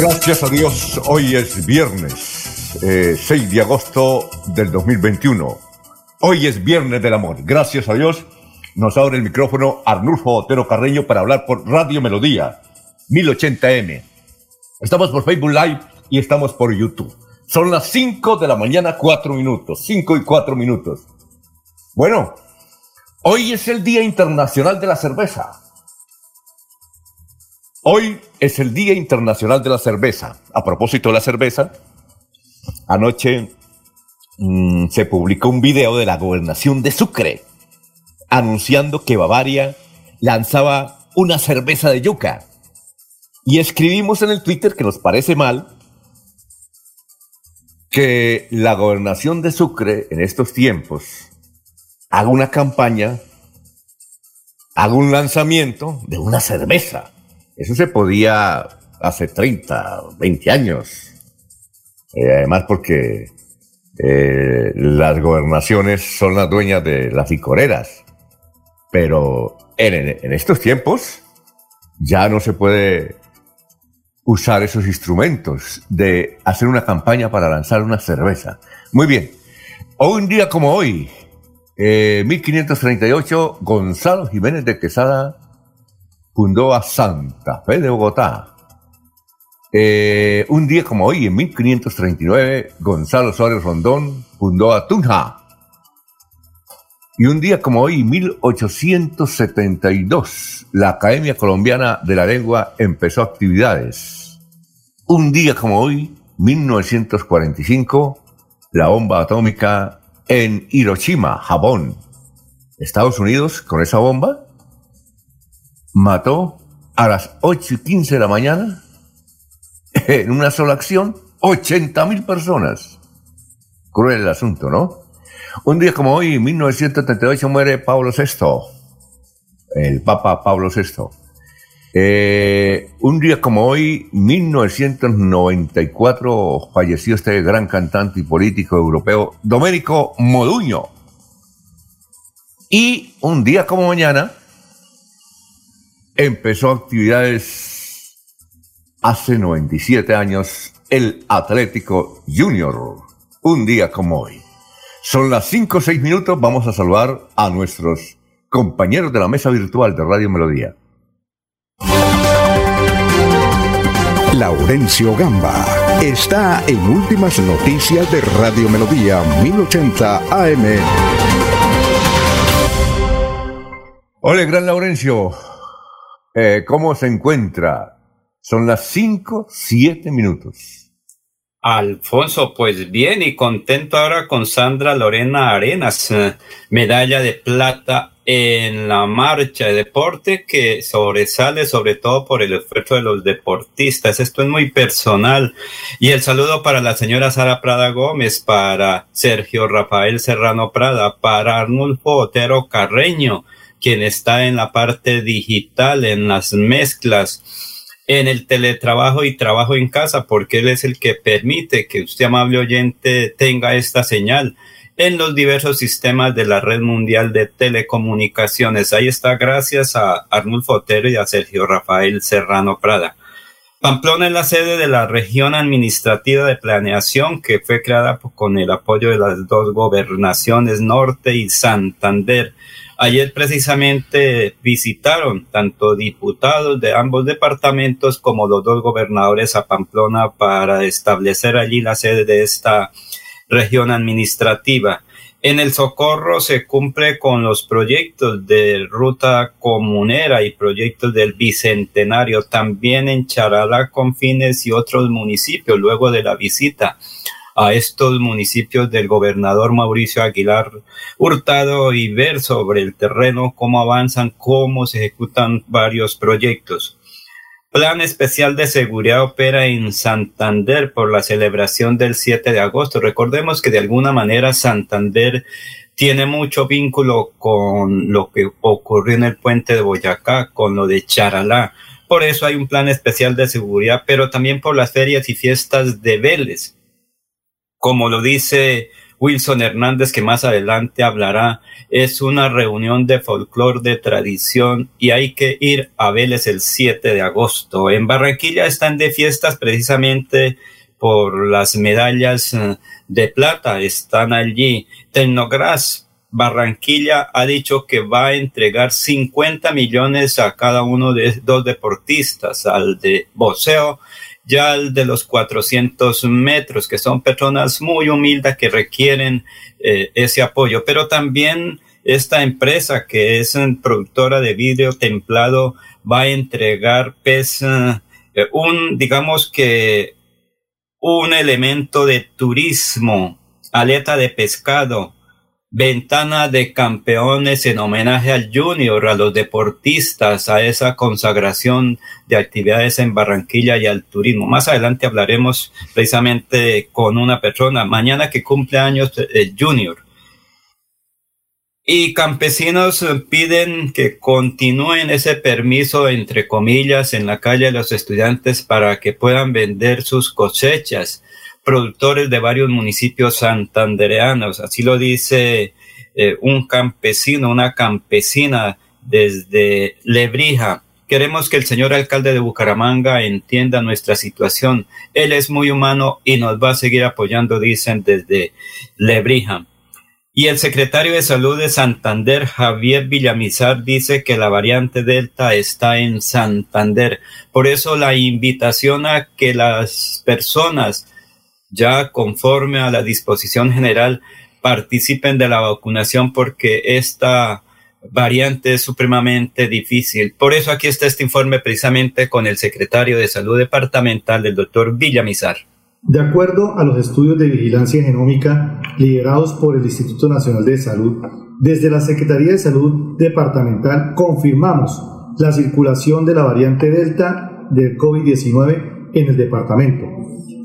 Gracias a Dios, hoy es viernes, 6 eh, de agosto del 2021. Hoy es viernes del amor. Gracias a Dios, nos abre el micrófono Arnulfo Otero Carreño para hablar por Radio Melodía, 1080M. Estamos por Facebook Live y estamos por YouTube. Son las 5 de la mañana, 4 minutos, 5 y 4 minutos. Bueno, hoy es el Día Internacional de la Cerveza. Hoy es el Día Internacional de la Cerveza. A propósito de la cerveza, anoche mm, se publicó un video de la gobernación de Sucre anunciando que Bavaria lanzaba una cerveza de yuca. Y escribimos en el Twitter que nos parece mal que la gobernación de Sucre en estos tiempos haga una campaña, haga un lanzamiento de una cerveza eso se podía hace 30, 20 años. Eh, además porque eh, las gobernaciones son las dueñas de las licoreras. Pero en, estos tiempos ya no se puede usar esos instrumentos de hacer una campaña para lanzar una cerveza. Muy bien. Hoy un día como hoy, 1538, eh, Gonzalo Jiménez de Quesada fundó a Santa Fe de Bogotá. Eh, un día como hoy, en 1539, Gonzalo Suárez Rondón fundó a Tunja. Y un día como hoy, 1872, la Academia Colombiana de la Lengua empezó actividades. Un día como hoy, 1945, la bomba atómica en Hiroshima, Japón. Estados Unidos, con esa bomba, mató a las 8 y 15 de la mañana, en una sola acción, 80 mil personas. Cruel el asunto, ¿no? Un día como hoy, en 1938, muere Pablo VI, el Papa Pablo VI. Eh, un día como hoy, 1994, falleció este gran cantante y político europeo, Domenico Moduño. Y un día como mañana, empezó actividades hace 97 años el Atlético Junior, un día como hoy. Son las 5 o 6 minutos, vamos a saludar a nuestros compañeros de la mesa virtual de Radio Melodía. Laurencio Gamba está en Últimas Noticias de Radio Melodía 1080 AM. Hola, gran Laurencio. Eh, ¿Cómo se encuentra? Son las 5, 7 minutos. Alfonso, pues bien y contento ahora con Sandra Lorena Arenas, eh, medalla de plata en la marcha de deporte que sobresale sobre todo por el esfuerzo de los deportistas. Esto es muy personal. Y el saludo para la señora Sara Prada Gómez, para Sergio Rafael Serrano Prada, para Arnulfo Otero Carreño, quien está en la parte digital, en las mezclas, en el teletrabajo y trabajo en casa, porque él es el que permite que usted, amable oyente, tenga esta señal en los diversos sistemas de la red mundial de telecomunicaciones. Ahí está, gracias a Arnulfo Otero y a Sergio Rafael Serrano Prada. Pamplona es la sede de la región administrativa de planeación que fue creada con el apoyo de las dos gobernaciones norte y Santander. Ayer precisamente visitaron tanto diputados de ambos departamentos como los dos gobernadores a Pamplona para establecer allí la sede de esta región administrativa. En el Socorro se cumple con los proyectos de ruta comunera y proyectos del Bicentenario, también en Charalá, Confines y otros municipios, luego de la visita a estos municipios del gobernador Mauricio Aguilar Hurtado y ver sobre el terreno cómo avanzan, cómo se ejecutan varios proyectos. Plan especial de seguridad opera en Santander por la celebración del 7 de agosto. Recordemos que de alguna manera Santander tiene mucho vínculo con lo que ocurrió en el puente de Boyacá, con lo de Charalá. Por eso hay un plan especial de seguridad, pero también por las ferias y fiestas de Vélez. Como lo dice Wilson Hernández, que más adelante hablará, es una reunión de folclore de tradición y hay que ir a Vélez el 7 de agosto. En Barranquilla están de fiestas precisamente por las medallas eh, de plata, están allí. Tecnogras Barranquilla ha dicho que va a entregar 50 millones a cada uno de dos deportistas, al de boxeo ya el de los 400 metros, que son personas muy humildes que requieren eh, ese apoyo, pero también esta empresa que es productora de vidrio templado va a entregar pez, eh, un, digamos que un elemento de turismo, aleta de pescado, Ventana de campeones en homenaje al junior, a los deportistas, a esa consagración de actividades en Barranquilla y al turismo. Más adelante hablaremos precisamente con una persona, mañana que cumple años el junior. Y campesinos piden que continúen ese permiso, entre comillas, en la calle de los estudiantes para que puedan vender sus cosechas productores de varios municipios santandereanos. Así lo dice eh, un campesino, una campesina desde Lebrija. Queremos que el señor alcalde de Bucaramanga entienda nuestra situación. Él es muy humano y nos va a seguir apoyando, dicen desde Lebrija. Y el secretario de Salud de Santander, Javier Villamizar, dice que la variante Delta está en Santander. Por eso la invitación a que las personas ya conforme a la disposición general participen de la vacunación porque esta variante es supremamente difícil. Por eso aquí está este informe precisamente con el secretario de Salud Departamental, el doctor Villamizar. De acuerdo a los estudios de vigilancia genómica liderados por el Instituto Nacional de Salud, desde la Secretaría de Salud Departamental confirmamos la circulación de la variante Delta del COVID-19 en el departamento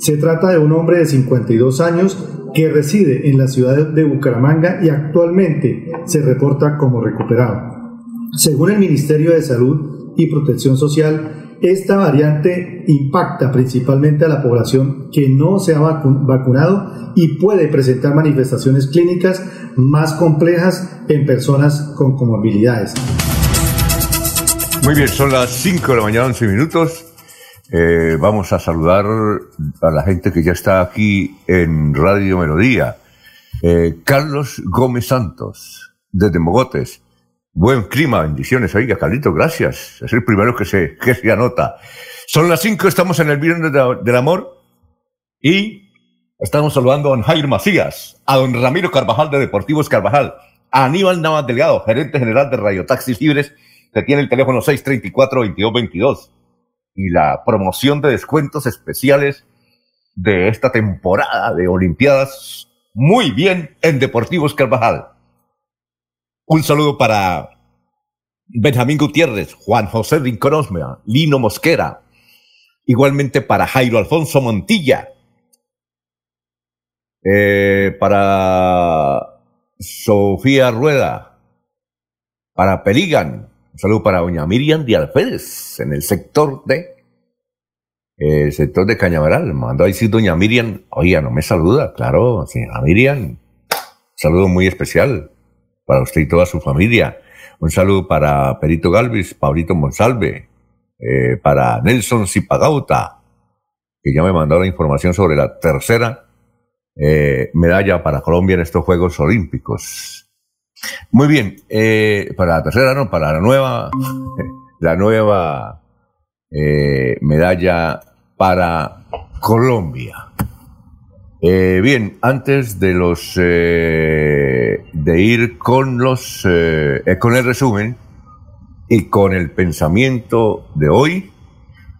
se trata de un hombre de 52 años que reside en la ciudad de Bucaramanga y actualmente se reporta como recuperado. Según el Ministerio de Salud y Protección Social, esta variante impacta principalmente a la población que no se ha vacunado y puede presentar manifestaciones clínicas más complejas en personas con comorbilidades. Muy bien, son las 5 de la mañana, 11 minutos. Eh, vamos a saludar a la gente que ya está aquí en Radio Melodía. Eh, Carlos Gómez Santos, desde Mogotes. Buen clima, bendiciones. Oiga, Carlito, gracias. Es el primero que se, que se anota. Son las cinco, estamos en el Viernes del Amor y estamos saludando a don Jair Macías, a don Ramiro Carvajal de Deportivos Carvajal, a Aníbal Navas Delgado, gerente general de Radio Taxis Libres, que tiene el teléfono 634-2222 y la promoción de descuentos especiales de esta temporada de Olimpiadas. Muy bien en Deportivos Carvajal. Un saludo para Benjamín Gutiérrez, Juan José Rincón Lino Mosquera, igualmente para Jairo Alfonso Montilla, eh, para Sofía Rueda, para Peligan, un saludo para doña Miriam de Alférez, en el sector de el sector de Cañaveral. mandó a decir doña Miriam, oiga, no me saluda, claro, señora Miriam. saludo muy especial para usted y toda su familia. Un saludo para Perito Galvis, Pablito Monsalve, eh, para Nelson Zipagauta, que ya me mandó la información sobre la tercera eh, medalla para Colombia en estos Juegos Olímpicos. Muy bien, eh, para la tercera, no, para la nueva, la nueva medalla para Colombia. bien, antes de los de ir con los con el resumen, y con el pensamiento de hoy,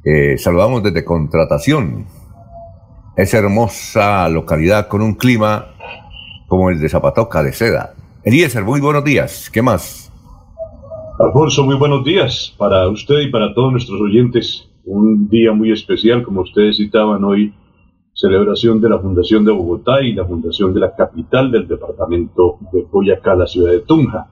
eh, saludamos desde Contratación, esa hermosa localidad con un clima como el de Zapatoca de Seda. Eliezer, muy buenos días. ¿Qué más? Alfonso, muy buenos días para usted y para todos nuestros oyentes. Un día muy especial, como ustedes citaban hoy, celebración de la Fundación de Bogotá y la Fundación de la capital del departamento de Boyacá, la ciudad de Tunja.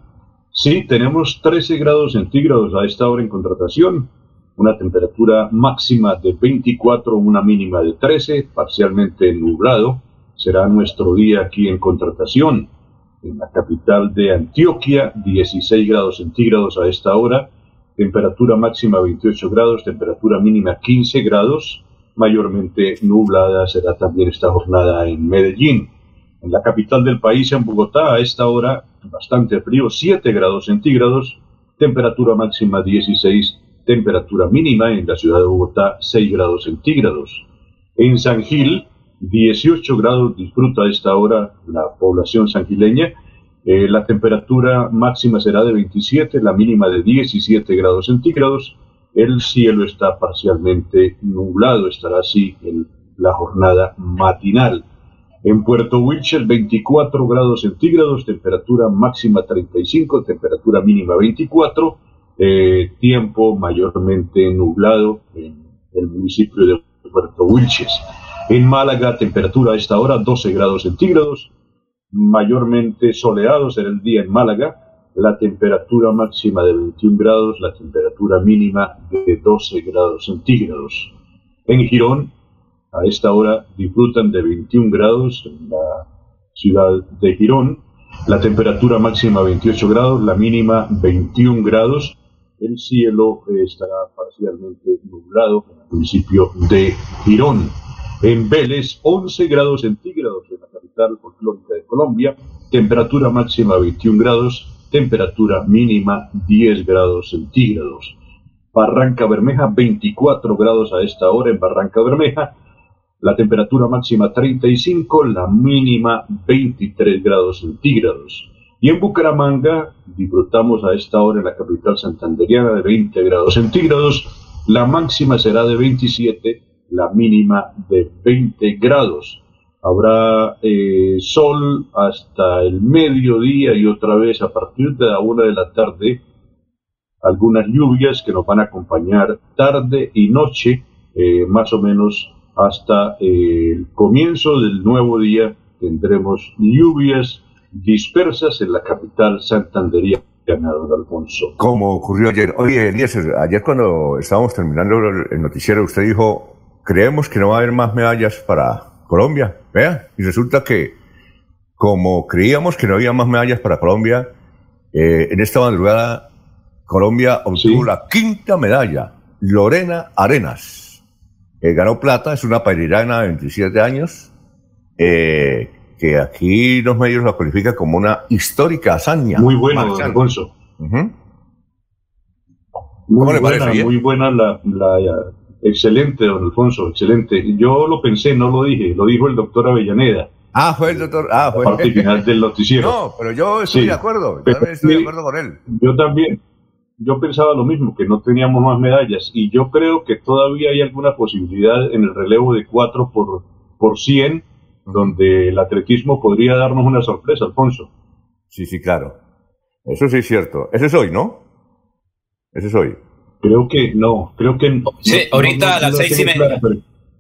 Sí, tenemos 13 grados centígrados a esta hora en contratación, una temperatura máxima de 24, una mínima de 13, parcialmente nublado. Será nuestro día aquí en contratación, en la capital de Antioquia, 16 grados centígrados a esta hora, temperatura máxima 28 grados, temperatura mínima 15 grados, mayormente nublada será también esta jornada en Medellín. En la capital del país, en Bogotá, a esta hora bastante frío, 7 grados centígrados, temperatura máxima 16, temperatura mínima en la ciudad de Bogotá 6 grados centígrados. En San Gil, 18 grados disfruta esta hora la población sangileña. Eh, la temperatura máxima será de 27, la mínima de 17 grados centígrados. El cielo está parcialmente nublado, estará así en la jornada matinal. En Puerto Wilches 24 grados centígrados, temperatura máxima 35, temperatura mínima 24, eh, tiempo mayormente nublado en el municipio de Puerto Wilches. En Málaga, temperatura a esta hora 12 grados centígrados, mayormente soleado será el día en Málaga, la temperatura máxima de 21 grados, la temperatura mínima de 12 grados centígrados. En Girón, a esta hora disfrutan de 21 grados en la ciudad de Girón, la temperatura máxima 28 grados, la mínima 21 grados. El cielo estará parcialmente nublado en el municipio de Girón. En Vélez, 11 grados centígrados en la capital folclórica de Colombia, temperatura máxima 21 grados, temperatura mínima 10 grados centígrados. Barranca Bermeja, 24 grados a esta hora en Barranca Bermeja, la temperatura máxima 35, la mínima 23 grados centígrados. Y en Bucaramanga disfrutamos a esta hora en la capital santanderiana de 20 grados centígrados, la máxima será de 27, la mínima de 20 grados. Habrá eh, sol hasta el mediodía y otra vez a partir de la una de la tarde algunas lluvias que nos van a acompañar tarde y noche, eh, más o menos hasta el comienzo del nuevo día tendremos lluvias dispersas en la capital santandería Alfonso. Como ocurrió ayer. Oye, ayer cuando estábamos terminando el noticiero, usted dijo, creemos que no va a haber más medallas para Colombia. Vea, y resulta que como creíamos que no había más medallas para Colombia, eh, en esta madrugada Colombia obtuvo la quinta medalla. Lorena Arenas eh, ganó plata, es una parirana de 27 años, eh, que aquí los medios la cualifican como una histórica hazaña. Muy buena, Alfonso. muy ¿Cómo le buena, parece? Muy buena la, Excelente, don Alfonso, excelente. Yo lo pensé, no lo dije, lo dijo el doctor Avellaneda. Ah, fue el doctor. Ah, fue. Parte final del noticiero. No, pero yo estoy de acuerdo. Yo estoy de acuerdo con él. Yo también yo pensaba lo mismo, que no teníamos más medallas. Y yo creo que todavía hay alguna posibilidad en el relevo de 4 por, por 100, donde el atletismo podría darnos una sorpresa, Alfonso. Sí, sí, claro. Eso sí es cierto. Ese es hoy, ¿no? Ese es hoy. Creo que no, creo que Sí, ahorita a las seis y media.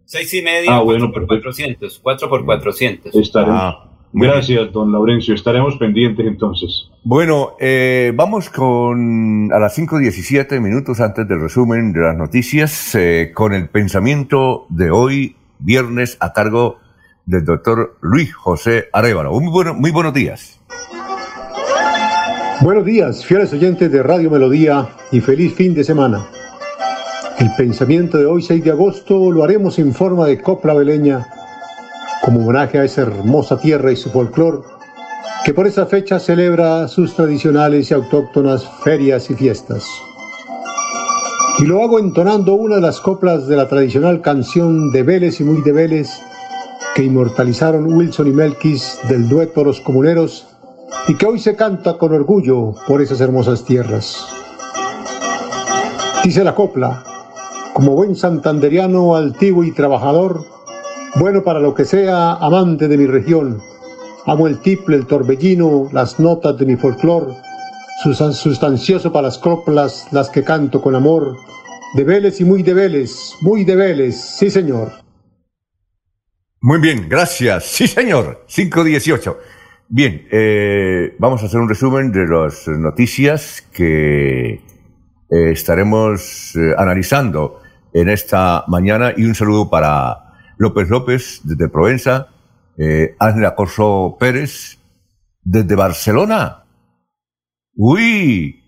Seis y media, ah, bueno, por 400. 4 por 400. Estaremos. Ah. Gracias, don Laurencio. Estaremos pendientes entonces. Bueno, eh, vamos con a las 5.17 minutos antes del resumen de las noticias, eh, con el pensamiento de hoy, viernes, a cargo del doctor Luis José Arevalo. Muy, bueno, muy buenos días. Buenos días, fieles oyentes de Radio Melodía y feliz fin de semana. El pensamiento de hoy, 6 de agosto, lo haremos en forma de copla veleña, como homenaje a esa hermosa tierra y su folclor, que por esa fecha celebra sus tradicionales y autóctonas ferias y fiestas. Y lo hago entonando una de las coplas de la tradicional canción de Vélez y muy de Vélez, que inmortalizaron Wilson y Melquis del dueto Los Comuneros y que hoy se canta con orgullo por esas hermosas tierras. Dice la copla, como buen santanderiano altivo y trabajador, bueno para lo que sea, amante de mi región, amo el tiple, el torbellino, las notas de mi folclor, sustancioso para las coplas, las que canto con amor, de Vélez y muy de Vélez, muy de Vélez, sí señor. Muy bien, gracias. Sí, señor. 518. Bien, eh, vamos a hacer un resumen de las noticias que eh, estaremos eh, analizando en esta mañana y un saludo para López López desde Provenza, Ángela Corso Pérez desde Barcelona. Uy,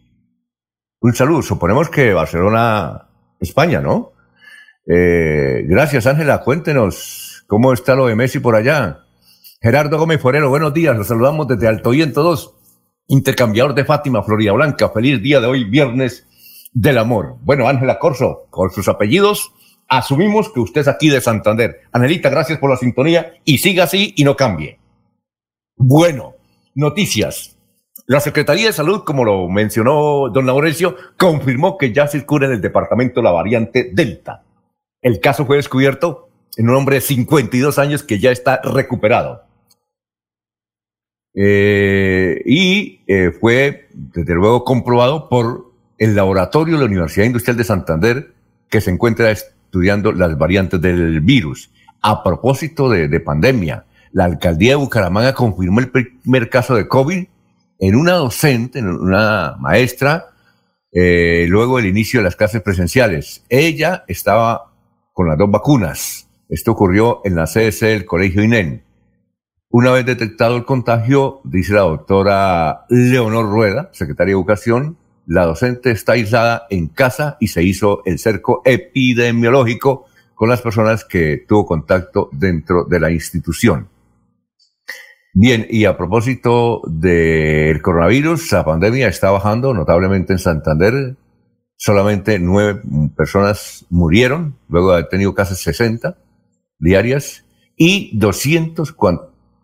un saludo. Suponemos que Barcelona, España, ¿no? gracias, Ángela. Cuéntenos ¿Cómo está lo de Messi por allá? Gerardo Gómez Forero, buenos días. Los saludamos desde Alto Viento 2, intercambiador de Fátima, Florida Blanca. Feliz día de hoy, viernes del amor. Bueno, Ángela Corso, con sus apellidos, asumimos que usted es aquí de Santander. Angelita, gracias por la sintonía y siga así y no cambie. Bueno, noticias. La Secretaría de Salud, como lo mencionó don Laurencio, confirmó que ya circula en el departamento la variante Delta. El caso fue descubierto en un hombre de 52 años que ya está recuperado. Eh, y eh, fue, desde luego, comprobado por el laboratorio de la Universidad Industrial de Santander, que se encuentra estudiando las variantes del virus. A propósito de, pandemia, la alcaldía de Bucaramanga confirmó el primer caso de COVID en una docente, en una maestra, eh, luego del inicio de las clases presenciales. Ella estaba con las dos vacunas esto ocurrió en la CDC del Colegio INEN. Una vez detectado el contagio, dice la doctora Leonor Rueda, secretaria de Educación, la docente está aislada en casa y se hizo el cerco epidemiológico con las personas que tuvo contacto dentro de la institución. Bien, y a propósito del coronavirus, la pandemia está bajando notablemente en Santander. Solamente nueve personas murieron, luego de haber tenido casi 60 diarias y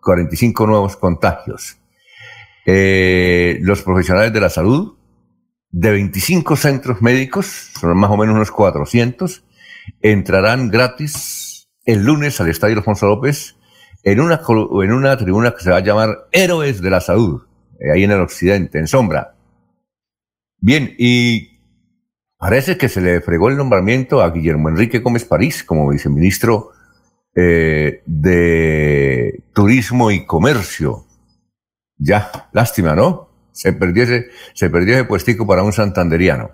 245 nuevos contagios. Eh, los profesionales de la salud de 25 centros médicos, son más o menos unos 400, entrarán gratis el lunes al Estadio Alfonso López en una, en una tribuna que se va a llamar Héroes de la Salud, eh, ahí en el occidente, en sombra. Bien, y parece que se le fregó el nombramiento a Guillermo Enrique Gómez París como viceministro eh, de turismo y comercio. Ya, lástima, ¿no? Se perdió ese, se perdió ese puestico para un santanderiano.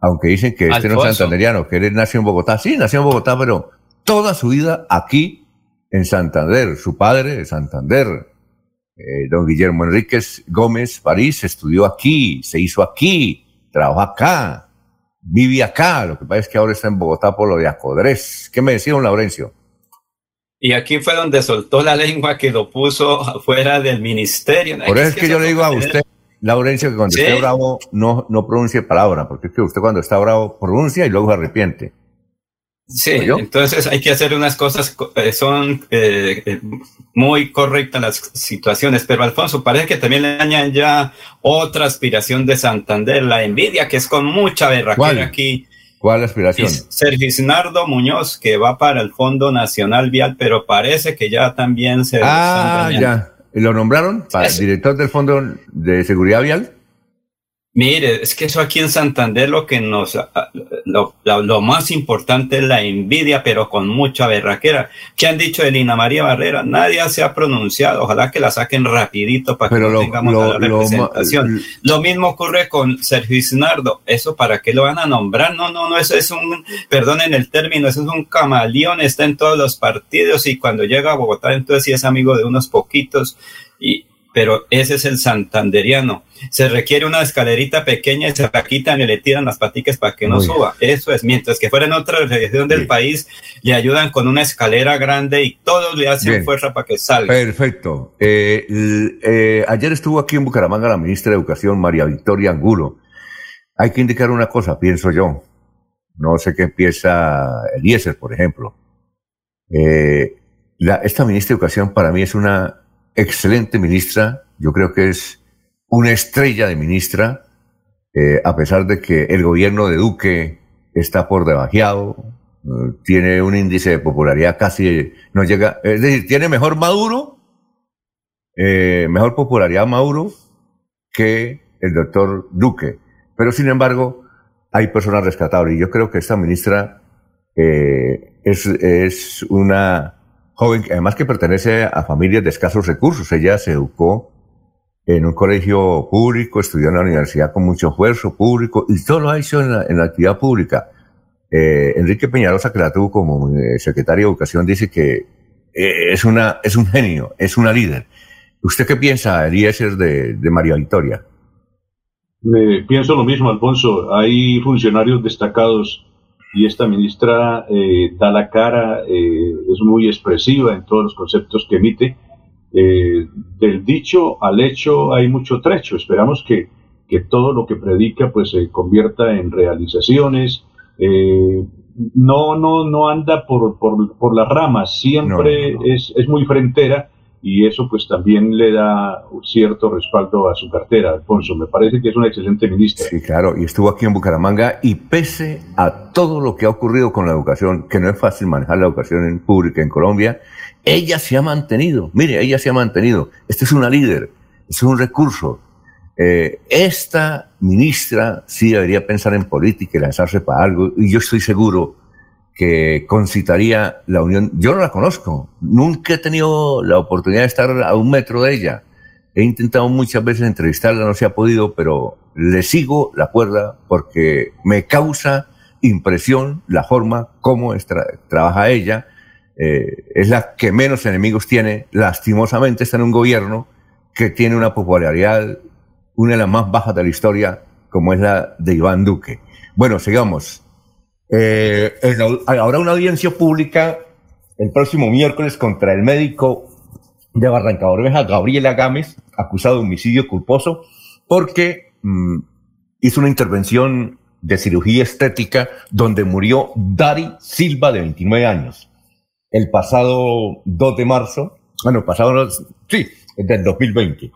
Aunque dicen que este no es santanderiano, que él nació en Bogotá. Sí, nació en Bogotá, pero toda su vida aquí en Santander. Su padre de Santander, eh, don Guillermo Enríquez Gómez París, estudió aquí, se hizo aquí, trabajó acá, vive acá. Lo que pasa es que ahora está en Bogotá por lo de Acodrés. ¿Qué me decía don Laurencio? Y aquí fue donde soltó la lengua que lo puso fuera del ministerio. Por eso es que, yo le digo a usted, Laurencio, que cuando esté bravo no, no pronuncie palabra, porque es que usted cuando está bravo pronuncia y luego se arrepiente. Sí, entonces hay que hacer unas cosas, eh, son eh, eh, muy correctas las situaciones, pero Alfonso, parece que también le añaden ya otra aspiración de Santander, la envidia, que es con mucha berraquera aquí ¿Cuál aspiración? Sergio Nardo Muñoz, que va para el Fondo Nacional Vial, pero parece que ya también se... Ah, ya. ¿Lo nombraron para director del Fondo de Seguridad Vial? Mire, es que eso aquí en Santander lo que nos, lo, lo, más importante es la envidia, pero con mucha berraquera. ¿Qué han dicho de Lina María Barrera? Nadie se ha pronunciado. Ojalá que la saquen rapidito para que no tengamos la representación. Lo, mismo ocurre con Sergio Isnardo. ¿Eso para qué lo van a nombrar? No, no, no, eso es un, perdonen el término, eso es un camaleón, está en todos los partidos y cuando llega a Bogotá entonces sí es amigo de unos poquitos y pero ese es el santanderiano. Se requiere una escalerita pequeña y se la quitan y le tiran las paticas para que no suba. Eso es, mientras que fuera en otra región del país, le ayudan con una escalera grande y todos le hacen fuerza para que salga. Perfecto. Eh, eh, ayer estuvo aquí en Bucaramanga la ministra de Educación, María Victoria Angulo. Hay que indicar una cosa, pienso yo. No sé qué piensa Eliezer, por ejemplo. Eh, esta ministra de Educación para mí es una excelente ministra, yo creo que es una estrella de ministra, eh, a pesar de que el gobierno de Duque está por debajeado, eh, tiene un índice de popularidad casi, no llega, es decir, tiene mejor Maduro, eh, mejor popularidad Maduro que el doctor Duque. Pero sin embargo, hay personas rescatables y yo creo que esta ministra es, es una joven, además que pertenece a familias de escasos recursos. Ella se educó en un colegio público, estudió en la universidad con mucho esfuerzo público y todo lo ha hecho en la, actividad pública. Eh, Enrique Peñarosa, que la tuvo como eh, secretario de Educación, dice que eh, es, una, es un genio, es una líder. ¿Usted qué piensa, Eliezer, de, María Victoria? Pienso lo mismo, Alfonso. Hay funcionarios destacados y esta ministra eh, da la cara, eh, es muy expresiva en todos los conceptos que emite. Eh, del dicho al hecho hay mucho trecho. Esperamos que, que todo lo que predica pues se convierta en realizaciones. no, no, no anda por, por, por las ramas, siempre Es, es muy frentera y eso pues también le da cierto respaldo a su cartera, Alfonso. Me parece que es una excelente ministra. Sí, claro, y estuvo aquí en Bucaramanga y pese a todo lo que ha ocurrido con la educación, que no es fácil manejar la educación en pública en Colombia, ella se ha mantenido, mire, ella se ha mantenido. Esta es una líder, es un recurso. Eh, esta ministra sí debería pensar en política y lanzarse para algo, y yo estoy seguro que concitaría la unión. Yo no la conozco, nunca he tenido la oportunidad de estar a un metro de ella. He intentado muchas veces entrevistarla, no se ha podido, pero le sigo la cuerda porque me causa impresión la forma como trabaja ella. Eh, es la que menos enemigos tiene. Lastimosamente está en un gobierno que tiene una popularidad, una de las más bajas de la historia, como es la de Iván Duque. Bueno, sigamos. Eh, habrá una audiencia pública el próximo miércoles contra el médico de Barranca Bermeja, Gabriela Gámez, acusado de homicidio culposo, porque mm, hizo una intervención de cirugía estética donde murió Dari Silva, de 29 años, el pasado 2 de marzo, bueno, pasado, sí, del 2020.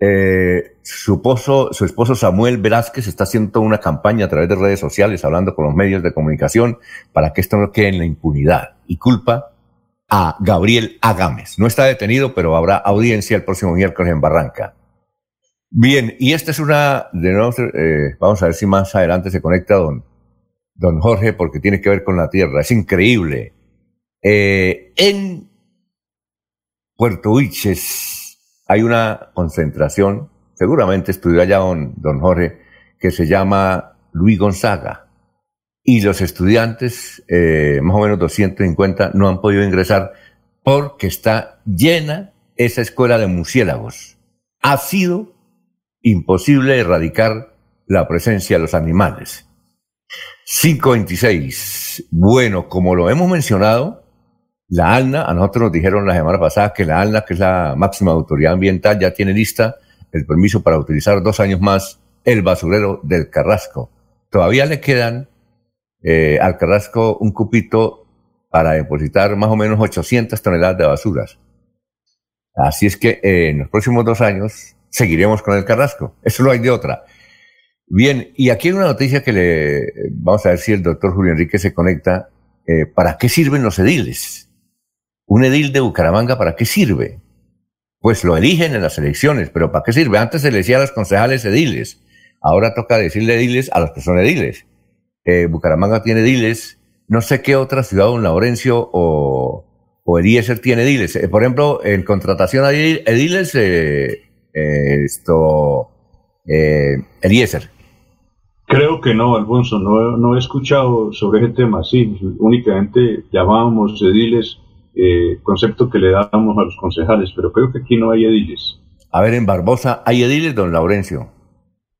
Eh, su esposo, su esposo Samuel Velázquez está haciendo una campaña a través de redes sociales, hablando con los medios de comunicación, para que esto no quede en la impunidad. Y culpa a Gabriel Agames. No está detenido, pero habrá audiencia el próximo miércoles en Barranca. Bien, y esta es una, de nuevo, eh, vamos a ver si más adelante se conecta don, don Jorge, porque tiene que ver con la tierra. Es increíble. Eh, en Puerto Huiches, hay una concentración, seguramente estudió allá don, don Jorge, que se llama Luis Gonzaga. Y los estudiantes, eh, más o menos 250, no han podido ingresar porque está llena esa escuela de murciélagos. Ha sido imposible erradicar la presencia de los animales. 526. Bueno, como lo hemos mencionado, la ALNA, a nosotros nos dijeron la semana pasada que la ALNA, que es la máxima autoridad ambiental, ya tiene lista el permiso para utilizar dos años más el basurero del Carrasco. Todavía le quedan eh, al Carrasco un cupito para depositar más o menos 800 toneladas de basuras. Así es que eh, en los próximos dos años seguiremos con el Carrasco. Eso lo hay de otra. Bien, y aquí hay una noticia que le vamos a ver si el doctor Julio Enrique se conecta. Eh, ¿Para qué sirven los ediles? ¿Un edil de Bucaramanga para qué sirve? Pues lo eligen en las elecciones, pero ¿para qué sirve? Antes se le decía a los concejales ediles, ahora toca decirle ediles a los que son ediles. Eh, Bucaramanga tiene ediles, no sé qué otra ciudad, don Laurencio o, o Eliezer tiene ediles. Eh, por ejemplo, en contratación a ediles, eh, esto, Eliezer. Creo que no, Alfonso, no, no he escuchado sobre ese tema, sí, únicamente llamábamos ediles eh, concepto que le damos a los concejales, pero creo que aquí no hay ediles. A ver, en Barbosa, ¿hay ediles, don Laurencio?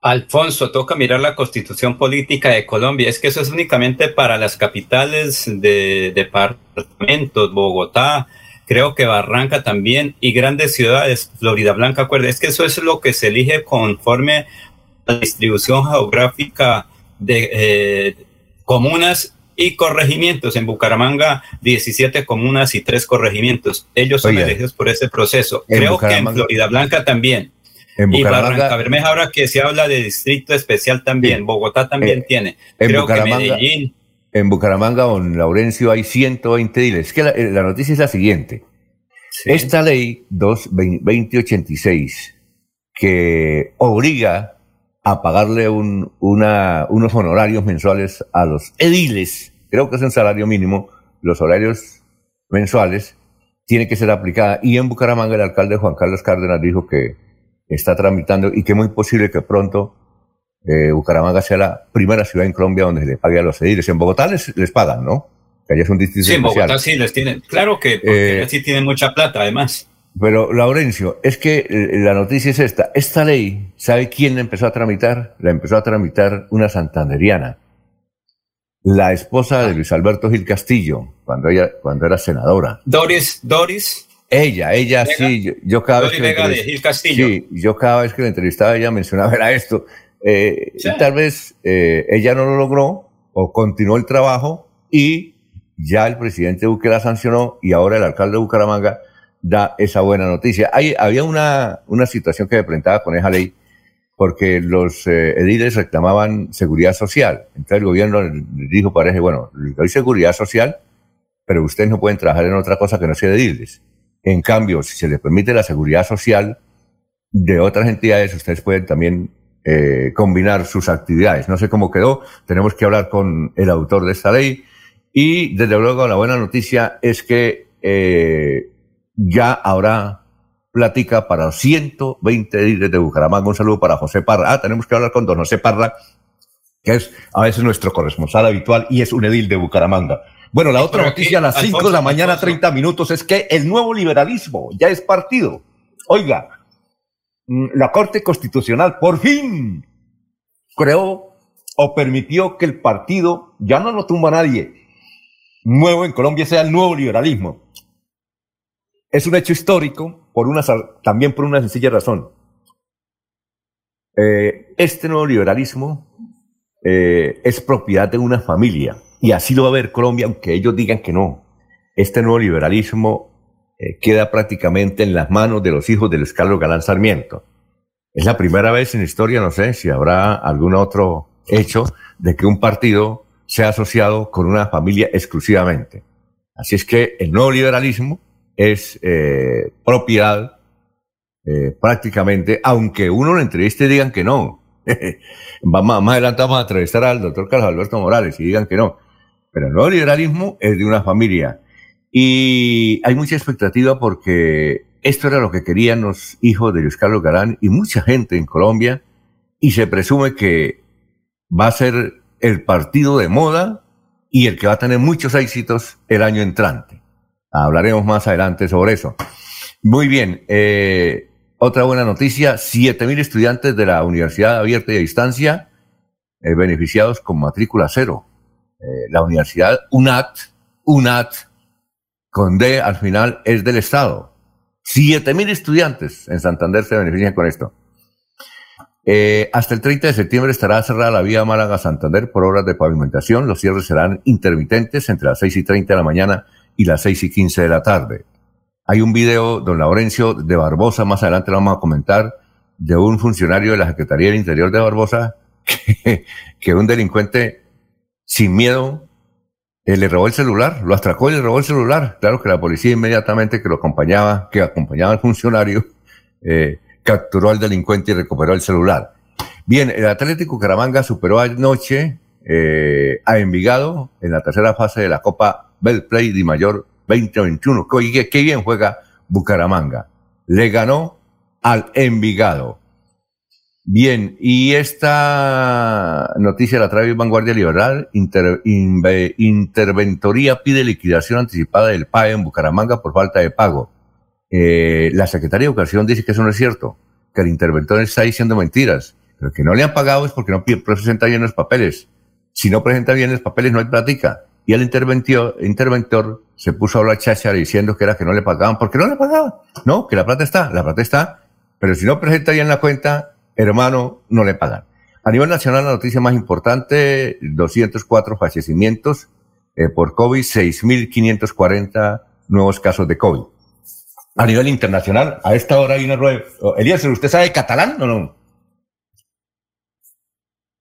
Alfonso, toca mirar la constitución política de Colombia. Es que eso es únicamente para las capitales de departamentos, Bogotá, creo que Barranca también, y grandes ciudades, Florida Blanca, acuerda, es que eso es lo que se elige conforme a la distribución geográfica de eh, comunas y corregimientos. En Bucaramanga, 17 comunas y 3 corregimientos. Ellos son elegidos por ese proceso. Creo que en Florida Blanca también. y Barranca Bermeja, ahora que se habla de distrito especial también, Bogotá también eh, tiene. Creo que Medellín. En Bucaramanga, don Laurencio, hay 120 diles. Es que la, la noticia es la siguiente. Esta ley 2086, que obliga a pagarle un, una, unos honorarios mensuales a los ediles, creo que es un salario mínimo, los horarios mensuales, tiene que ser aplicada. Y en Bucaramanga el alcalde Juan Carlos Cárdenas dijo que está tramitando y que es muy posible que pronto eh, Bucaramanga sea la primera ciudad en Colombia donde se le pague a los ediles. En Bogotá les, les pagan, ¿no? Que allá es un distrito Sí, en Bogotá sí les tienen. Claro que porque eh, sí tienen mucha plata, además. Pero, Laurencio, es que eh, la noticia es esta. Esta ley, ¿sabe quién la empezó a tramitar? La empezó a tramitar una santanderiana. La esposa de Luis Alberto Gil Castillo, cuando ella, cuando era senadora. Doris, Doris. Ella, ella sí, yo, cada vez que Vega de Gil Castillo. Sí, yo cada vez que la entrevistaba ella mencionaba era esto. Eh, Tal vez eh, ella no lo logró o continuó el trabajo y ya el presidente Duque la sancionó y ahora el alcalde de Bucaramanga da esa buena noticia. Hay, había una, una situación que me presentaba con esa ley porque los eh, ediles reclamaban seguridad social. Entonces el gobierno dijo, parece, bueno, hay seguridad social, pero ustedes no pueden trabajar en otra cosa que no sea ediles. En cambio, si se les permite la seguridad social de otras entidades, ustedes pueden también eh, combinar sus actividades. No sé cómo quedó, tenemos que hablar con el autor de esta ley. Y desde luego la buena noticia es que eh, ya habrá plática para 120 ediles de Bucaramanga. Un saludo para José Parra. Ah, tenemos que hablar con don José Parra, que es a veces nuestro corresponsal habitual y es un edil de Bucaramanga. Bueno, la otra noticia a las 5 de la mañana, 30 minutos, es que el nuevo liberalismo ya es partido. Oiga, mm, la Corte Constitucional por fin creó o permitió que el partido, ya no lo tumba nadie, nuevo en Colombia sea el nuevo liberalismo. Es un hecho histórico, por una, también por una sencilla razón. Eh, este nuevo liberalismo eh, es propiedad de una familia y así lo va a ver Colombia, aunque ellos digan que no. Este nuevo liberalismo eh, queda prácticamente en las manos de los hijos del escalo Galán Sarmiento. Es la primera vez en la historia, no sé si habrá algún otro hecho de que un partido sea asociado con una familia exclusivamente. Así es que el nuevo liberalismo es eh, propiedad eh, prácticamente, aunque uno lo entreviste y digan que no. más, más adelante vamos a entrevistar al doctor Carlos Alberto Morales y digan que no. Pero el nuevo liberalismo es de una familia. Y hay mucha expectativa porque esto era lo que querían los hijos de Luis Carlos Garán y mucha gente en Colombia. Y se presume que va a ser el partido de moda y el que va a tener muchos éxitos el año entrante. Hablaremos más adelante sobre eso. Muy bien. Eh, otra buena noticia, 7.000 estudiantes de la Universidad Abierta y a Distancia eh, beneficiados con matrícula cero. Eh, la Universidad UNAT, UNAT, con D al final, es del Estado. 7.000 estudiantes en Santander se benefician con esto. hasta el 30 de septiembre estará cerrada la vía Málaga-Santander por obras de pavimentación. Los cierres serán intermitentes entre las 6 y 30 de la mañana y las seis y quince de la tarde. Hay un video, don Laurencio, de Barbosa, más adelante lo vamos a comentar, de un funcionario de la Secretaría del Interior de Barbosa, que, que un delincuente sin miedo eh, le robó el celular, lo atracó y le robó el celular. Claro que la policía inmediatamente que lo acompañaba, que acompañaba al funcionario, eh, capturó al delincuente y recuperó el celular. Bien, el Atlético Caramanga superó anoche eh, a Envigado en la tercera fase de la Copa Play de Mayor 2021. Qué, qué bien juega Bucaramanga. Le ganó al Envigado. Bien, y esta noticia la trae Vanguardia Liberal. interventoría pide liquidación anticipada del PAE en Bucaramanga por falta de pago. Eh, la Secretaría de Educación dice que eso no es cierto, que el interventor está diciendo mentiras. Pero que no le han pagado es porque no presenta bien los papeles. Si no presenta bien los papeles, no hay plática. Y el interventor se puso a hablar cháchara diciendo que era que no le pagaban, porque no le pagaban. No, que la plata está, la plata está, pero si no presenta la cuenta, hermano, no le pagan. A nivel nacional, la noticia más importante, 204 fallecimientos eh, por COVID, 6.540 nuevos casos de COVID. A nivel internacional, a esta hora hay una rueda. Eliezer, ¿usted sabe catalán o no?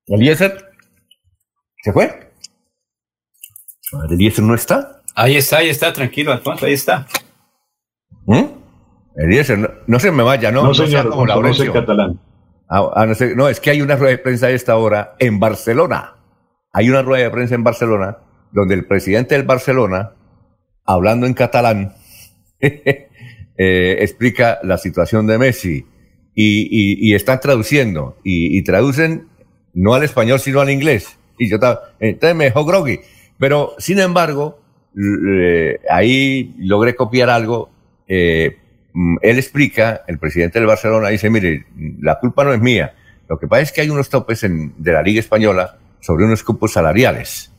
Eliezer, ¿se fue? Eliezer no está. Ahí está, ahí está, tranquilo, Alfonso, ahí está. ¿Mm? Eliezer, no, se me vaya, ¿no? No, señor, como no sé catalán. Ah, no, sé, no, es que hay una rueda de prensa a esta hora en Barcelona. Hay una rueda de prensa en Barcelona donde el presidente del Barcelona, hablando en catalán, eh, explica la situación de Messi y, están traduciendo y, traducen no al español sino al inglés. Y yo estaba, entonces me dejó groggy. Pero sin embargo, ahí logré copiar algo. Eh, Mm, él explica, el presidente del Barcelona dice, mire, la culpa no es mía. Lo que pasa es que hay unos topes de la Liga Española sobre unos cupos salariales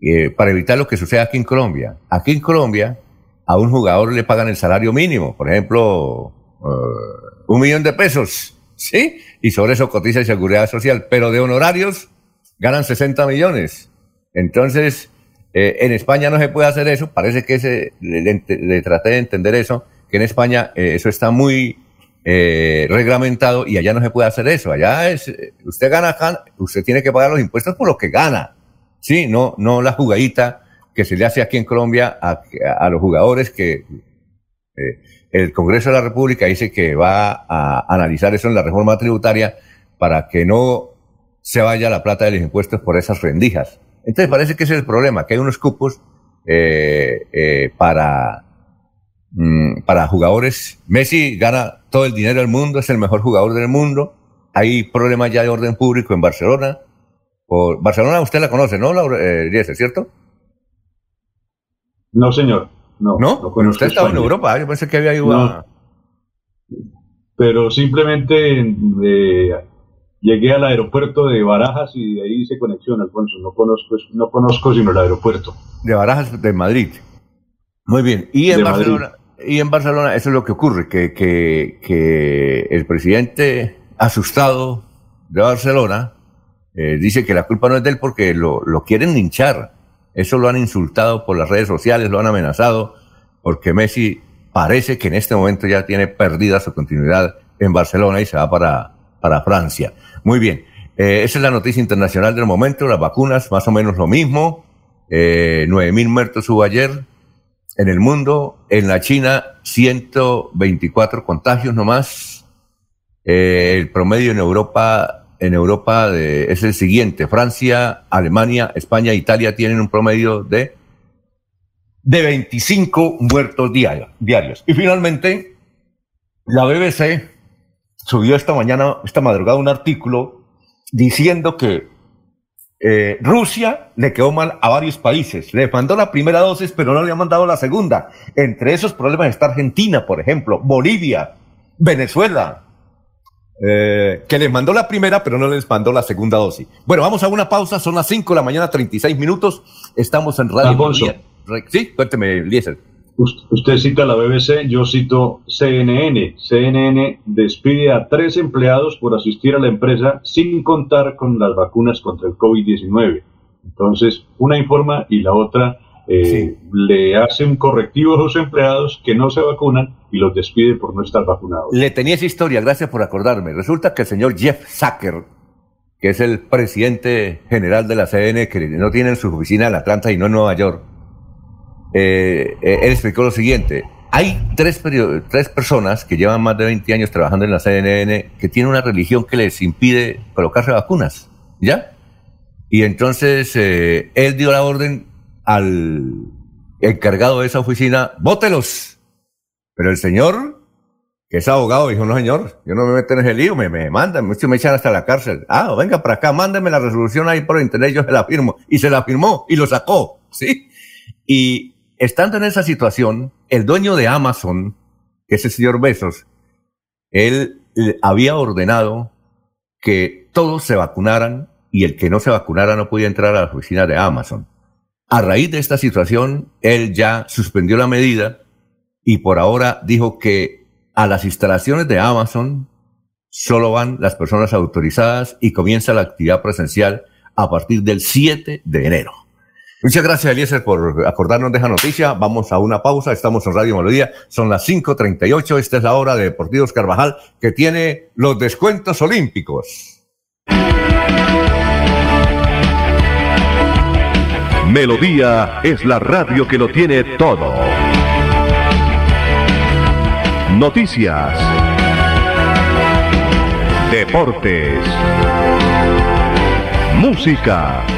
eh, para evitar lo que sucede aquí en Colombia. Aquí en Colombia a un jugador le pagan el salario mínimo, por ejemplo, eh, un millón de pesos, ¿sí? Y sobre eso cotiza y seguridad social, pero de honorarios ganan 60 millones. Entonces, eh, en España no se puede hacer eso, parece que se, le traté de entender eso, que en España eh, eso está muy eh, reglamentado y allá no se puede hacer eso. Allá es, usted gana, usted tiene que pagar los impuestos por lo que gana. Sí, no, no la jugadita que se le hace aquí en Colombia a, los jugadores que eh, el Congreso de la República dice que va a analizar eso en la reforma tributaria para que no se vaya la plata de los impuestos por esas rendijas. Entonces parece que ese es el problema, que hay unos cupos para Mm, para jugadores. Messi gana todo el dinero del mundo, es el mejor jugador del mundo. Hay problemas ya de orden público en Barcelona. Por, Barcelona usted la conoce, ¿no, eh, cierto? No, señor. No, ¿No? usted estaba en Europa, yo pensé que había ido a... Pero simplemente eh, llegué al aeropuerto de Barajas y de ahí hice conexión, Alfonso. No conozco, no conozco sino el aeropuerto. De Barajas, de Madrid. Muy bien. Y en Barcelona, y en Barcelona eso es lo que ocurre, que, que, el presidente asustado de Barcelona eh, dice que la culpa no es de él porque lo, lo quieren linchar. Eso lo han insultado por las redes sociales, lo han amenazado, porque Messi parece que en este momento ya tiene perdida su continuidad en Barcelona y se va para, para Francia. Muy bien, eh, esa es la noticia internacional del momento, las vacunas más o menos lo mismo, eh, 9.000 muertos hubo ayer, en el mundo, en la China, 124 contagios nomás. Eh, el promedio en Europa, en Europa es el siguiente. Francia, Alemania, España, Italia tienen un promedio de, de 25 muertos diarios. Y finalmente, la BBC subió esta mañana, esta madrugada, un artículo diciendo que eh, Rusia le quedó mal a varios países. Le mandó la primera dosis, pero no le ha mandado la segunda. Entre esos problemas está Argentina, por ejemplo, Bolivia, Venezuela, eh, que les mandó la primera, pero no les mandó la segunda dosis. Bueno, vamos a una pausa. Son las 5 de la mañana, 36 minutos. Estamos en Radio Alfonso. Sí, cuénteme, Eliezer. Usted cita la BBC, yo cito CNN. CNN despide a tres empleados por asistir a la empresa sin contar con las vacunas contra el COVID-19. Entonces, una informa y la otra eh, le hace un correctivo a los empleados que no se vacunan y los despide por no estar vacunados. Le tenía esa historia, gracias por acordarme. Resulta que el señor Jeff Zucker, que es el presidente general de la CNN, que no tiene su oficina en Atlanta y no en Nueva York, eh, él explicó lo siguiente. Hay tres, tres personas que llevan más de 20 años trabajando en la CNN que tienen una religión que les impide colocarse vacunas, ¿ya? Y entonces eh, él dio la orden al encargado de esa oficina, ¡bótelos! Pero el señor que es abogado, dijo, no señor, yo no me meto en ese lío, me, me mandan, me echan hasta la cárcel. Ah, venga para acá, mándeme la resolución ahí por internet, yo se la firmo. Y se la firmó y lo sacó, ¿sí? Y estando en esa situación, el dueño de Amazon, que es el señor Besos, él había ordenado que todos se vacunaran y el que no se vacunara no podía entrar a la oficina de Amazon. A raíz de esta situación, él ya suspendió la medida y por ahora dijo que a las instalaciones de Amazon solo van las personas autorizadas y comienza la actividad presencial a partir del 7 de enero. Muchas gracias, Eliezer, por acordarnos de esa noticia. Vamos a una pausa. Estamos en Radio Melodía. Son las 5.38. Esta es la hora de Deportivos Carvajal, que tiene los descuentos olímpicos. Melodía es la radio que lo tiene todo. Noticias. Deportes. Música.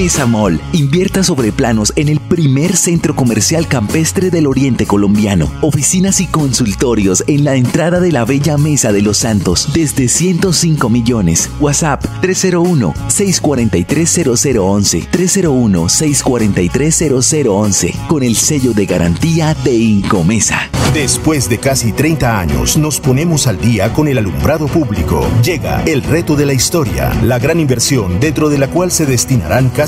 Mesa Mall. Invierta sobre planos en el primer centro comercial campestre del oriente colombiano. Oficinas y consultorios en la entrada de la Bella Mesa de los Santos desde 105 millones. WhatsApp 301-643-0011. 301-643-0011. Con el sello de garantía de Incomesa. Después de casi 30 años, nos ponemos al día con el alumbrado público. Llega el reto de la historia, la gran inversión dentro de la cual se destinarán casi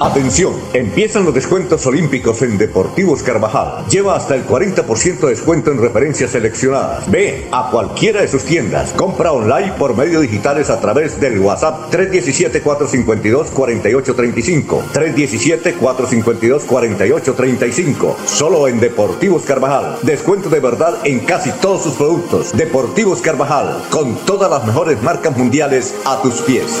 Atención, empiezan los descuentos olímpicos en Deportivos Carvajal. Lleva hasta el 40% de descuento en referencias seleccionadas. Ve a cualquiera de sus tiendas. Compra online por medios digitales a través del WhatsApp 317-452-4835. 317-452-4835. Solo en Deportivos Carvajal. Descuento de verdad en casi todos sus productos. Deportivos Carvajal, con todas las mejores marcas mundiales a tus pies.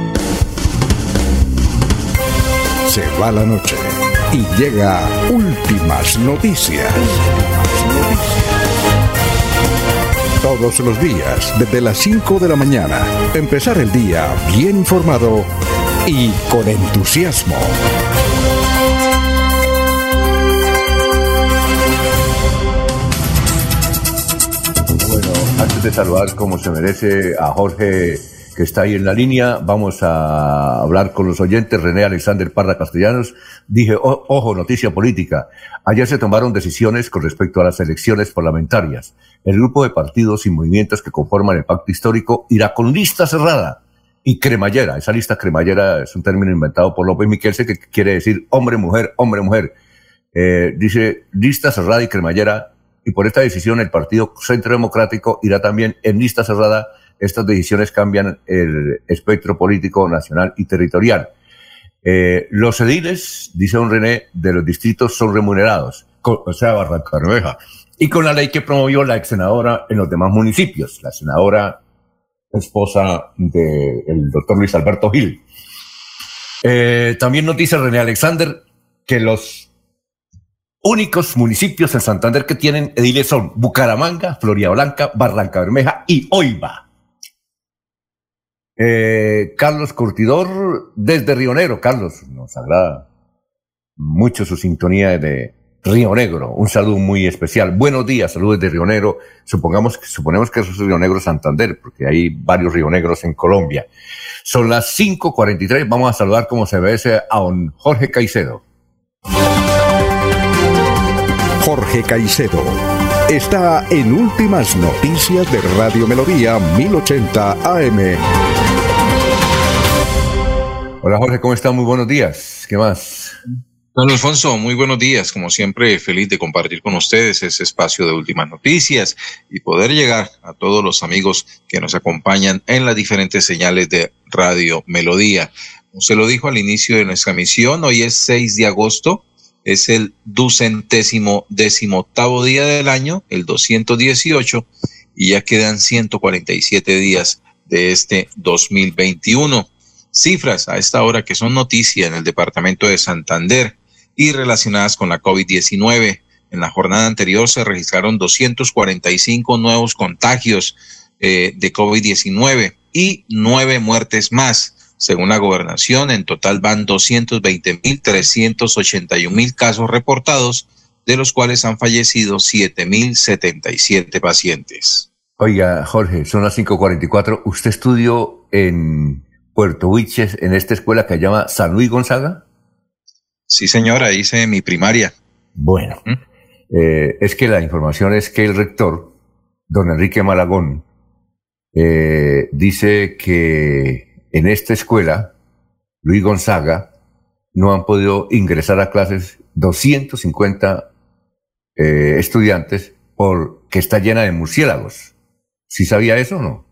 Se va la noche y llega últimas noticias. Todos los días, desde las 5 de la mañana, empezar el día bien informado y con entusiasmo. Bueno, antes de saludar como se merece a Jorge que está ahí en la línea, vamos a hablar con los oyentes. René Alexander Parra Castellanos, dije, "O- ojo, noticia política. Ayer se tomaron decisiones con respecto a las elecciones parlamentarias. El grupo de partidos y movimientos que conforman el pacto histórico irá con lista cerrada y cremallera. Esa lista cremallera es un término inventado por López Miquelse que quiere decir hombre, mujer, hombre, mujer. Eh, dice, lista cerrada y cremallera, y por esta decisión el Partido Centro Democrático irá también en lista cerrada. Estas decisiones cambian el espectro político nacional y territorial. Eh, los ediles, dice don René, de los distritos son remunerados, o sea, Barranca Bermeja, y con la ley que promovió la ex senadora en los demás municipios, la senadora esposa del doctor Luis Alberto Gil. Eh, también nos dice René Alexander que los únicos municipios en Santander que tienen ediles son Bucaramanga, Floria Blanca, Barranca Bermeja y Oiva. Eh, Carlos Curtidor desde Río Negro. Carlos, nos agrada mucho su sintonía de Río Negro. Un saludo muy especial. Buenos días, saludos de Río Negro. Supongamos, suponemos que eso es Río Negro Santander, porque hay varios Río Negros en Colombia. Son las 5.43. Vamos a saludar como se ve a don Jorge Caicedo. Jorge Caicedo está en Últimas Noticias de Radio Melodía 1080 AM. Hola Jorge, ¿cómo está? Muy buenos días. ¿Qué más? Don Alfonso, muy buenos días. Como siempre, feliz de compartir con ustedes ese espacio de últimas noticias y poder llegar a todos los amigos que nos acompañan en las diferentes señales de Radio Melodía. Se lo dijo al inicio de nuestra misión, hoy es 6 de agosto es el ducentésimo décimo octavo día del año, el 218, y ya quedan 147 días de este 2021. Cifras a esta hora que son noticia en el departamento de Santander y relacionadas con la COVID-19. En la jornada anterior se registraron 245 nuevos contagios eh, de COVID-19 y nueve muertes más. Según la gobernación, en total van 220.381 mil casos reportados, de los cuales han fallecido 7.077 pacientes. Oiga, Jorge, son las 5.44. ¿Usted estudió en Puerto Huiches, en esta escuela que se llama San Luis Gonzaga? Sí, señora, hice mi primaria. Bueno, ¿Mm? eh, es que la información es que el rector, don Enrique Malagón, eh, dice que en esta escuela, Luis Gonzaga, no han podido ingresar a clases 250 eh, estudiantes porque está llena de murciélagos. ¿Sí sabía eso o no?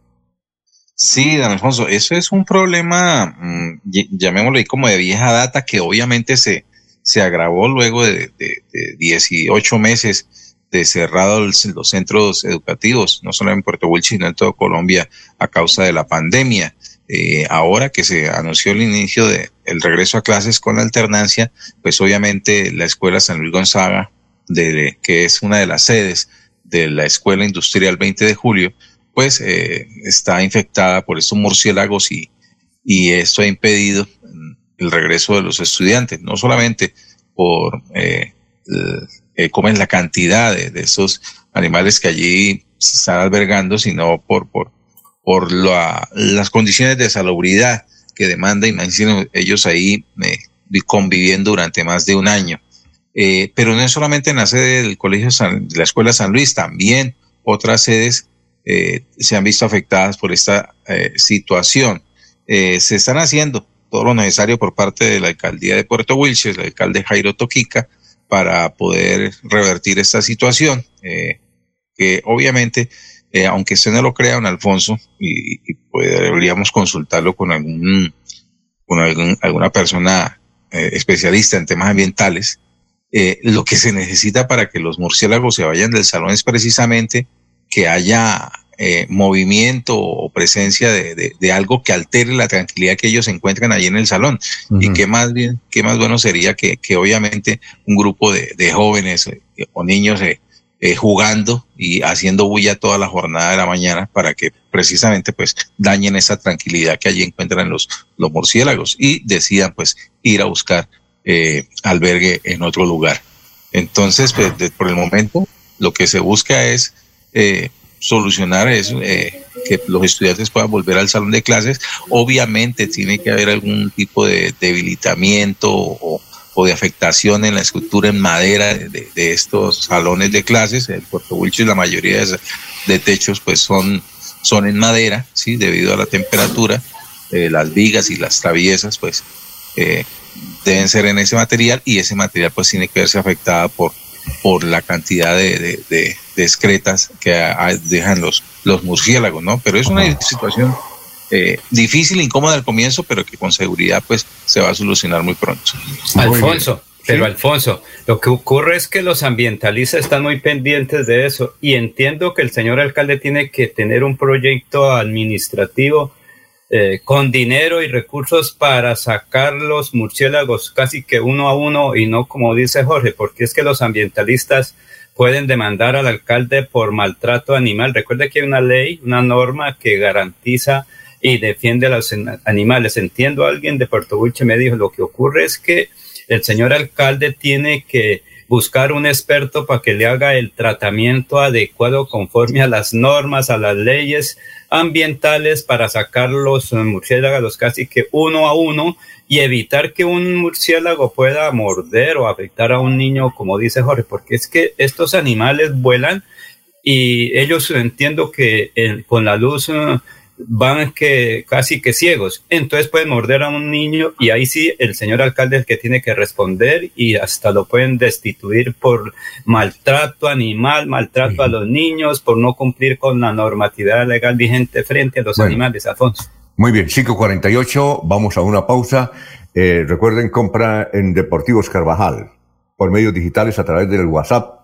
Sí, don Alfonso, eso es un problema, mm, llamémoslo ahí como de vieja data, que obviamente se, se agravó luego de, de, 18 meses de cerrados los centros educativos, no solo en Puerto Wilches, sino en toda Colombia, a causa de la pandemia. Eh, ahora que se anunció el inicio del el regreso a clases con la alternancia, pues obviamente la Escuela San Luis Gonzaga, de, que es una de las sedes de la Escuela Industrial 20 de Julio, pues eh, está infectada por estos murciélagos y, y esto ha impedido el regreso de los estudiantes, no solamente por eh, eh comen la cantidad de, de, esos animales que allí se están albergando, sino por, por por las condiciones de salubridad que demanda, imagínense ellos ahí eh, conviviendo durante más de un año. Eh, pero no es solamente en la sede del Colegio de la Escuela San Luis, también otras sedes eh, se han visto afectadas por esta situación. se están haciendo todo lo necesario por parte de la alcaldía de Puerto Wilches, el alcalde Jairo Toquica, para poder revertir esta situación, que obviamente eh, aunque usted no lo crea, don Alfonso, y, y podríamos consultarlo con algún, con alguna persona eh, especialista en temas ambientales, eh, lo que se necesita para que los murciélagos se vayan del salón es precisamente que haya movimiento o presencia de, de, algo que altere la tranquilidad que ellos encuentran allí en el salón. Y qué más bien, qué más bueno sería que, que obviamente un grupo de, de jóvenes o niños eh, jugando y haciendo bulla toda la jornada de la mañana para que precisamente pues dañen esa tranquilidad que allí encuentran los, los murciélagos y decidan pues ir a buscar eh, albergue en otro lugar. Entonces, pues por el momento lo que se busca es eh, solucionar eso, eh, que los estudiantes puedan volver al salón de clases. Obviamente tiene que haber algún tipo de debilitamiento o, de afectación en la estructura en madera de, estos salones de clases. En Puerto Wilches la mayoría de, techos pues son, son en madera, ¿sí? debido a la temperatura. Eh, las vigas y las traviesas pues eh, deben ser en ese material y ese material pues tiene que verse afectada por, por la cantidad de, de, excretas que dejan los, los murciélagos, ¿no? Pero es una situación eh, difícil, incómoda al comienzo, pero que con seguridad pues se va a solucionar muy pronto. Alfonso, pero Alfonso, lo que ocurre es que los ambientalistas están muy pendientes de eso y entiendo que el señor alcalde tiene que tener un proyecto administrativo eh, con dinero y recursos para sacar los murciélagos casi que uno a uno y no como dice Jorge, porque es que los ambientalistas pueden demandar al alcalde por maltrato animal. Recuerde que hay una ley, una norma que garantiza y defiende a los animales. Entiendo, alguien de Puerto Buche me dijo, lo que ocurre es que el señor alcalde tiene que buscar un experto para que le haga el tratamiento adecuado conforme a las normas, a las leyes ambientales para sacar los murciélagos casi que uno a uno y evitar que un murciélago pueda morder o afectar a un niño, como dice Jorge, porque es que estos animales vuelan y ellos entiendo que con la luz van que casi que ciegos. Entonces pueden morder a un niño y ahí sí el señor alcalde es el que tiene que responder y hasta lo pueden destituir por maltrato animal, maltrato a los niños, por no cumplir con la normatividad legal vigente frente a los animales, Alfonso. Muy bien, 5.48, vamos a una pausa. Eh, recuerden, compra en Deportivos Carvajal por medios digitales a través del WhatsApp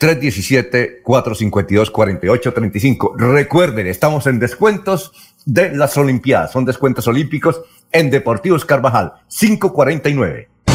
317-452-4835. Recuerden, estamos en descuentos de las Olimpiadas. Son descuentos olímpicos en Deportivos Carvajal, 549.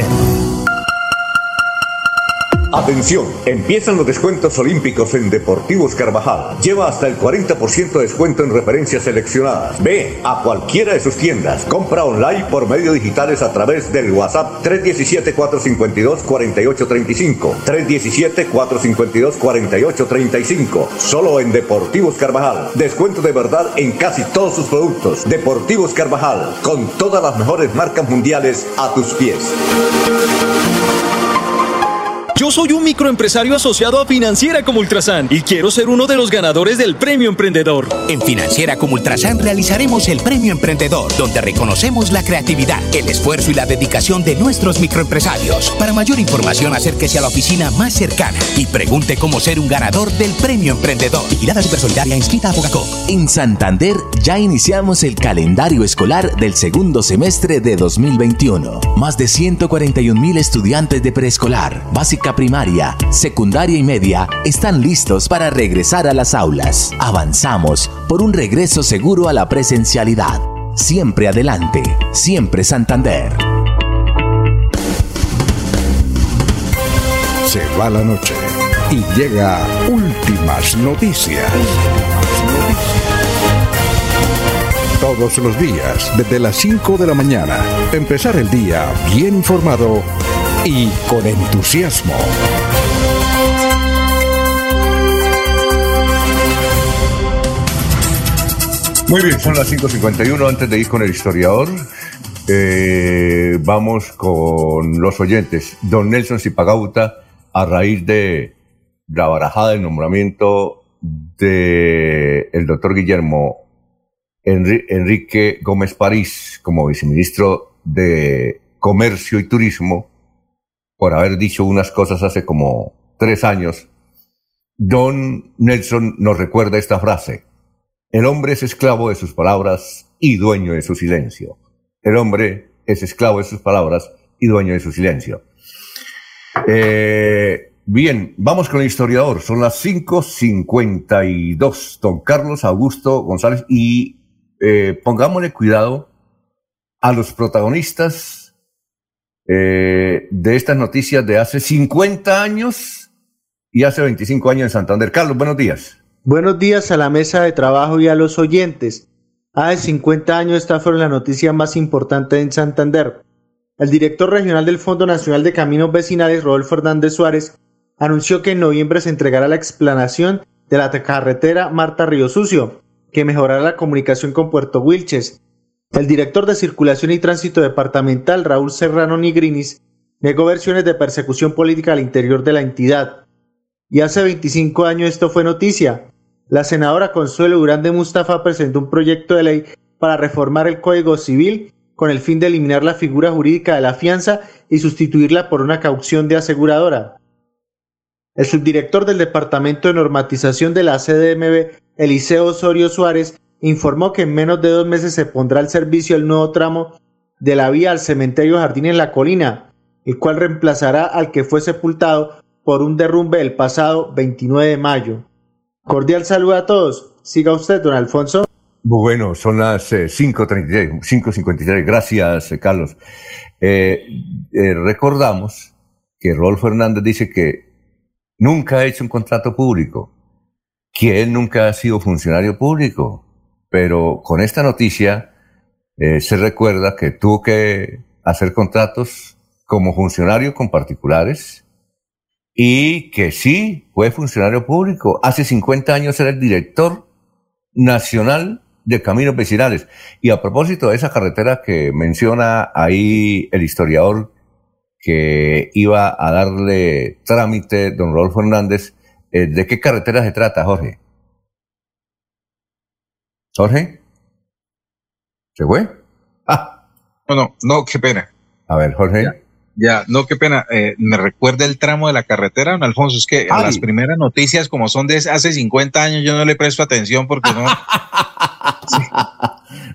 Listen. Atención, empiezan los descuentos olímpicos en Deportivos Carvajal. Lleva hasta el 40% de descuento en referencias seleccionadas. Ve a cualquiera de sus tiendas. Compra online por medios digitales a través del WhatsApp 317-452-4835. 317-452-4835. Solo en Deportivos Carvajal. Descuento de verdad en casi todos sus productos. Deportivos Carvajal, con todas las mejores marcas mundiales a tus pies. Yo soy un microempresario asociado a Financiera como Ultrasan y quiero ser uno de los ganadores del Premio Emprendedor. En Financiera como Ultrasan realizaremos el Premio Emprendedor, donde reconocemos la creatividad, el esfuerzo y la dedicación de nuestros microempresarios. Para mayor información, acérquese a la oficina más cercana y pregunte cómo ser un ganador del Premio Emprendedor. Vigilada Supersolidaria inscrita a Bogacó. En Santander ya iniciamos el calendario escolar del segundo semestre de 2021. Más de 141 mil estudiantes de preescolar, básica primaria, secundaria y media están listos para regresar a las aulas. Avanzamos por un regreso seguro a la presencialidad. Siempre adelante, siempre Santander. Se va la noche y llega últimas noticias. Todos los días, desde las 5 de la mañana, empezar el día bien informado y con entusiasmo. Muy bien, son las 5.51. Antes de ir con el historiador, eh, vamos con los oyentes. Don Nelson Zipagauta, a raíz de la barajada del nombramiento del el doctor Guillermo Enrique Gómez París como viceministro de Comercio y Turismo, por haber dicho unas cosas hace como tres años, Don Nelson nos recuerda esta frase. El hombre es esclavo de sus palabras y dueño de su silencio. El hombre es esclavo de sus palabras y dueño de su silencio. Eh, bien, vamos con el historiador. Son las 5.52. Don Carlos Augusto González. Y eh, pongámosle cuidado a los protagonistas eh, de estas noticias de hace 50 años y hace 25 años en Santander. Carlos, buenos días. Buenos días a la mesa de trabajo y a los oyentes. Hace 50 años esta fue la noticia más importante en Santander. el director regional del Fondo Nacional de Caminos Vecinales, Rodolfo Hernández Suárez, anunció que en noviembre se entregará la explanación de la carretera Marta Río Sucio, que mejorará la comunicación con Puerto Wilches. El director de Circulación y Tránsito Departamental, Raúl Serrano Nigrinis, negó versiones de persecución política al interior de la entidad. Y hace 25 años esto fue noticia. La senadora Consuelo Durán de Mustafa presentó un proyecto de ley para reformar el Código Civil con el fin de eliminar la figura jurídica de la fianza y sustituirla por una caución de aseguradora. El subdirector del Departamento de Normatización de la CDMB, Eliseo Osorio Suárez, informó que en menos de dos meses se pondrá al servicio el nuevo tramo de la vía al cementerio Jardín en la Colina, el cual reemplazará al que fue sepultado por un derrumbe el pasado 29 de mayo. Cordial saludo a todos. Siga usted, don Alfonso. Bueno, son las 5.33, 5.53. Gracias, eh, Carlos. Eh, eh, recordamos que Rolfo Hernández dice que nunca ha hecho un contrato público, que él nunca ha sido funcionario público, pero con esta noticia se recuerda que tuvo que hacer contratos como funcionario con particulares y que sí fue funcionario público. Hace 50 años era el director nacional de caminos vecinales. Y a propósito de esa carretera que menciona ahí el historiador que iba a darle trámite, don Rodolfo Hernández, eh, ¿de qué carretera se trata, Jorge? ¿Jorge? ¿Se fue? Ah. No, no, no, qué pena. A ver, Jorge. Ya, no, qué pena. Eh, me recuerda el tramo de la carretera, don Alfonso. Es que a las primeras noticias, como son de hace 50 años, yo no le presto atención porque no.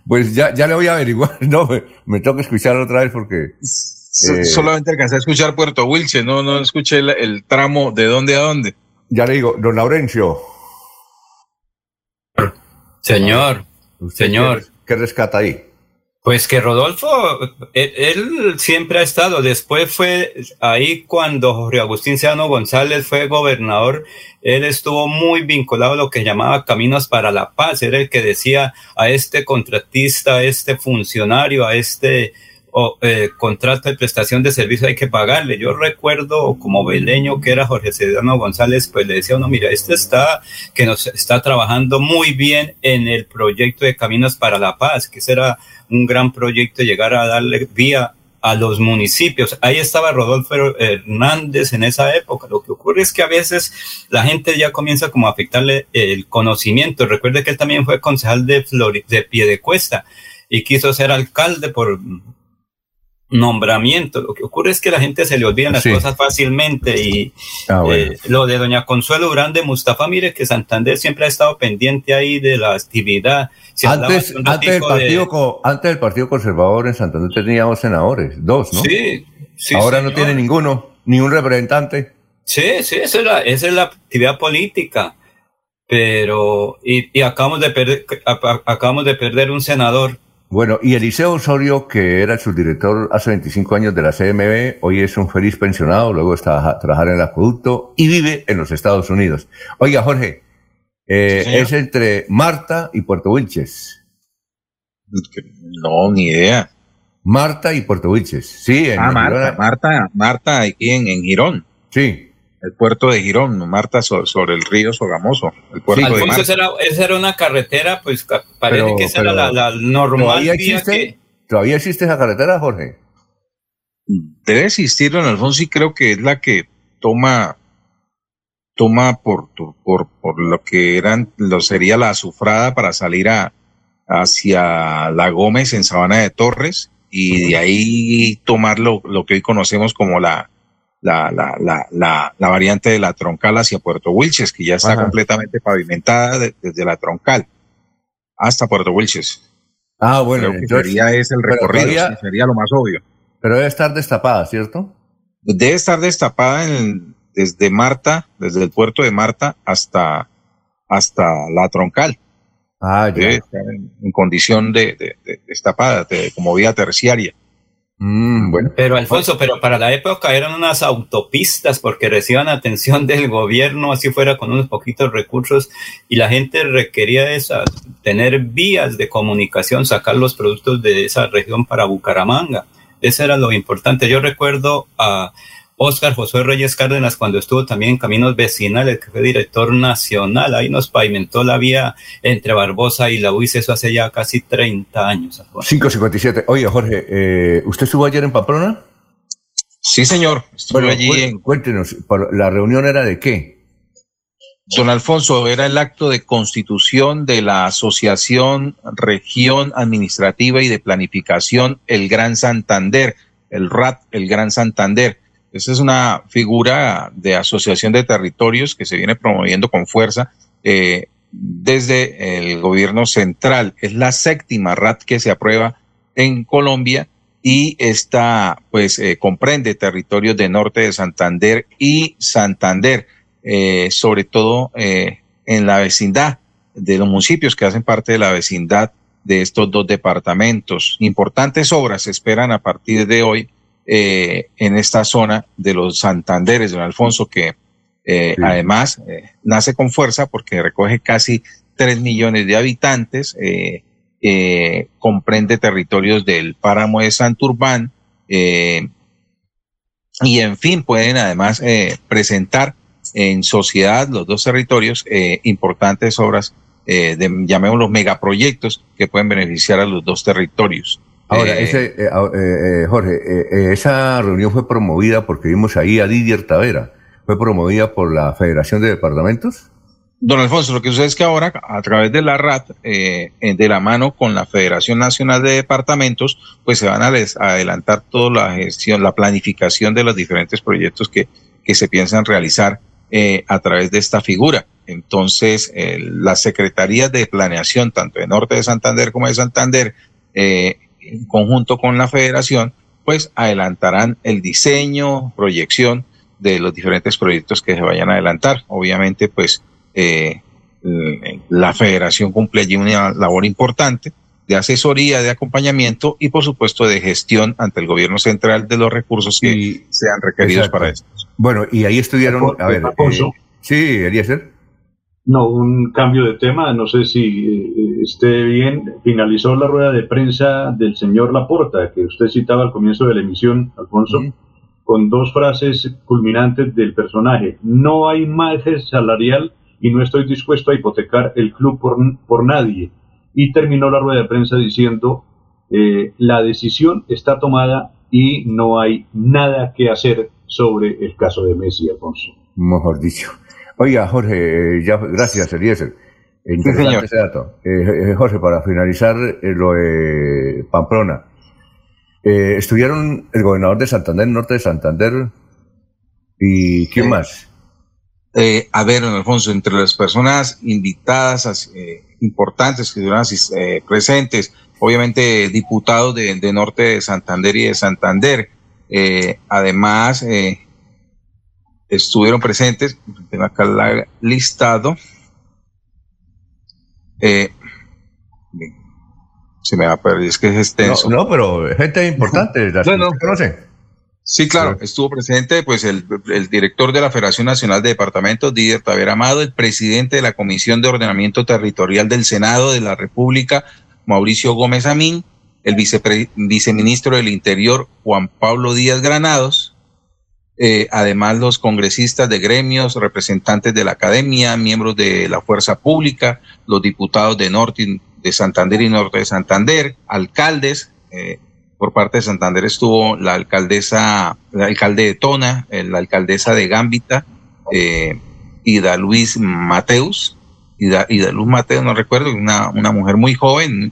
Pues ya, ya le voy a averiguar. No, me, toca escuchar otra vez porque. Eh, solamente alcancé a escuchar Puerto Wilche, no, no escuché el, tramo de dónde a dónde. Ya le digo, don Laurencio. Señor, señor. ¿Qué rescata ahí? Pues que Rodolfo, él, siempre ha estado, después fue ahí cuando Jorge Agustín Seano González fue gobernador, él estuvo muy vinculado a lo que llamaba Caminos para la Paz, era el que decía a este contratista, a este funcionario, a este eh, contrato de prestación de servicio hay que pagarle. Yo recuerdo como beleño que era Jorge Sedano González, pues le decía uno, mira, este está, que nos está trabajando muy bien en el proyecto de Caminos para la Paz, que será un gran proyecto llegar a darle vía a los municipios. Ahí estaba Rodolfo Hernández en esa época. Lo que ocurre es que a veces la gente ya comienza como a afectarle el conocimiento. Recuerde que él también fue concejal de, Flor de Piedecuesta y quiso ser alcalde por nombramiento. Lo que ocurre es que la gente se le olvidan las cosas fácilmente y ah, eh, lo de doña Consuelo Durán de Mustafa, mire que Santander siempre ha estado pendiente ahí de la actividad. antes, antes, del partido, antes del Partido Conservador en Santander teníamos senadores, dos, ¿no? Sí, sí Ahora no tiene ninguno, ni un representante. Sí, sí, esa es la, esa es la actividad política. Pero, y, y acabamos de perder, acabamos de perder un senador bueno, y Eliseo Osorio, que era el subdirector hace 25 años de la CMB, hoy es un feliz pensionado, luego está a trabajar en el acueducto y vive en los Estados Unidos. Oiga, Jorge, eh, es entre Marta y Puerto Wilches. No, ni idea. Marta y Puerto Wilches, sí. En ah, Marta, Marta, Marta, aquí en, en Girón. Sí el puerto de Girón, Marta, sobre, el río Sogamoso. El puerto de Esa, era, esa, era, una carretera, pues parece que esa era la, normal. ¿todavía existe, ¿Todavía existe esa carretera, Jorge? Debe existir, don Alfonso, y creo que es la que toma toma por, por, por lo que eran, lo sería la azufrada para salir a, hacia La Gómez en Sabana de Torres y de ahí tomar lo, lo que hoy conocemos como la, la, la, la, la, la variante de la troncal hacia Puerto Wilches, que ya está completamente pavimentada desde la troncal hasta Puerto Wilches. Ah, bueno, sería ese el recorrido, sería lo más obvio. Pero debe estar destapada, ¿cierto? Debe estar destapada desde Marta, desde el puerto de Marta hasta, hasta la troncal. Ah, ya. Debe estar en, condición de, de, de destapada, como vía terciaria. Mm, bueno. Pero Alfonso, pero para la época eran unas autopistas porque reciban atención del gobierno, así fuera con unos poquitos recursos, y la gente requería esa, tener vías de comunicación, sacar los productos de esa región para Bucaramanga. Eso era lo importante. Yo recuerdo a Oscar José Reyes Cárdenas cuando estuvo también en Caminos Vecinales, que fue director nacional. Ahí nos pavimentó la vía entre Barbosa y la UIS, eso hace ya casi 30 años. 557. Oye, Jorge, eh, ¿usted estuvo ayer en Pamplona? Sí, señor. Estuve allí en... Cuéntenos, ¿la reunión era de qué? Don Alfonso, era el acto de constitución de la Asociación Región Administrativa y de Planificación El Gran Santander, el RAT, el Gran Santander. Esa es una figura de asociación de territorios que se viene promoviendo con fuerza eh, desde el gobierno central. Es la séptima RAT que se aprueba en Colombia y esta pues eh, comprende territorios de norte de Santander y Santander. Eh, sobre todo en la vecindad de los municipios que hacen parte de la vecindad de estos dos departamentos. Importantes obras se esperan a partir de hoy eh, en esta zona de los Santanderes, don Alfonso, que además nace con fuerza porque recoge casi tres millones de habitantes, comprende territorios del páramo de Santurbán, y en fin, pueden además presentar en sociedad los dos territorios eh, importantes obras, eh, de, llamémoslos megaproyectos, que pueden beneficiar a los dos territorios. Ahora, eh, ese, eh, Jorge, esa reunión fue promovida porque vimos ahí a Didier Tavera. ¿Fue promovida por la Federación de Departamentos? Don Alfonso, lo que sucede es que ahora, a través de la RAT, de la mano con la Federación Nacional de Departamentos, pues se van a adelantar toda la gestión, la planificación de los diferentes proyectos que, que se piensan realizar eh, a través de esta figura. Entonces, eh, las secretarías de planeación, tanto de Norte de Santander como de Santander, eh, en conjunto con la federación, pues adelantarán el diseño, proyección de los diferentes proyectos que se vayan a adelantar. Obviamente, pues la federación cumple allí una labor importante de asesoría, de acompañamiento y por supuesto de gestión ante el gobierno central de los recursos que sean requeridos para esto. Bueno, y ahí estudiaron, a ver, eh, sí, Eliezer. No, un cambio de tema, no sé si eh, esté bien. Finalizó la rueda de prensa del señor Laporta, que usted citaba al comienzo de la emisión, Alfonso, con dos frases culminantes del personaje. No hay margen salarial y no estoy dispuesto a hipotecar el club por, por nadie y terminó la rueda de prensa diciendo eh, la decisión está tomada y no hay nada que hacer sobre el caso de Messi, Alfonso. Mejor dicho. Oiga, Jorge, ya, gracias, Eliezer. Interesante ese dato. Eh, eh, Jorge, para finalizar lo de Pamplona. estuvieron el gobernador de Santander, norte de Santander, y ¿quién más? a ver, Alfonso, entre las personas invitadas, importantes que estuvieron eh, presentes, obviamente diputados de, Norte de Santander y de Santander. Eh, además, eh, estuvieron presentes, tengo acá el listado. se me va a perder, es que es extenso. No, pero gente importante, las no, Sí, claro, estuvo presente pues el, director de la Federación Nacional de Departamentos, Didier Taver Amado, el presidente de la Comisión de Ordenamiento Territorial del Senado de la República, Mauricio Gómez Amín, el viceministro del Interior, Juan Pablo Díaz Granados, eh, además los congresistas de gremios, representantes de la academia, miembros de la fuerza pública, los diputados de Norte de Santander y Norte de Santander, alcaldes, eh, por parte de Santander estuvo la alcaldesa, el alcalde de Tona, la alcaldesa de Gambita, eh, Ida Luis Mateus, Ida, Ida Luz Mateus, no recuerdo, una, una mujer muy joven,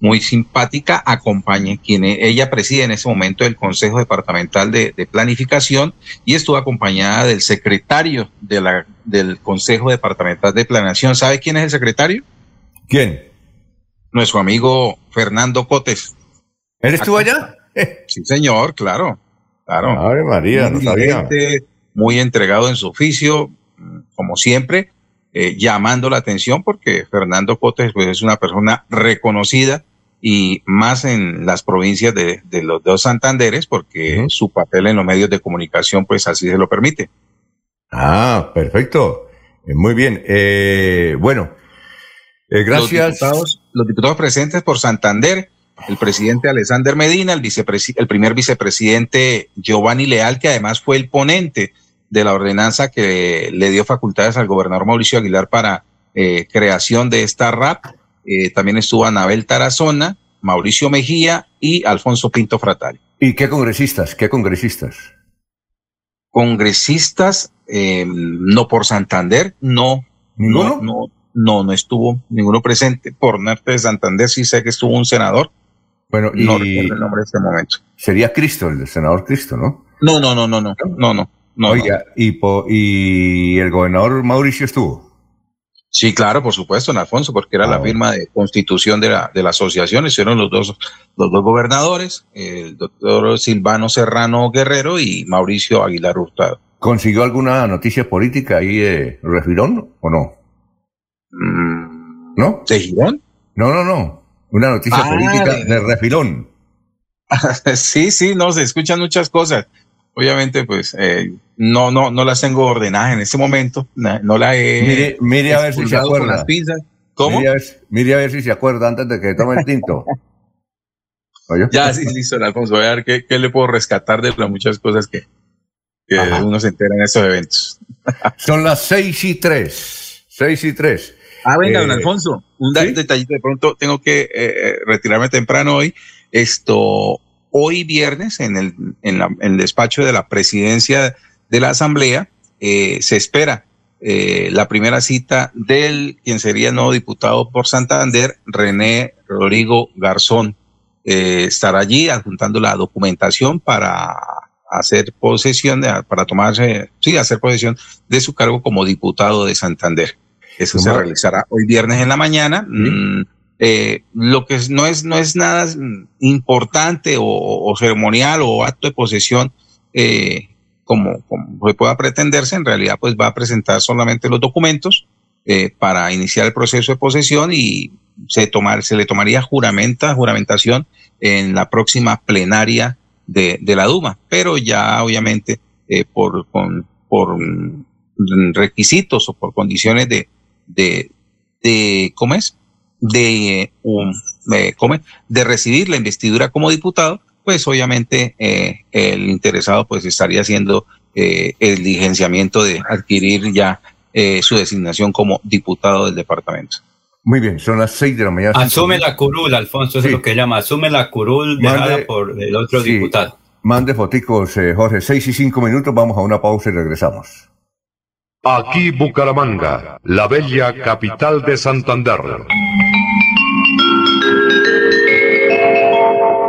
muy simpática, acompaña, quien e, ella preside en ese momento el Consejo Departamental de, Planificación y estuvo acompañada del secretario de la, del Consejo Departamental de Planeación. ¿Sabe quién es el secretario? ¿Quién? Nuestro amigo Fernando Cotes. ¿Él estuvo allá? Sí, señor, claro. Claro. Madre María, no sabía. Muy entregado en su oficio, como siempre, eh, llamando la atención porque Fernando Cotes pues, es una persona reconocida y más en las provincias de, los dos Santanderes porque su papel en los medios de comunicación pues así se lo permite. Ah, perfecto. Eh, muy bien. Eh, bueno, gracias. los diputados presentes por Santander el presidente Alexander Medina, el, el primer vicepresidente Giovanni Leal, que además fue el ponente de la ordenanza que le dio facultades al gobernador Mauricio Aguilar para eh, creación de esta RAP. Eh, también estuvo Anabel Tarazona, Mauricio Mejía y Alfonso Pinto Fratari. ¿Y qué congresistas? ¿Qué congresistas? Congresistas, eh, no por Santander, no. ¿Ninguno? No, no, no, estuvo ninguno presente. Por norte de Santander sí sé que estuvo un senador. Bueno, y no recuerdo el nombre de este momento. Sería Cristo, el senador Cristo, ¿no? No, no, no, no, no, no, no. No Oiga, Y, po, y el gobernador Mauricio estuvo. Sí, claro, por supuesto, en Alfonso, porque era Ah, la bueno. firma de constitución de la, de la asociación, hicieron los dos, los dos gobernadores, el doctor Silvano Serrano Guerrero y Mauricio Aguilar Hurtado. ¿Consiguió alguna noticia política ahí de Refirón o no? ¿No? ¿De Girón? No, no, no. Una noticia Ah, política de- de Refirón. sí, sí, no, se escuchan muchas cosas. Obviamente, pues, eh, no, no, no las tengo ordenadas en este momento, na- no las he Mire, mire a ver si se acuerda. las. ¿Cómo? Mire a, ver, mire a ver si se acuerda antes de que tome el tinto. Ya, sí, listo, Alfonso. Voy a ver qué, qué le puedo rescatar de las muchas cosas que, que uno se entera en estos eventos. Son las seis y tres. Seis y tres. Ah, venga, Eh, don Alfonso, un da- detallito. De pronto tengo que eh, eh, retirarme temprano hoy. Esto, hoy viernes, en el, en, la- en el despacho de la presidencia de la Asamblea, eh, se espera eh, la primera cita del quien sería nuevo diputado por Santander, René Rodrigo Garzón. Eh, estará allí adjuntando la documentación para hacer posesión, de- para tomarse, sí, hacer posesión de su cargo como diputado de Santander. Eso se realizará hoy viernes en la mañana. Mm, eh, lo que no es, no es nada importante o, ceremonial o acto de posesión eh, como, como pueda pretenderse, en realidad pues va a presentar solamente los documentos eh, para iniciar el proceso de posesión y se, tomar, se le tomaría juramenta, juramentación en la próxima plenaria de, la Duma, pero ya obviamente eh, por, con, por requisitos o por condiciones de, de ¿cómo es? De, un, eh, de recibir la investidura como diputado, pues obviamente eh, el interesado pues estaría haciendo eh, el diligenciamiento de adquirir ya eh, su designación como diputado del departamento. Muy bien, son las seis de la mañana. Asume la curul, Alfonso, eso es lo que llama. Asume la curul dejada Mande- por el otro Sí. diputado. Mande foticos, eh, Jorge. Seis y cinco minutos, vamos a una pausa y regresamos. Aquí Bucaramanga, la bella capital de Santander.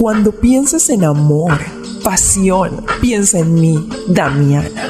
Cuando pienses en amor, pasión, piensa en mí, Damiana.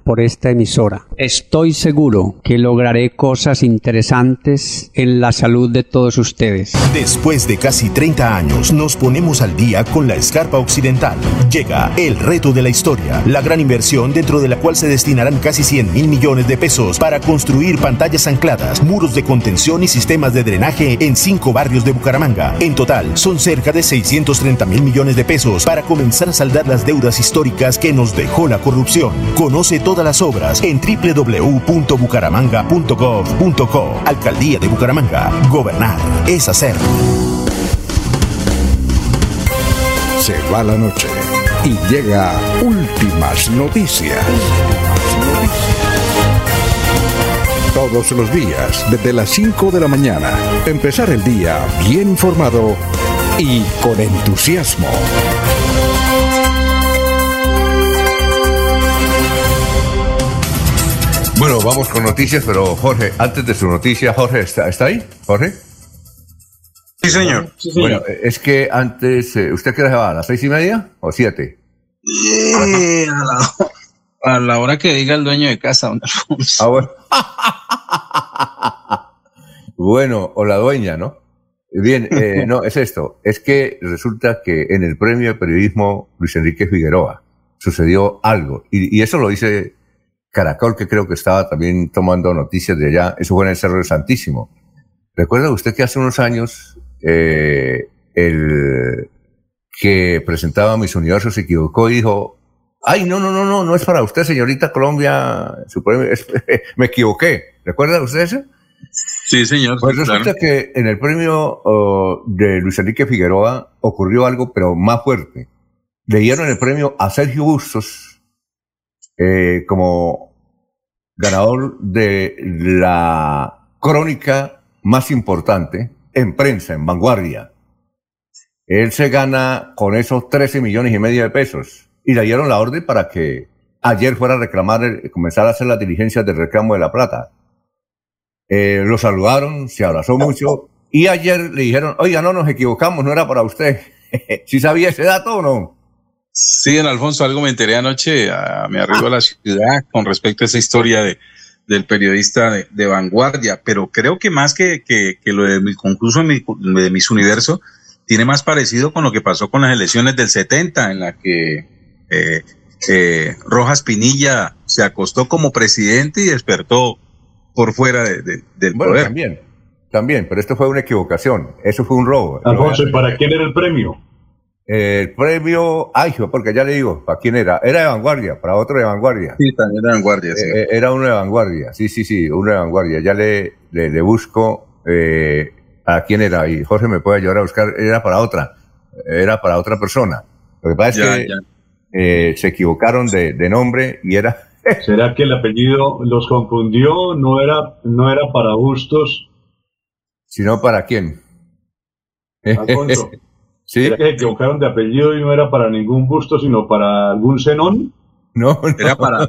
por esta emisora. Estoy seguro que lograré cosas interesantes en la salud de todos ustedes. Después de casi 30 años nos ponemos al día con la escarpa occidental. Llega el reto de la historia, la gran inversión dentro de la cual se destinarán casi 100 mil millones de pesos para construir pantallas ancladas, muros de contención y sistemas de drenaje en cinco barrios de Bucaramanga. En total son cerca de 630 mil millones de pesos para comenzar a saldar las deudas históricas que nos dejó la corrupción. Conoce todas las obras en www.bucaramanga.gov.co. Alcaldía de Bucaramanga. Gobernar es hacer. Se va la noche y llega últimas noticias. Todos los días, desde las 5 de la mañana, empezar el día bien informado y con entusiasmo. Bueno, vamos con noticias, pero Jorge, antes de su noticia, Jorge, ¿está, está ahí? Jorge. Sí, señor. Bueno, es que antes, eh, ¿usted qué hora se va? ¿A las seis y media o siete? Eh, a, la, a la hora que diga el dueño de casa, don Alfonso. Ah, bueno. bueno, o la dueña, ¿no? Bien, eh, no, es esto. Es que resulta que en el premio de periodismo Luis Enrique Figueroa sucedió algo. Y, y eso lo dice Caracol, que creo que estaba también tomando noticias de allá. Eso fue en el Cerro del Santísimo. ¿Recuerda usted que hace unos años eh, el que presentaba Mis Universos se equivocó y dijo, ay, no, no, no, no, no es para usted, señorita Colombia, su premio, es- me equivoqué. ¿Recuerda usted eso? Sí, señor. Pues resulta claro. que en el premio oh, de Luis Enrique Figueroa ocurrió algo, pero más fuerte. Le dieron el premio a Sergio Bustos eh, como ganador de la crónica más importante en prensa, en vanguardia. Él se gana con esos 13 millones y medio de pesos y le dieron la orden para que ayer fuera a reclamar, el- comenzar a hacer las diligencias del reclamo de la plata. Eh, lo saludaron, se abrazó mucho y ayer le dijeron, oiga, no nos equivocamos, no era para usted. ¿Sí sabía ese dato o no? Sí, don Alfonso, algo me enteré anoche, a, me arribo a la ciudad con respecto a esa historia de, del periodista de, de vanguardia, pero creo que más que, que, que lo de mi concurso de, mi- de Miss Universo, tiene más parecido con lo que pasó con las elecciones del 70, en la que eh, eh, Rojas Pinilla se acostó como presidente y despertó por fuera de- de- del Bueno, poder. también, también, pero esto fue una equivocación, eso fue un robo. Alfonso, ¿y para quién era el premio? El premio, ay, porque ya le digo, ¿para quién era? Era de vanguardia, para otro de vanguardia. Sí, también era vanguardia, sí. Eh, era uno de vanguardia, sí, sí, sí, uno de vanguardia. Ya le, le, le busco eh, a quién era y Jorge me puede ayudar a buscar, era para otra, era para otra persona. Lo que pasa es que eh, se equivocaron de, de nombre y era... ¿Será que el apellido los confundió? ¿No era, no era para Bustos? ¿Sino para quién? Alfonso. ¿Sí? ¿Será que se equivocaron de apellido y no era para ningún Busto, sino para algún Zenón? No, Era para,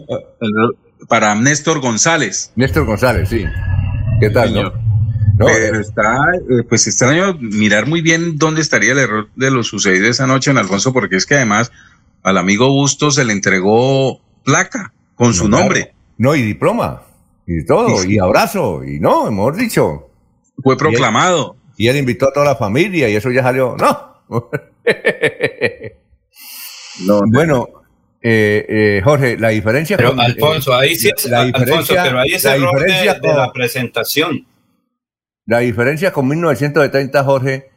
para Néstor González. Néstor González, sí. ¿Qué tal, no? No, Pero eh, está, eh, pues extraño mirar muy bien dónde estaría el error de lo sucedido esa noche en Alfonso, porque es que además al amigo Bustos se le entregó placa con su No, nombre. No, y diploma, y todo, Sí, sí. y abrazo, y no, hemos dicho. Fue proclamado. Y él, y él invitó a toda la familia, y eso ya salió. No. Bueno, eh, eh, Jorge, la diferencia Pero con- Alfonso, eh, ahí sí, la, la Alfonso, diferencia, pero ahí es la diferencia de con- la presentación. la diferencia con 1970, Jorge,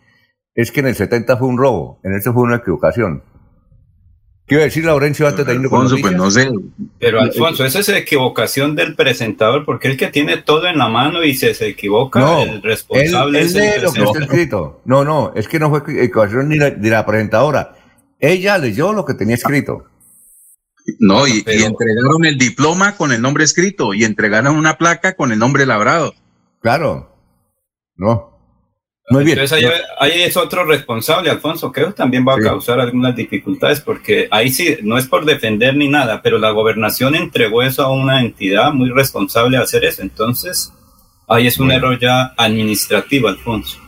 es que en el 70 fue un robo, en este fue una equivocación. ¿Qué iba a decir Laurencio antes de irnos con Alfonso, pues no sé. Pero Alfonso, esa es la equivocación del presentador, porque el que tiene todo en la mano y se, se equivoca, No, el responsable él, es él el lee lo que está escrito. No, no, es que no fue equivocación ni la, de la presentadora. Ella leyó lo que tenía escrito. No, y, entregaron el diploma con el nombre escrito y entregaron una placa con el nombre labrado. Claro. No. Muy bien. Entonces ahí, es otro responsable, Alfonso, que también va a causar algunas dificultades porque ahí sí, no es por defender ni nada, pero la gobernación entregó eso a una entidad muy responsable de hacer eso. Entonces, ahí es un error ya administrativo, Alfonso.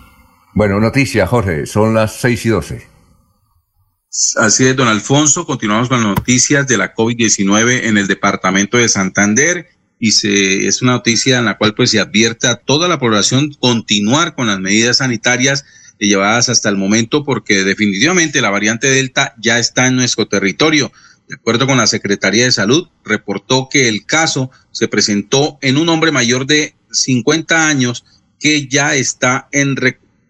Bueno, noticia, Jorge, son las 6 y 12. Así es, don Alfonso. Continuamos con las noticias de la COVID-19 en el departamento de Santander y se, es una noticia en la cual pues se advierte a toda la población continuar con las medidas sanitarias llevadas hasta el momento porque definitivamente la variante Delta ya está en nuestro territorio. De acuerdo con la Secretaría de Salud, reportó que el caso se presentó en un hombre mayor de 50 años que ya está en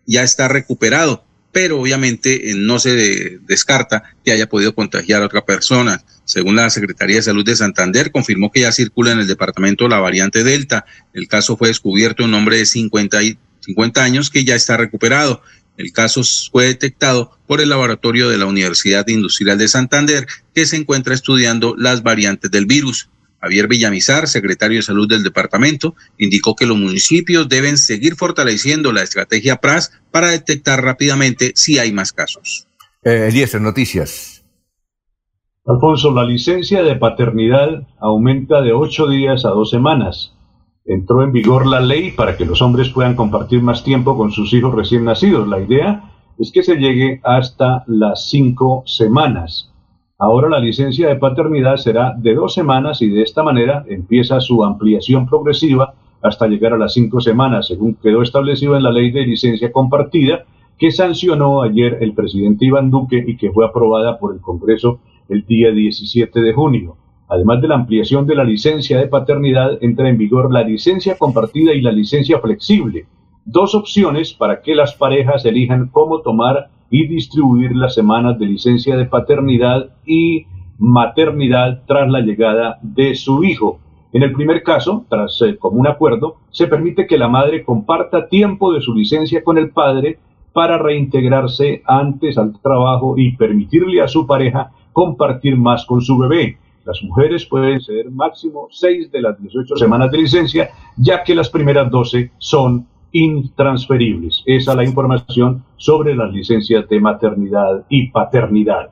ya está recuperado pero obviamente eh, no se descarta que haya podido contagiar a otra persona. Según la Secretaría de Salud de Santander, confirmó que ya circula en el departamento la variante Delta. El caso fue descubierto en un hombre de 50, 50 años que ya está recuperado. El caso fue detectado por el laboratorio de la Universidad Industrial de Santander, que se encuentra estudiando las variantes del virus. Javier Villamizar, secretario de Salud del departamento, indicó que los municipios deben seguir fortaleciendo la estrategia PRAS para detectar rápidamente si hay más casos. Eh, en noticias. Alfonso, la licencia de paternidad aumenta de ocho días a dos semanas. Entró en vigor la ley para que los hombres puedan compartir más tiempo con sus hijos recién nacidos. La idea es que se llegue hasta las cinco semanas. Ahora la licencia de paternidad será de dos semanas y de esta manera empieza su ampliación progresiva hasta llegar a las cinco semanas, según quedó establecido en la ley de licencia compartida que sancionó ayer el presidente Iván Duque y que fue aprobada por el Congreso el día 17 de junio. Además de la ampliación de la licencia de paternidad, entra en vigor la licencia compartida y la licencia flexible, dos opciones para que las parejas elijan cómo tomar y distribuir las semanas de licencia de paternidad y maternidad tras la llegada de su hijo. En el primer caso, tras eh, común acuerdo, se permite que la madre comparta tiempo de su licencia con el padre para reintegrarse antes al trabajo y permitirle a su pareja compartir más con su bebé. Las mujeres pueden ser máximo 6 de las 18 semanas de licencia, ya que las primeras 12 son intransferibles. Esa es la información sobre las licencias de maternidad y paternidad.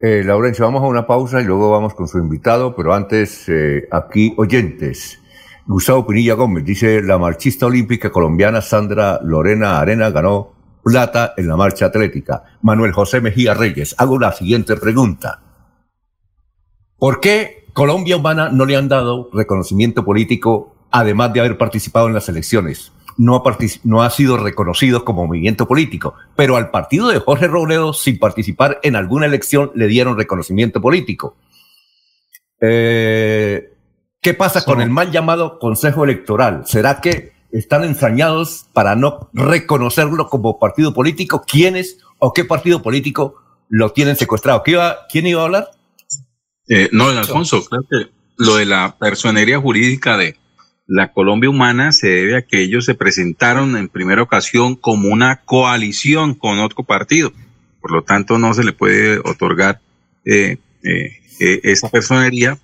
Eh, Laurencio, vamos a una pausa y luego vamos con su invitado, pero antes, eh, aquí oyentes. Gustavo Pinilla Gómez dice, la marchista olímpica colombiana Sandra Lorena Arena ganó plata en la marcha atlética. Manuel José Mejía Reyes, hago la siguiente pregunta. ¿Por qué Colombia Humana no le han dado reconocimiento político además de haber participado en las elecciones? no ha, no ha sido reconocido como movimiento político, pero al partido de Jorge Robledo, sin participar en alguna elección, le dieron reconocimiento político. Eh, ¿Qué pasa con el mal llamado Consejo Electoral? ¿Será que están ensañados para no reconocerlo como partido político? ¿Quiénes o qué partido político lo tienen secuestrado? ¿Quién iba a hablar? Eh, no, Alfonso, claro que lo de la personería jurídica de, la Colombia Humana se debe a que ellos se presentaron en primera ocasión como una coalición con otro partido. Por lo tanto, no se le puede otorgar eh, eh, eh, esa personería.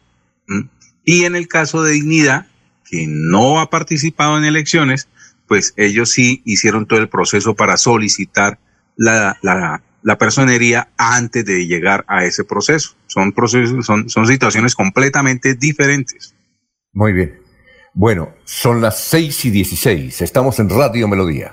Y en el caso de Dignidad, que no ha participado en elecciones, pues ellos sí hicieron todo el proceso para solicitar la, la, la personería antes de llegar a ese proceso. Son procesos, son, son situaciones completamente diferentes. Muy bien. Bueno, son las 6 y 16. Estamos en Radio Melodía.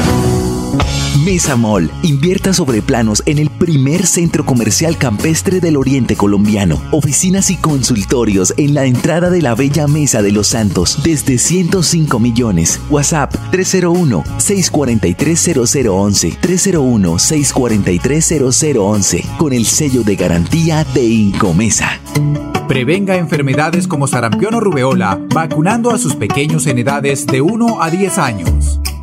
Mesa Mall invierta sobre planos en el primer centro comercial campestre del oriente colombiano. Oficinas y consultorios en la entrada de la Bella Mesa de los Santos desde 105 millones. WhatsApp 301-643-0011. 301-643-0011 con el sello de garantía de Incomesa. Prevenga enfermedades como sarampión o rubeola vacunando a sus pequeños en edades de 1 a 10 años.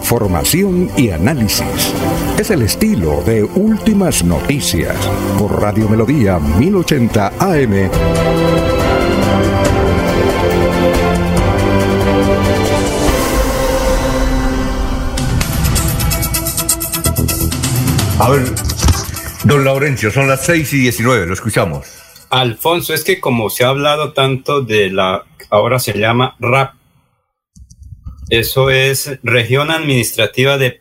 Información y análisis. Es el estilo de Últimas Noticias por Radio Melodía 1080 AM. A ver, don Laurencio, son las 6 y 19, lo escuchamos. Alfonso, es que como se ha hablado tanto de la, ahora se llama RAP, eso es región administrativa de,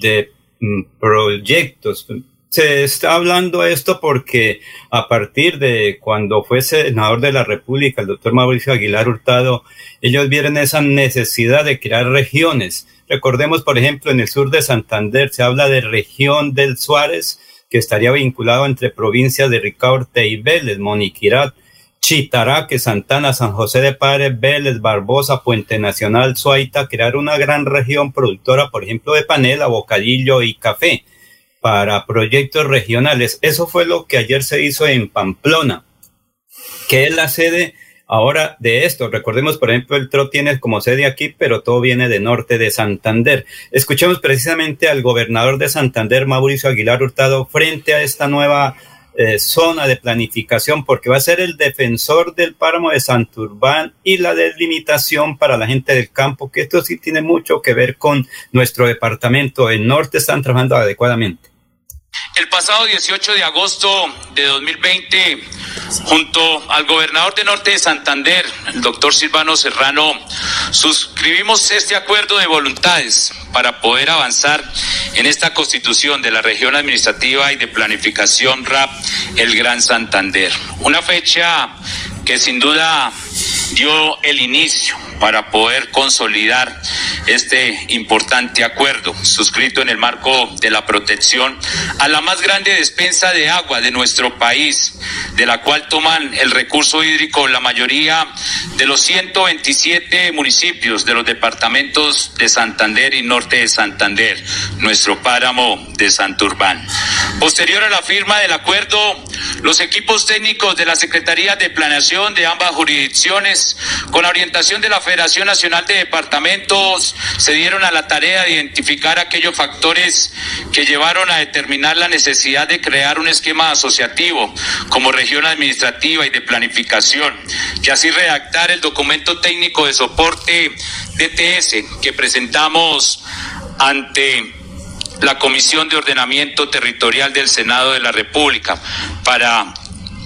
de mm, proyectos. Se está hablando esto porque a partir de cuando fue senador de la República, el doctor Mauricio Aguilar Hurtado, ellos vieron esa necesidad de crear regiones. Recordemos, por ejemplo, en el sur de Santander se habla de región del Suárez, que estaría vinculado entre provincias de Ricaurte y Vélez, Moniquirat, Chitaraque, Santana, San José de Padre, Vélez, Barbosa, Puente Nacional, Suaita, crear una gran región productora, por ejemplo, de panela, bocadillo y café para proyectos regionales. Eso fue lo que ayer se hizo en Pamplona, que es la sede ahora de esto. Recordemos, por ejemplo, el TRO tiene como sede aquí, pero todo viene de norte de Santander. Escuchemos precisamente al gobernador de Santander, Mauricio Aguilar Hurtado, frente a esta nueva eh, zona de planificación, porque va a ser el defensor del páramo de Santurbán y la delimitación para la gente del campo, que esto sí tiene mucho que ver con nuestro departamento. El norte están trabajando adecuadamente. El pasado 18 de agosto de 2020, junto al gobernador de Norte de Santander, el doctor Silvano Serrano, suscribimos este acuerdo de voluntades para poder avanzar en esta constitución de la región administrativa y de planificación RAP, el Gran Santander. Una fecha que sin duda dio el inicio para poder consolidar este importante acuerdo suscrito en el marco de la protección a la más grande despensa de agua de nuestro país, de la cual toman el recurso hídrico la mayoría de los 127 municipios de los departamentos de Santander y norte de Santander, nuestro páramo de Santurbán. Posterior a la firma del acuerdo, los equipos técnicos de la Secretaría de Planeación de ambas jurisdicciones, con la orientación de la Federación Nacional de Departamentos, se dieron a la tarea de identificar aquellos factores que llevaron a determinar la necesidad de crear un esquema asociativo como región administrativa y de planificación, y así redactar el documento técnico de soporte DTS que presentamos ante la Comisión de Ordenamiento Territorial del Senado de la República para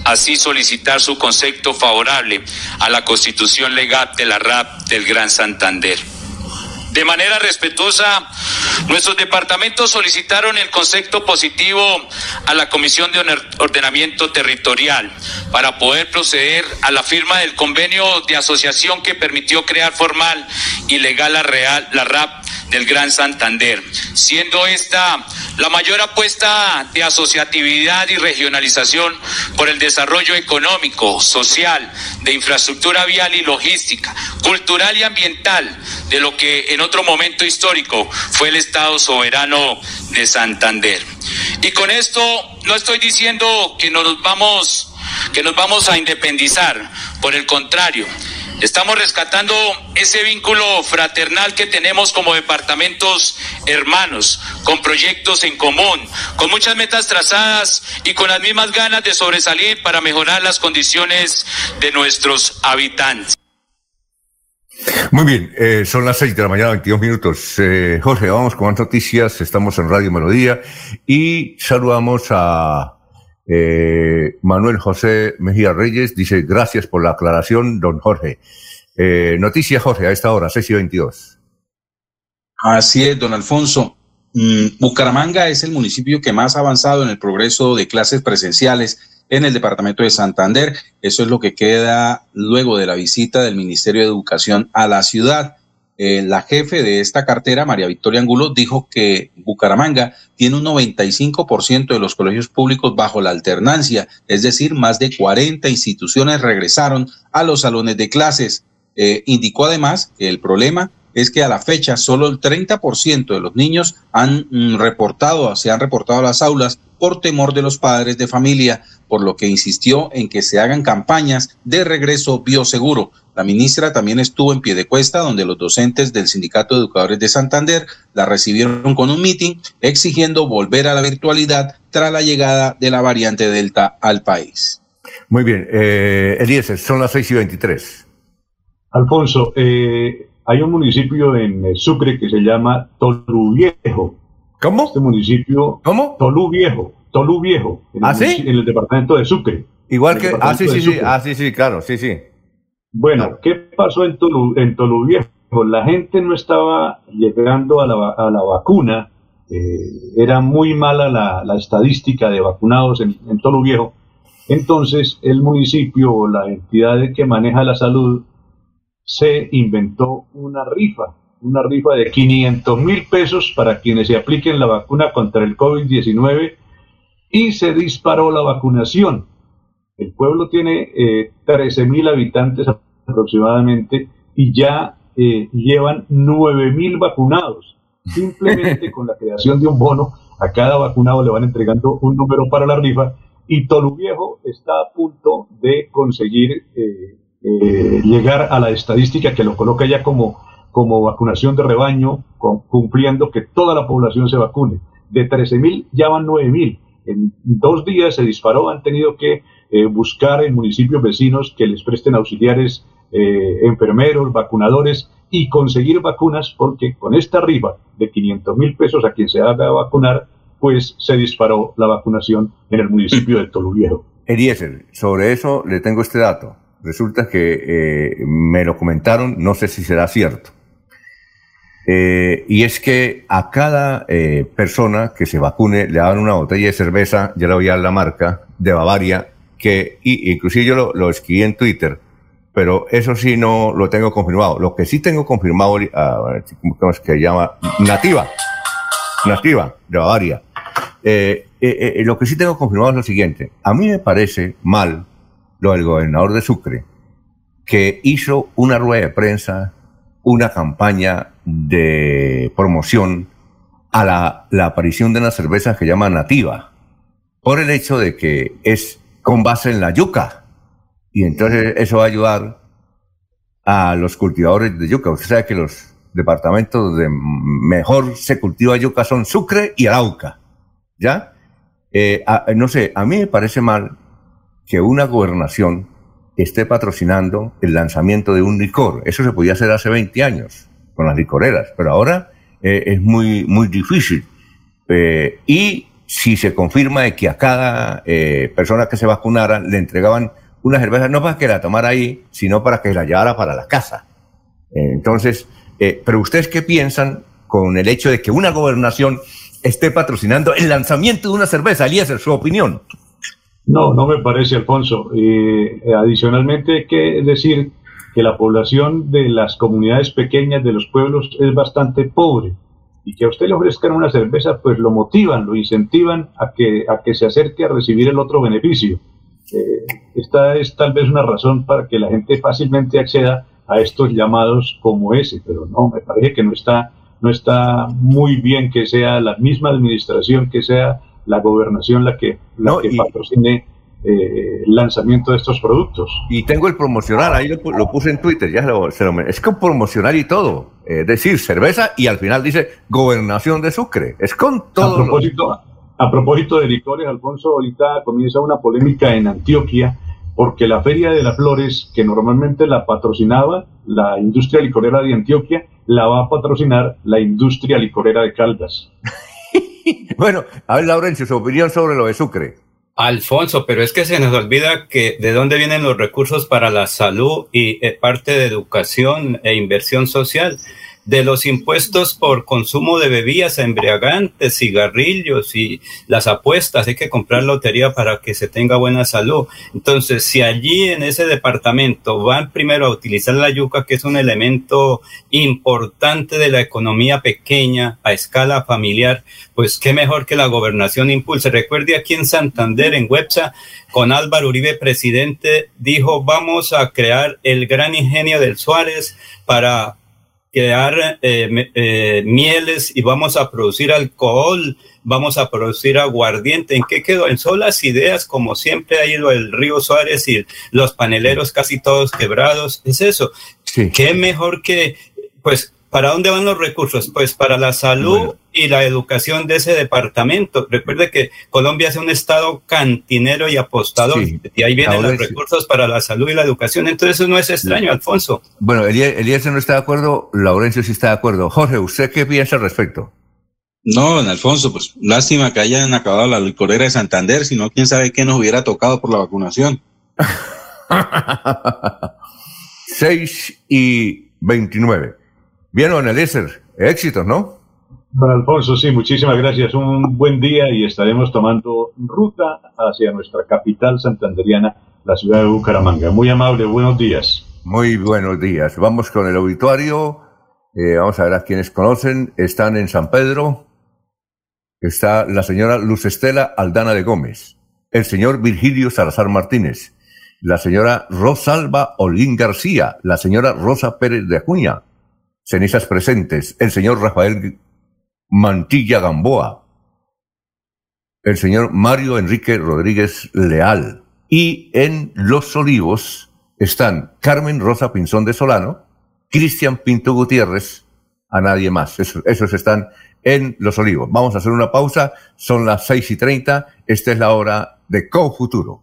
así solicitar su concepto favorable a la constitución legal de la RAP del Gran Santander. De manera respetuosa, nuestros departamentos solicitaron el concepto positivo a la Comisión de Ordenamiento Territorial para poder proceder a la firma del convenio de asociación que permitió crear formal y legal la, real, la RAP del Gran Santander, siendo esta la mayor apuesta de asociatividad y regionalización por el desarrollo económico, social, de infraestructura vial y logística, cultural y ambiental de lo que en otro momento histórico fue el Estado soberano de Santander. Y con esto no estoy diciendo que nos vamos que nos vamos a independizar, Por el contrario, estamos rescatando ese vínculo fraternal que tenemos como departamentos hermanos, con proyectos en común, con muchas metas trazadas y con las mismas ganas de sobresalir para mejorar las condiciones de nuestros habitantes. Muy bien, eh, son las seis de la mañana, 22 minutos. Eh, Jorge, vamos con más noticias. Estamos en Radio Melodía y saludamos a eh, Manuel José Mejía Reyes. Dice, gracias por la aclaración, don Jorge. Eh, noticia, Jorge, a esta hora, 6 y 22. Así es, don Alfonso. Mm, Bucaramanga es el municipio que más ha avanzado en el progreso de clases presenciales en el departamento de Santander. Eso es lo que queda luego de la visita del Ministerio de Educación a la ciudad. Eh, la jefe de esta cartera, María Victoria Angulo, dijo que Bucaramanga tiene un 95% de los colegios públicos bajo la alternancia, es decir, más de 40 instituciones regresaron a los salones de clases. Eh, indicó además que el problema es que a la fecha solo el 30% de los niños han mm, reportado, se han reportado a las aulas por temor de los padres de familia, por lo que insistió en que se hagan campañas de regreso bioseguro. La ministra también estuvo en pie de cuesta, donde los docentes del Sindicato de Educadores de Santander la recibieron con un meeting exigiendo volver a la virtualidad tras la llegada de la variante Delta al país. Muy bien, eh, Eliezer, son las 6 y 23. Alfonso, eh, hay un municipio en Sucre que se llama Tolú Viejo. ¿Cómo? Este municipio. ¿Cómo? Tolú Viejo. Tolú Viejo. En ¿Ah, el, sí? En el departamento de Sucre. Igual que, ah, sí, sí, sí, ah, sí, sí, claro, sí, sí. Bueno, ¿qué pasó en Tolú, en Tolú Viejo? La gente no estaba llegando a la, a la vacuna. eh, era muy mala la, la estadística de vacunados en, en Tolú Viejo. Entonces, el municipio o la entidad que maneja la salud se inventó una rifa, una rifa de 500 mil pesos para quienes se apliquen la vacuna contra el COVID-19 y se disparó la vacunación. El pueblo tiene eh, 13 mil habitantes aproximadamente y ya eh, llevan 9 mil vacunados. Simplemente con la creación de un bono, a cada vacunado le van entregando un número para la rifa y Toluviejo está a punto de conseguir eh, eh, llegar a la estadística que lo coloca ya como, como vacunación de rebaño, con- cumpliendo que toda la población se vacune. De 13 mil ya van 9 mil. En dos días se disparó, han tenido que eh, buscar en municipios vecinos que les presten auxiliares, eh, enfermeros, vacunadores y conseguir vacunas porque con esta rifa de 500 mil pesos a quien se haga vacunar, pues se disparó la vacunación en el municipio de Toluviejo. Eliezer, sobre eso le tengo este dato. Resulta que eh, me lo comentaron, no sé si será cierto. Eh, y es que a cada eh, persona que se vacune le dan una botella de cerveza, ya le voy a la marca, de Bavaria, que y, inclusive yo lo, lo escribí en Twitter, pero eso sí no lo tengo confirmado. Lo que sí tengo confirmado, ah, ¿cómo es que se llama? Nativa. Nativa, de Bavaria. Eh, lo que sí tengo confirmado es lo siguiente. A mí me parece mal del gobernador de Sucre, que hizo una rueda de prensa, una campaña de promoción a la, aparición de una cerveza que llama Nativa, por el hecho de que es con base en la yuca. Y entonces eso va a ayudar a los cultivadores de yuca. Usted sabe que los departamentos donde mejor se cultiva yuca son Sucre y Arauca. ¿Ya? Eh, no sé, a mí me parece mal que una gobernación esté patrocinando el lanzamiento de un licor. Eso se podía hacer hace 20 años con las licoreras, pero ahora eh, es muy, muy difícil. Eh, y si se confirma de que a cada eh, persona que se vacunara le entregaban una cerveza, no para que la tomara ahí, sino para que la llevara para la casa. Entonces, pero ustedes qué piensan con el hecho de que una gobernación esté patrocinando el lanzamiento de una cerveza? Eliezer, su opinión. No, no me parece, Alfonso. Eh, adicionalmente, hay que decir que la población de las comunidades pequeñas de los pueblos es bastante pobre y que a usted le ofrezcan una cerveza, pues lo motivan, lo incentivan a que, a que se acerque a recibir el otro beneficio. Eh, esta es tal vez una razón para que la gente fácilmente acceda a estos llamados como ese, pero no, me parece que no está, no está muy bien que sea la misma administración, que sea la gobernación la que, la que patrocine eh, el lanzamiento de estos productos. Y tengo el promocional, ahí lo, lo puse en Twitter, ya lo, se lo, es con promocional y todo. Es decir, cerveza y al final dice gobernación de Sucre. Es con todo. A propósito, a propósito de licores, Alfonso, ahorita comienza una polémica en Antioquia porque la Feria de las Flores, que normalmente la patrocinaba la industria licorera de Antioquia, la va a patrocinar la industria licorera de Caldas. bueno, a ver, Laurencio, su opinión sobre lo de Sucre. Alfonso, pero es que se nos olvida que de dónde vienen los recursos para la salud y eh, parte de educación e inversión social de los impuestos por consumo de bebidas embriagantes, cigarrillos y las apuestas. Hay que comprar lotería para que se tenga buena salud. Entonces, si allí en ese departamento van primero a utilizar la yuca, que es un elemento importante de la economía pequeña a escala familiar, pues qué mejor que la gobernación impulse. Recuerde aquí en Santander, en Websa, con Álvaro Uribe presidente, dijo, vamos a crear el gran ingenio del Suárez para crear eh, eh, mieles y vamos a producir alcohol, vamos a producir aguardiente. ¿En qué quedó? En solas ideas, como siempre ha ido el río Suárez y los paneleros casi todos quebrados. Es eso. ¿Qué mejor que, pues, ¿para dónde van los recursos? Pues para la salud y la educación de ese departamento. Recuerde que Colombia es un estado cantinero y apostador, y ahí vienen los recursos para la salud y la educación. Entonces eso no es extraño, Alfonso. Bueno, Elías no está de acuerdo, Laurencio sí está de acuerdo. Jorge, ¿usted qué piensa al respecto? No, don Alfonso, pues lástima que hayan acabado la licorera de Santander, si no, quién sabe qué nos hubiera tocado por la vacunación. 6 y 29. Bien, don Eliezer, éxitos, ¿no? Don Alfonso, sí, muchísimas gracias. Un buen día y estaremos tomando ruta hacia nuestra capital santanderiana, la ciudad de Bucaramanga. Muy amable, buenos días. Muy buenos días. Vamos con el auditorio. Eh, vamos a ver a quienes conocen. Están en San Pedro. Está la señora Luz Estela Aldana de Gómez, el señor Virgilio Salazar Martínez, la señora Rosalba Olín García, la señora Rosa Pérez de Acuña, cenizas presentes, el señor Rafael Mantilla Gamboa, el señor Mario Enrique Rodríguez Leal. Y en Los Olivos están Carmen Rosa Pinzón de Solano, Cristian Pinto Gutiérrez, a nadie más. Esos, están en Los Olivos. Vamos a hacer una pausa, son las seis y treinta, esta es la hora de Co-Futuro.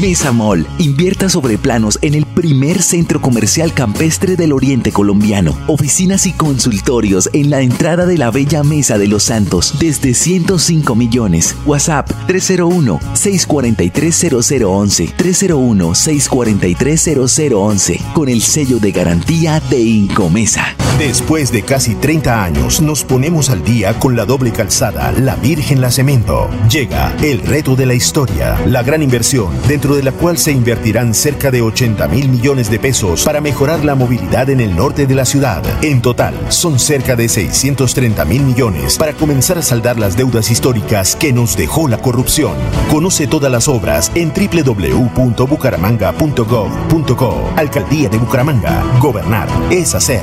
Mesa Mall invierta sobre planos en el primer centro comercial campestre del oriente colombiano. Oficinas y consultorios en la entrada de la Bella Mesa de los Santos desde 105 millones. WhatsApp 301-643-0011. 301-643-0011. Con el sello de garantía de Incomesa. Después de casi 30 años, nos ponemos al día con la doble calzada La Virgen La Cemento. Llega el reto de la historia, la gran inversión dentro de la cual se invertirán cerca de 80 mil millones de pesos para mejorar la movilidad en el norte de la ciudad. En total, son cerca de 630 mil millones para comenzar a saldar las deudas históricas que nos dejó la corrupción. Conoce todas las obras en www.bucaramanga.gov.co. Alcaldía de Bucaramanga. Gobernar es hacer.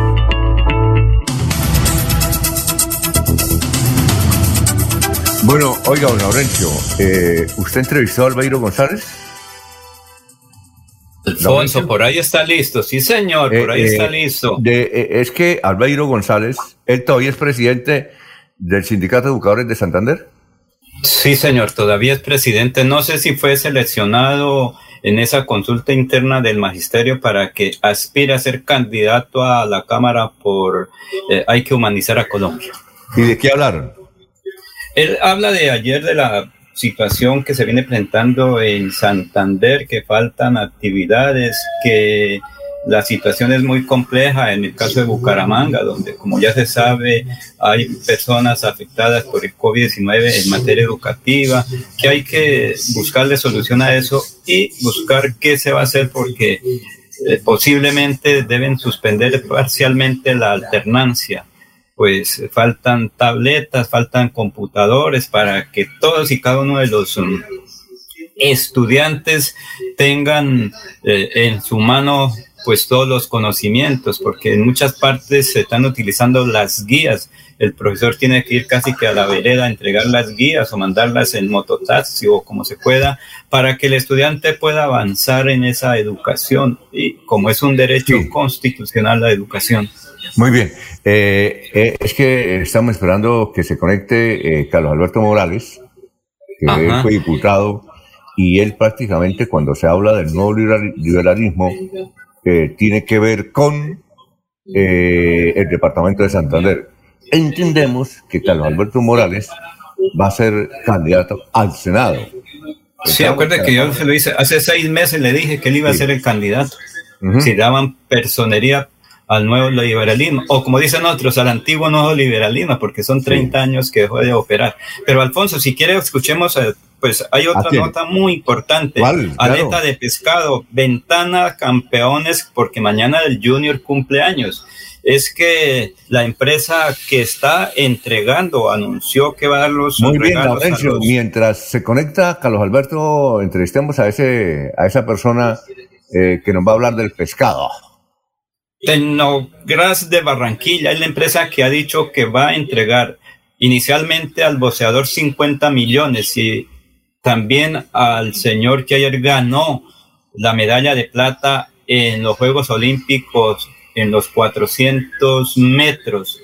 Bueno, oiga, don Laurencio, eh, ¿usted entrevistó a Albeiro González? Alfonso, por ahí está listo, sí señor, por ahí Eh, está eh, listo. de- eh, es que Albeiro González, él todavía es presidente del Sindicato de Educadores de Santander. Sí, señor, todavía es presidente. No sé si fue seleccionado en esa consulta interna del magisterio para que aspire a ser candidato a la Cámara por eh, Hay que humanizar a Colombia. ¿Y de qué hablaron? Él habla de ayer de la situación que se viene presentando en Santander, que faltan actividades, que la situación es muy compleja en el caso de Bucaramanga, donde como ya se sabe hay personas afectadas por el COVID-19 en materia educativa, que hay que buscarle solución a eso y buscar qué se va a hacer porque eh, posiblemente deben suspender parcialmente la alternancia pues faltan tabletas, faltan computadores para que todos y cada uno de los um, estudiantes tengan eh, en su mano pues todos los conocimientos, porque en muchas partes se están utilizando las guías. El profesor tiene que ir casi que a la vereda a entregar las guías o mandarlas en mototaxi o como se pueda, para que el estudiante pueda avanzar en esa educación. Y como es un derecho constitucional la educación. Muy bien. Eh, eh, es que estamos esperando que se conecte eh, Carlos Alberto Morales, que Ajá. fue diputado, y él prácticamente cuando se habla del nuevo liberal- liberalismo, eh, tiene que ver con eh, el departamento de Santander. Entendemos que Carlos Alberto Morales va a ser candidato al Senado. Sí, acuerde que yo se lo hice, hace seis meses le dije que él iba a ser el candidato. Si daban personería al nuevo liberalismo, o como dicen otros, al antiguo nuevo liberalismo, porque son 30 años que dejó de operar. Pero Alfonso, si quiere, escuchemos, eh, pues hay otra nota muy importante. ¿Cuál? Aleta Claro. de pescado, ventana campeones, porque mañana el Junior cumple años. Es que la empresa que está entregando anunció que va a dar los Muy bien, Laurencio. los- Mientras se conecta Carlos Alberto, entrevistemos a ese a esa persona eh, que nos va a hablar del pescado. Tecnogras de Barranquilla es la empresa que ha dicho que va a entregar inicialmente al boxeador 50 millones y también al señor que ayer ganó la medalla de plata en los Juegos Olímpicos en los 400 metros.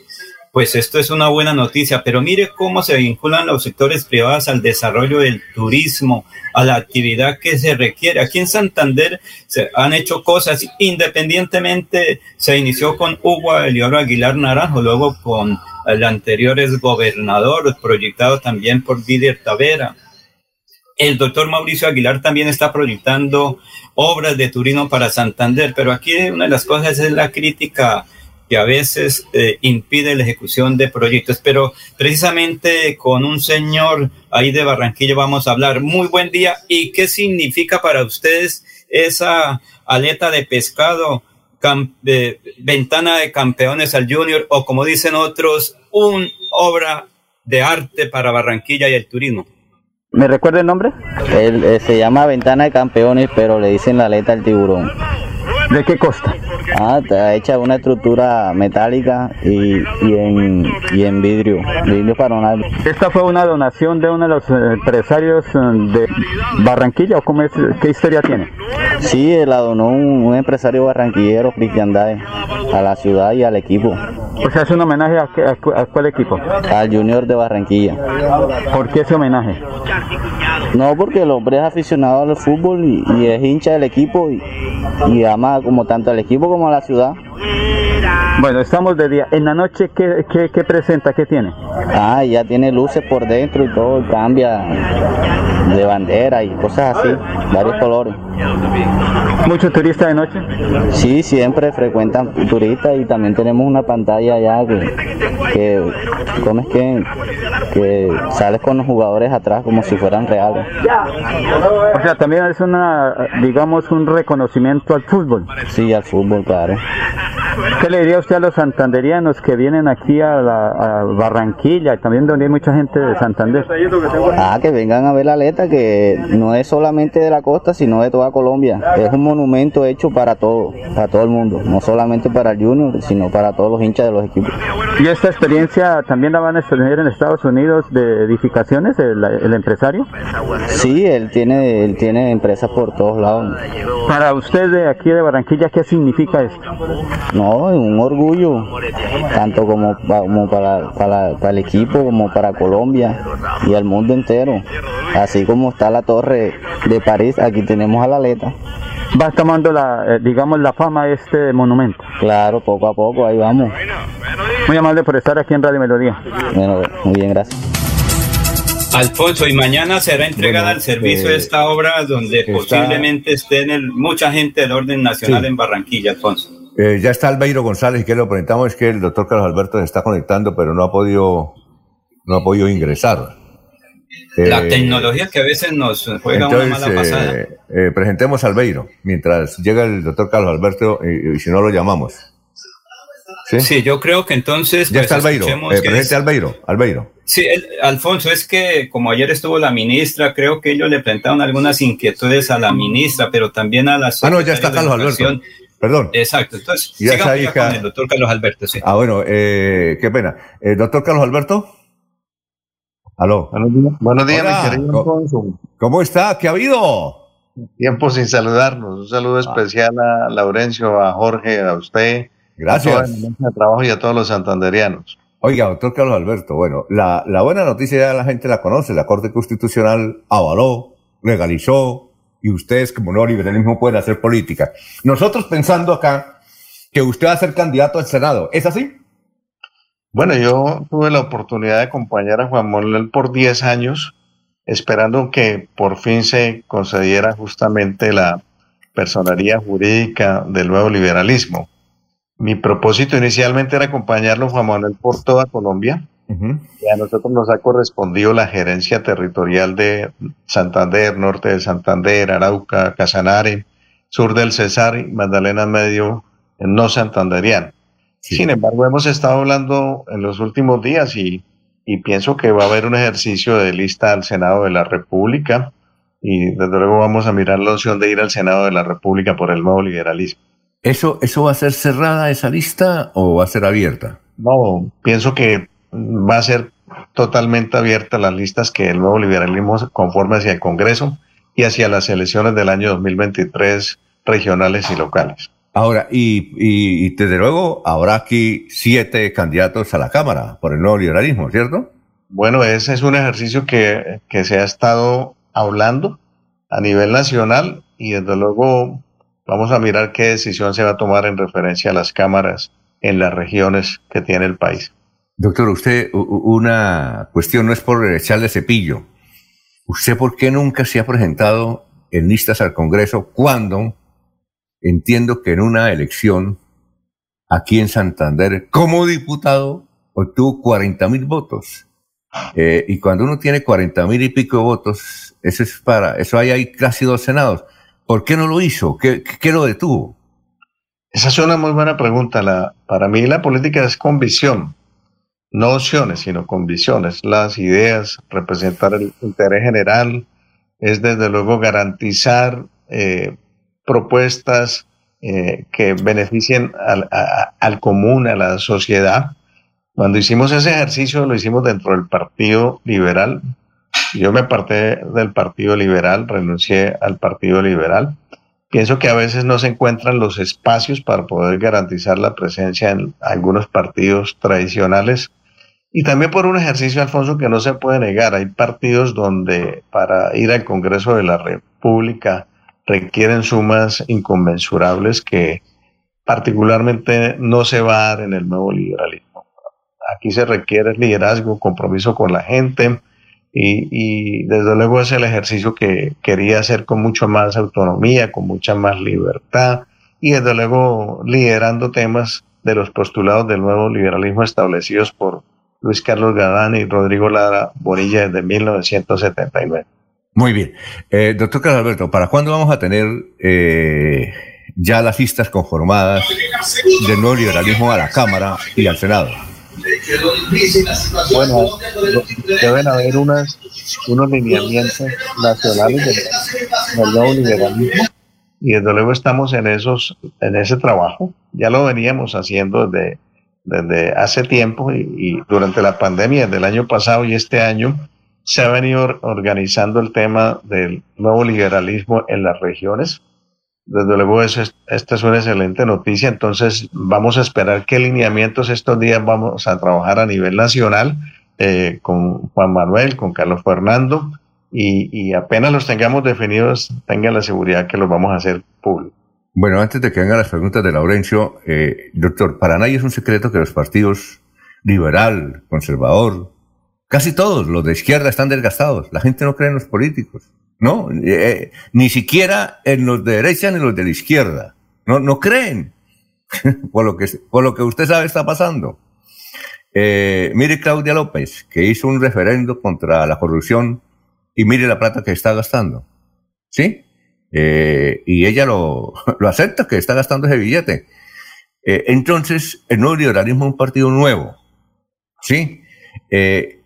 Pues esto es una buena noticia, pero mire cómo se vinculan los sectores privados al desarrollo del turismo, a la actividad que se requiere. Aquí en Santander se han hecho cosas independientemente, se inició con Hugo Elioro Aguilar Naranjo, luego con el anterior gobernador, proyectado también por Didier Tavera. El doctor Mauricio Aguilar también está proyectando obras de turismo para Santander, pero aquí una de las cosas es la crítica que a veces eh, impide la ejecución de proyectos, pero precisamente con un señor ahí de Barranquilla vamos a hablar. Muy buen día. ¿Y qué significa para ustedes esa aleta de pescado, de ventana de campeones al junior o como dicen otros, un obra de arte para Barranquilla y el turismo? ¿Me recuerda el nombre? Él, eh, se llama Ventana de Campeones, pero le dicen la aleta al tiburón. ¿De qué costa? Ah, está hecha una estructura metálica y, y, en, y en vidrio, vidrio paronal. ¿Esta fue una donación de uno de los empresarios eh, de Barranquilla o cómo es, qué historia tiene? Sí, la donó un, un empresario barranquillero, Cristian Dae, a la ciudad y al equipo. O sea, es un homenaje a, a a cuál equipo? Al Junior de Barranquilla. ¿Por qué ese homenaje? No, porque el hombre es aficionado al fútbol y, y es hincha del equipo y, y ama como tanto al equipo como a la ciudad. Bueno, estamos de día. En la noche, ¿qué, qué, qué presenta? ¿Qué tiene? Ah, ya tiene luces por dentro y todo, y cambia de bandera y cosas así, varios colores. ¿Mucho turista de noche? Sí, siempre frecuentan turistas y también tenemos una pantalla allá que, que ¿cómo es que, que sales con los jugadores atrás como si fueran reales. O sea, también es una, digamos, un reconocimiento al fútbol. Sí, al fútbol, claro. ¿Qué le diría usted a los santanderianos que vienen aquí a, la, a Barranquilla, también donde hay mucha gente de Santander? Ah, que vengan a ver la aleta, que no es solamente de la costa, sino de toda Colombia. Es un monumento hecho para todo, para todo el mundo, no solamente para el Junior, sino para todos los hinchas de los equipos. ¿Y esta experiencia también la van a tener en Estados Unidos de edificaciones, el, el empresario? Sí, él tiene, él tiene empresas por todos lados. Para usted de aquí de Barranquilla, ¿qué significa esto? No, es un orgullo, tanto como, pa- como para, para, para el equipo, como para Colombia y el mundo entero. Así como está la torre de París, aquí tenemos a la aleta. Va tomando la, eh, digamos, la fama de este monumento. Claro, poco a poco, ahí vamos. Muy amable por estar aquí en Radio Melodía. Bueno, muy bien, gracias. Alfonso, y mañana será entregada Bueno, al servicio eh, esta obra donde está- posiblemente estén el- mucha gente del orden nacional Sí. en Barranquilla, Alfonso. Eh, ya está Albeiro González, que lo presentamos, es que el doctor Carlos Alberto se está conectando, pero no ha podido, no ha podido ingresar. La Eh, tecnología que a veces nos juega una Entonces, mala pasada. eh, eh, presentemos a Albeiro, mientras llega el doctor Carlos Alberto, y, y si no lo llamamos. ¿Sí? Sí, yo creo que entonces. Ya pues, está Albeiro, eh, presente es- Albeiro, Albeiro. Sí, el- Alfonso, es que como ayer estuvo la ministra, creo que ellos le plantearon algunas inquietudes a la ministra, pero también a la Ah, no, ya está Carlos Alberto. Perdón. Exacto, entonces Ya sigamos hija- con el doctor Carlos Alberto, sí. Ah, bueno, eh, qué pena. Eh, doctor Carlos Alberto. Aló. Buenos días, Hola, mi querido Alfonso. ¿Cómo está? ¿Qué ha habido? Tiempo sin saludarnos. Un Ah. saludo especial a Laurencio, a Jorge, a usted. Gracias. A trabajo y a todos los santanderianos. Oiga, doctor Carlos Alberto, bueno, la, la buena noticia ya la gente la conoce. La Corte Constitucional avaló, legalizó, y ustedes como neoliberalismo pueden hacer política. Nosotros pensando acá que usted va a ser candidato al Senado, ¿es así? Bueno, yo tuve la oportunidad de acompañar a Juan Manuel por 10 años, esperando que por fin se concediera justamente la personería jurídica del nuevo liberalismo. Mi propósito inicialmente era acompañarlo, Juan Manuel, por toda Colombia. Y a nosotros nos ha correspondido la gerencia territorial de Santander, norte de Santander, Arauca, Casanare, sur del Cesar y Magdalena Medio, no santanderiano. Sin embargo, hemos estado hablando en los últimos días y, y pienso que va a haber un ejercicio de lista al Senado de la República y desde luego vamos a mirar la opción de ir al Senado de la República por el nuevo liberalismo. ¿Eso, ¿Eso va a ser cerrada esa lista o va a ser abierta? No, pienso que va a ser totalmente abierta las listas que el nuevo liberalismo conforme hacia el Congreso y hacia las elecciones del año 2023 regionales y locales. Ahora, y, y, y desde luego habrá aquí siete candidatos a la Cámara por el nuevo liberalismo, ¿cierto? Bueno, ese es un ejercicio que, que se ha estado hablando a nivel nacional y desde luego vamos a mirar qué decisión se va a tomar en referencia a las cámaras en las regiones que tiene el país. Doctor, usted, una cuestión no es por echarle cepillo. ¿Usted por qué nunca se ha presentado en listas al Congreso cuando entiendo que en una elección aquí en Santander, como diputado, obtuvo 40 mil votos? Eh, y cuando uno tiene 40 mil y pico de votos, eso es para, eso hay ahí casi dos senados. ¿Por qué no lo hizo? ¿Qué, qué- qué lo detuvo? Esa es una muy buena pregunta. La, para mí la política es convicción, no opciones, sino convicciones. Las ideas, representar el interés general, es desde luego garantizar eh, propuestas eh, que beneficien al, a- al común, a la sociedad. Cuando hicimos ese ejercicio lo hicimos dentro del Partido Liberal. Yo me aparté del Partido Liberal, renuncié al Partido Liberal. Pienso que a veces no se encuentran los espacios para poder garantizar la presencia en algunos partidos tradicionales. Y también por un ejercicio, Alfonso, que no se puede negar. Hay partidos donde para ir al Congreso de la República requieren sumas inconmensurables que particularmente no se va a dar en el nuevo liberalismo. Aquí se requiere liderazgo, compromiso con la gente y, y desde luego es el ejercicio que quería hacer con mucho más autonomía, con mucha más libertad y desde luego liderando temas de los postulados del nuevo liberalismo establecidos por Luis Carlos Gadán y Rodrigo Lara Bonilla desde 1979. Muy bien. Eh, doctor Carlos Alberto, ¿para cuándo vamos a tener eh, ya las listas conformadas del nuevo liberalismo a la Cámara y al Senado? Bueno, deben haber unas, unos lineamientos nacionales del, del nuevo liberalismo y desde luego estamos en esos en ese trabajo ya lo veníamos haciendo desde, desde hace tiempo y, durante la pandemia del año pasado y este año se ha venido organizando el tema del nuevo liberalismo en las regiones desde luego es, esta es una excelente noticia entonces vamos a esperar qué lineamientos estos días vamos a trabajar a nivel nacional eh, con Juan Manuel con Carlos Fernando y, y, apenas los tengamos definidos, tengan la seguridad que los vamos a hacer públicos. Bueno, antes de que vengan las preguntas de Laurencio, eh, doctor, para nadie es un secreto que los partidos liberal, conservador, casi todos los de izquierda están desgastados. La gente no cree en los políticos, ¿no? Eh, ni siquiera en los de derecha ni los de la izquierda. No, no creen. por, lo que, por lo que usted sabe está pasando. Eh, mire Claudia López, que hizo un referendo contra la corrupción y mire la plata que está gastando. ¿Sí? Eh, y ella lo, acepta, que está gastando ese billete. Eh, entonces, el nuevo liberalismo es un partido nuevo. ¿Sí? Eh,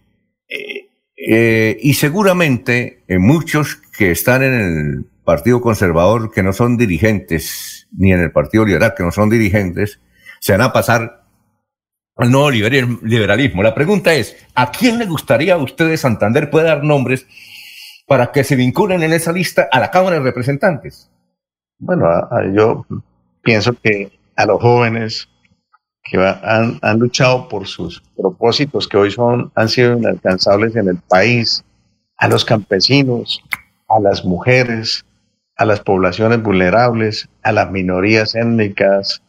y seguramente muchos que están en el Partido Conservador, que no son dirigentes, ni en el Partido Liberal, que no son dirigentes, se van a pasar al nuevo liberalismo. La pregunta es, ¿a quién le gustaría a ustedes, Santander, puede dar nombres para que se vinculen en esa lista a la Cámara de Representantes? Bueno, yo pienso que a los jóvenes que han, han, luchado por sus propósitos que hoy son, han sido inalcanzables en el país, a los campesinos, a las mujeres, a las poblaciones vulnerables, a las minorías étnicas,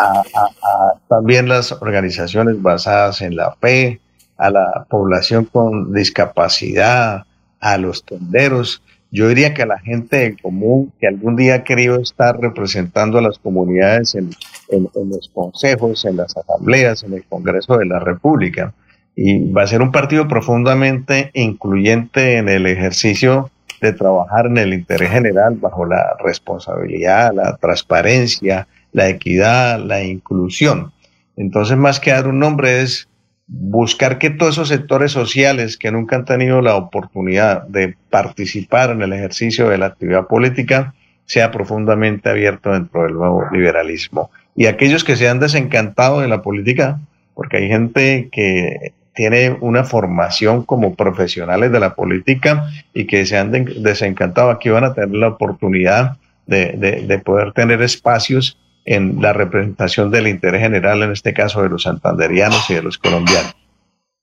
a, a, a también las organizaciones basadas en la fe, a la población con discapacidad, a los tenderos, yo diría que a la gente en común que algún día ha estar representando a las comunidades en, en, los consejos, en las asambleas, en el Congreso de la República. Y va a ser un partido profundamente incluyente en el ejercicio de trabajar en el interés general bajo la responsabilidad, la transparencia, la equidad, la inclusión. Entonces, más que dar un nombre es buscar que todos esos sectores sociales que nunca han tenido la oportunidad de participar en el ejercicio de la actividad política sea profundamente abierto dentro del nuevo liberalismo. Y aquellos que se han desencantado de la política, porque hay gente que tiene una formación como profesionales de la política y que se han desencantado, aquí van a tener la oportunidad de, de, de poder tener espacios en la representación del interés general, en este caso de los santanderianos y de los colombianos.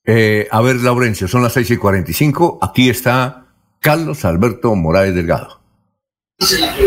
Eh, a ver, Laurencio, son las 6 y 45. Aquí está Carlos Alberto Morales Delgado.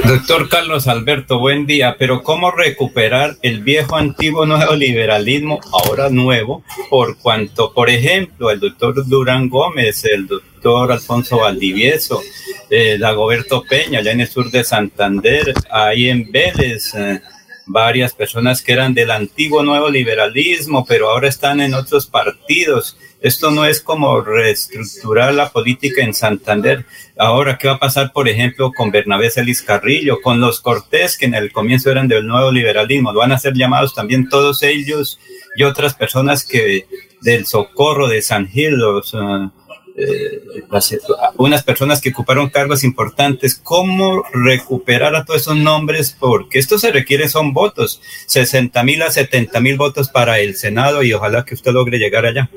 Doctor Carlos Alberto, buen día. Pero ¿cómo recuperar el viejo antiguo neoliberalismo, ahora nuevo, por cuanto, por ejemplo, el doctor Durán Gómez, el doctor Alfonso Valdivieso, eh, Dagoberto Peña, allá en el sur de Santander, ahí en Vélez, eh, varias personas que eran del antiguo nuevo liberalismo, pero ahora están en otros partidos. Esto no es como reestructurar la política en Santander. Ahora, ¿qué va a pasar, por ejemplo, con Bernabé Celis Carrillo, con los Cortés, que en el comienzo eran del nuevo liberalismo? Van a ser llamados también todos ellos y otras personas que del Socorro, de San Gil, los, uh, eh, las, unas personas que ocuparon cargos importantes, cómo recuperar a todos esos nombres, porque esto se requiere son votos, 60 mil a 70 mil votos para el Senado y ojalá que usted logre llegar allá.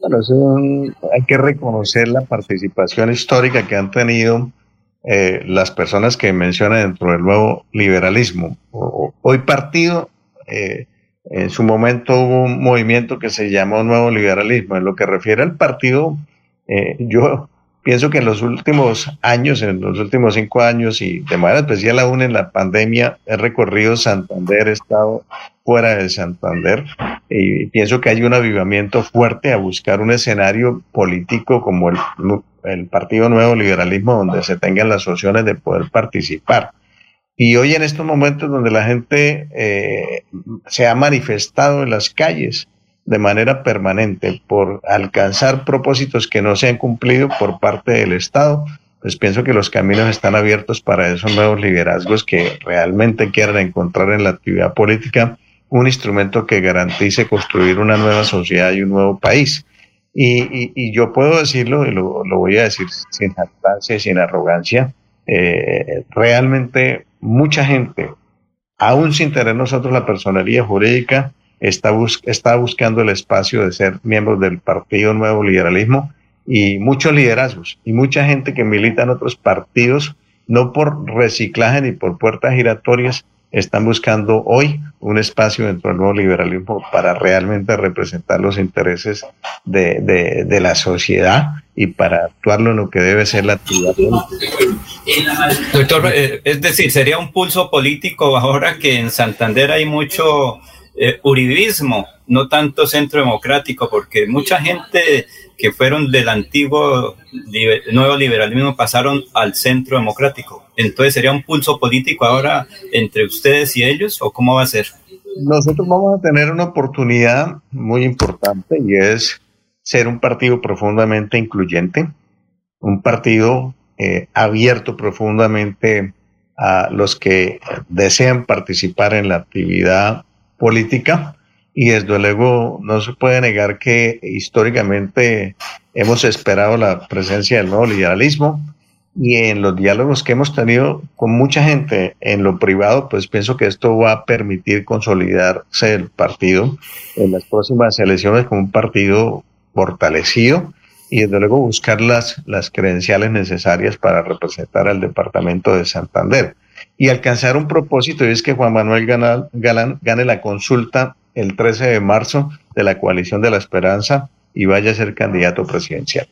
Bueno, un, hay que reconocer la participación histórica que han tenido eh, las personas que mencionan dentro del nuevo liberalismo. Hoy partido, eh, en su momento hubo un movimiento que se llamó Nuevo Liberalismo. En lo que refiere al partido, eh, yo pienso que en los últimos años, en los últimos cinco años y de manera especial aún en la pandemia, he recorrido Santander, he estado fuera de Santander y pienso que hay un avivamiento fuerte a buscar un escenario político como el, Partido Nuevo Liberalismo donde se tengan las opciones de poder participar. Y hoy en estos momentos donde la gente eh, se ha manifestado en las calles, de manera permanente por alcanzar propósitos que no se han cumplido por parte del Estado, pues pienso que los caminos están abiertos para esos nuevos liderazgos que realmente quieran encontrar en la actividad política un instrumento que garantice construir una nueva sociedad y un nuevo país. Y, yo puedo decirlo, y lo, voy a decir sin jactancia y sin arrogancia, eh, realmente mucha gente, aún sin tener nosotros la personería jurídica, está, está buscando el espacio de ser miembros del Partido Nuevo Liberalismo y muchos liderazgos y mucha gente que milita en otros partidos, no por reciclaje ni por puertas giratorias, están buscando hoy un espacio dentro del nuevo liberalismo para realmente representar los intereses de, de, la sociedad y para actuarlo en lo que debe ser la actividad. Doctor, eh, es decir, sería un pulso político ahora que en Santander hay mucho eh, uribismo, no tanto centro democrático, porque mucha gente que fueron del antiguo nuevo liberalismo pasaron al centro democrático. Entonces, ¿sería un pulso político ahora entre ustedes y ellos o cómo va a ser? Nosotros vamos a tener una oportunidad muy importante y es ser un partido profundamente incluyente, un partido eh, abierto profundamente a los que desean participar en la actividad política y desde luego no se puede negar que históricamente hemos esperado la presencia del nuevo liberalismo y en los diálogos que hemos tenido con mucha gente en lo privado, pues pienso que esto va a permitir consolidarse el partido en las próximas elecciones como un partido fortalecido y desde luego buscar las, las credenciales necesarias para representar al departamento de Santander y alcanzar un propósito, y es que Juan Manuel Galán, gane la consulta el 13 de marzo de la coalición de la esperanza y vaya a ser candidato presidencial.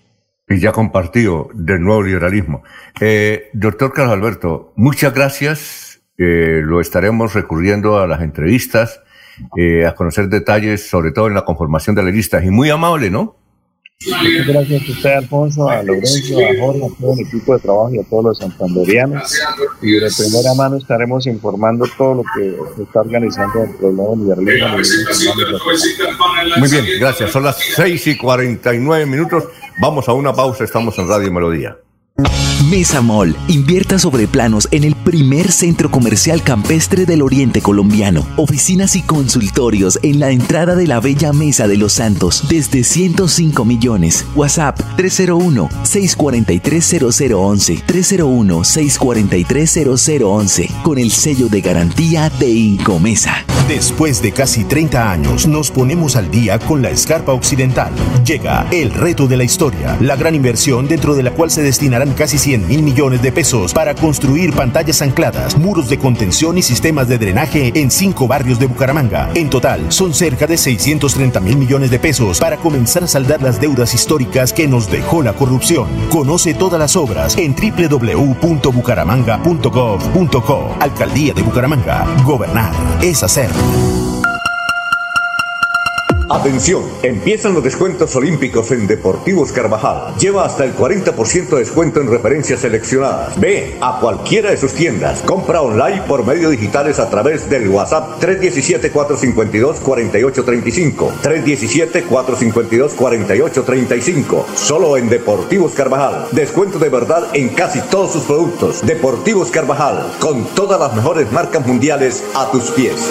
Y ya compartido del nuevo liberalismo. Eh, doctor Carlos Alberto, muchas gracias. Eh, lo estaremos recurriendo a las entrevistas, eh, a conocer detalles, sobre todo en la conformación de la lista. Y muy amable, ¿no? Muchas gracias a usted, Alfonso, a Lorenzo, a Jorge, a todo el equipo de trabajo y a todos los santanderianos. Y de primera mano estaremos informando todo lo que se está organizando el programa Liberalismo. Muy bien, gracias. Son las 6 y 49 minutos. Vamos a una pausa. Estamos en Radio Melodía. Mesa Mall invierta sobre planos en el primer centro comercial campestre del oriente colombiano. Oficinas y consultorios en la entrada de la Bella Mesa de los Santos desde 105 millones. WhatsApp 301-643-0011. 301-643-0011. Con el sello de garantía de Incomesa. Después de casi 30 años, nos ponemos al día con la escarpa occidental. Llega el reto de la historia, la gran inversión dentro de la cual se destinarán casi 100 mil millones de pesos para construir pantallas ancladas, muros de contención y sistemas de drenaje en cinco barrios de Bucaramanga. En total, son cerca de 630 mil millones de pesos para comenzar a saldar las deudas históricas que nos dejó la corrupción. Conoce todas las obras en www.bucaramanga.gov.co. Alcaldía de Bucaramanga. Gobernar es hacer. Atención, empiezan los descuentos olímpicos en Deportivos Carvajal. Lleva hasta el 40% de descuento en referencias seleccionadas. Ve a cualquiera de sus tiendas. Compra online por medios digitales a través del WhatsApp 317-452-4835. 317-452-4835. Solo en Deportivos Carvajal. Descuento de verdad en casi todos sus productos. Deportivos Carvajal, con todas las mejores marcas mundiales a tus pies.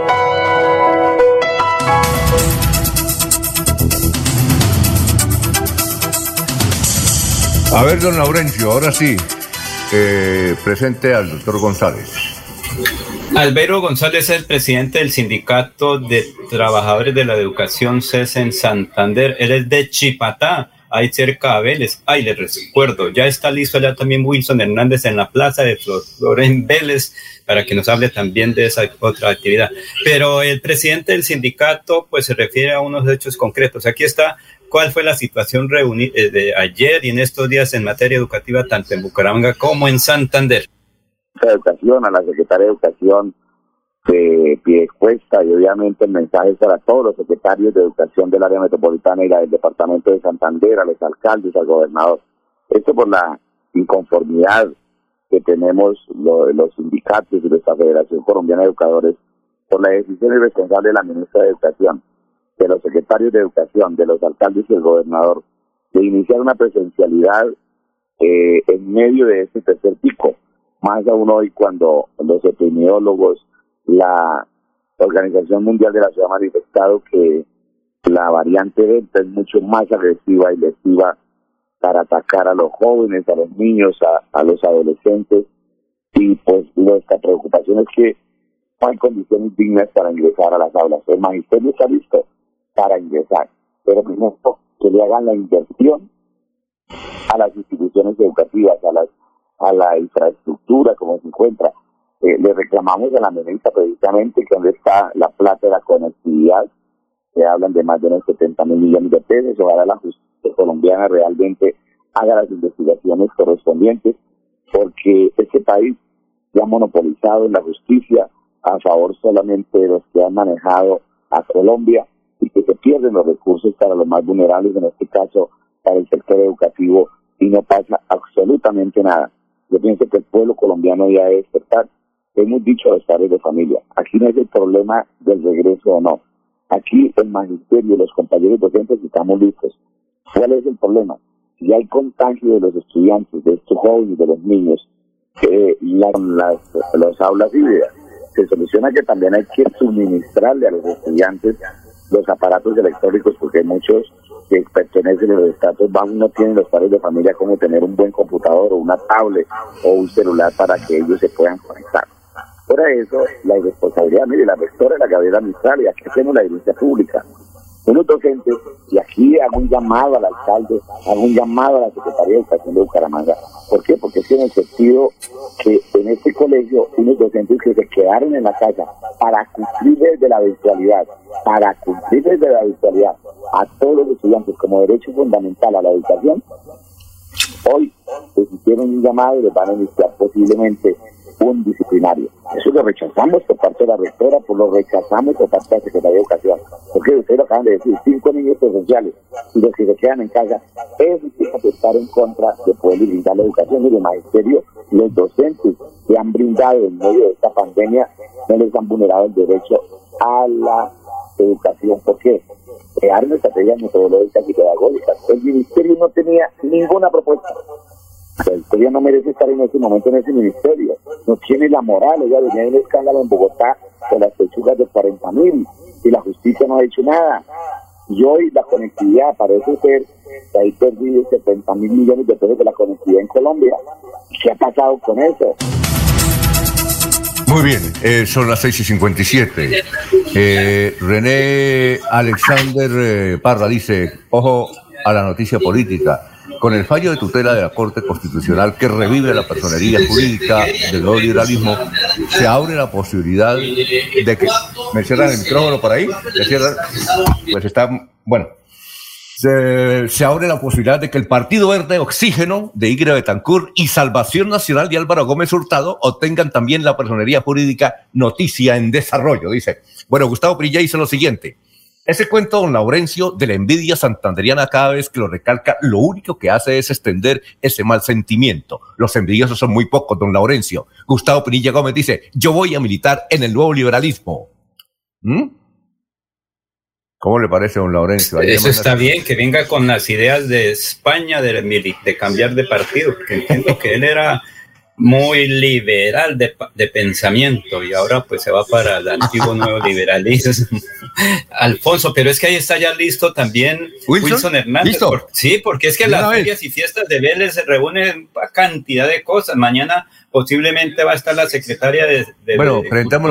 A ver, don Laurencio, ahora sí, eh, presente al doctor González. Albero González es el presidente del Sindicato de Trabajadores de la Educación CES en Santander. Él es de Chipatá, ahí cerca de Vélez. Ay, le recuerdo, ya está listo allá también Wilson Hernández en la plaza de Flor en Vélez para que nos hable también de esa otra actividad. Pero el presidente del sindicato pues se refiere a unos hechos concretos. Aquí está cuál fue la situación de ayer y en estos días en materia educativa, tanto en Bucaramanga como en Santander. La educación, a la secretaria de Educación de Piedecuesta y obviamente el mensaje es para todos los secretarios de Educación del área metropolitana y la del departamento de Santander, a los alcaldes, al gobernador. Esto por la inconformidad que tenemos los sindicatos y nuestra Federación Colombiana de Educadores por la decisión irresponsable de la ministra de Educación de los secretarios de educación, de los alcaldes y el gobernador, de iniciar una presencialidad eh, en medio de este tercer pico, más aún hoy cuando los epidemiólogos, la Organización Mundial de la Ciudad ha manifestado que la variante Delta es mucho más agresiva y lesiva para atacar a los jóvenes, a los niños, a, a los adolescentes, y pues nuestra preocupación es que no hay condiciones dignas para ingresar a las aulas. El magisterio está listo, para ingresar. Pero primero que le hagan la inversión a las instituciones educativas, a las a la infraestructura como se encuentra. Eh, le reclamamos a la ministra precisamente que donde está la plata de la conectividad, se hablan de más de unos 70 mil millones de pesos, ojalá la justicia colombiana realmente haga las investigaciones correspondientes, porque este país ya ha monopolizado en la justicia a favor solamente de los que han manejado a Colombia y que se pierden los recursos para los más vulnerables, en este caso para el sector educativo, y no pasa absolutamente nada. Yo pienso que el pueblo colombiano ya debe despertar. Hemos dicho a los padres de familia, aquí no es el problema del regreso o no. Aquí el magisterio, los compañeros docentes estamos listos. ¿Cuál es el problema? Si hay contagio de los estudiantes, de estos jóvenes, de los niños, que las, las aulas híbridas, se soluciona que también hay que suministrarle a los estudiantes los aparatos electrónicos porque muchos que pertenecen a los estatus bajos no tienen los padres de familia como tener un buen computador o una tablet o un celular para que ellos se puedan conectar. Por eso, la irresponsabilidad, mire, la rectora de la Gabriela Mistral y aquí hacemos la iglesia pública. Unos docentes, y aquí hago un llamado al alcalde, hago un llamado a la Secretaría de Educación de Bucaramanga. ¿Por qué? Porque es en el sentido que en este colegio, unos docentes que se quedaron en la casa para cumplir desde la virtualidad, para cumplir desde la virtualidad a todos los estudiantes como derecho fundamental a la educación, hoy les hicieron un llamado y les van a iniciar posiblemente un disciplinario. Eso lo rechazamos por parte de la rectora, por lo rechazamos por parte de la Secretaría de Educación. Porque ustedes lo acaban de decir, cinco niños presenciales y los que se quedan en casa, es que estar en contra de poder brindar la educación. Y el magisterio, los docentes que han brindado en medio de esta pandemia, no les han vulnerado el derecho a la educación. ¿Por qué? Crearon estrategias metodológicas y pedagógicas. El ministerio no tenía ninguna propuesta ella no merece estar en ese momento en ese ministerio. No tiene la moral. Ella venía de un escándalo en Bogotá con las pechugas de 40 mil y la justicia no ha hecho nada. Y hoy la conectividad parece ser que hay perdido 70 mil millones de pesos de la conectividad en Colombia. ¿Qué ha pasado con eso? Muy bien, eh, son las 6 y 57. Eh, René Alexander eh, Parra dice, ojo a la noticia política. Con el fallo de tutela de la Corte Constitucional que revive la personería jurídica del nuevo liberalismo, se abre la posibilidad de que... ¿Me cierran el micrófono por ahí? ¿Se cierran? Pues está... Bueno, se, se, abre la posibilidad de que el Partido Verde Oxígeno de Igre Betancourt y Salvación Nacional de Álvaro Gómez Hurtado obtengan también la personería jurídica Noticia en Desarrollo. Dice, bueno, Gustavo Prilla hizo lo siguiente. Ese cuento, don Laurencio, de la envidia santanderiana cada vez que lo recalca, lo único que hace es extender ese mal sentimiento. Los envidiosos son muy pocos, don Laurencio. Gustavo Pinilla Gómez dice, yo voy a militar en el nuevo liberalismo. ¿Mm? ¿Cómo le parece, don Laurencio? Eso está bien, que venga con las ideas de España de, de cambiar de partido, porque entiendo que él era muy liberal de, de, pensamiento y ahora pues se va para el antiguo nuevo liberalismo. Alfonso, pero es que ahí está ya listo también Wilson, Hernández. sí, porque es que las ferias y fiestas de Vélez se reúnen una cantidad de cosas. Mañana posiblemente va a estar la secretaria de, de bueno,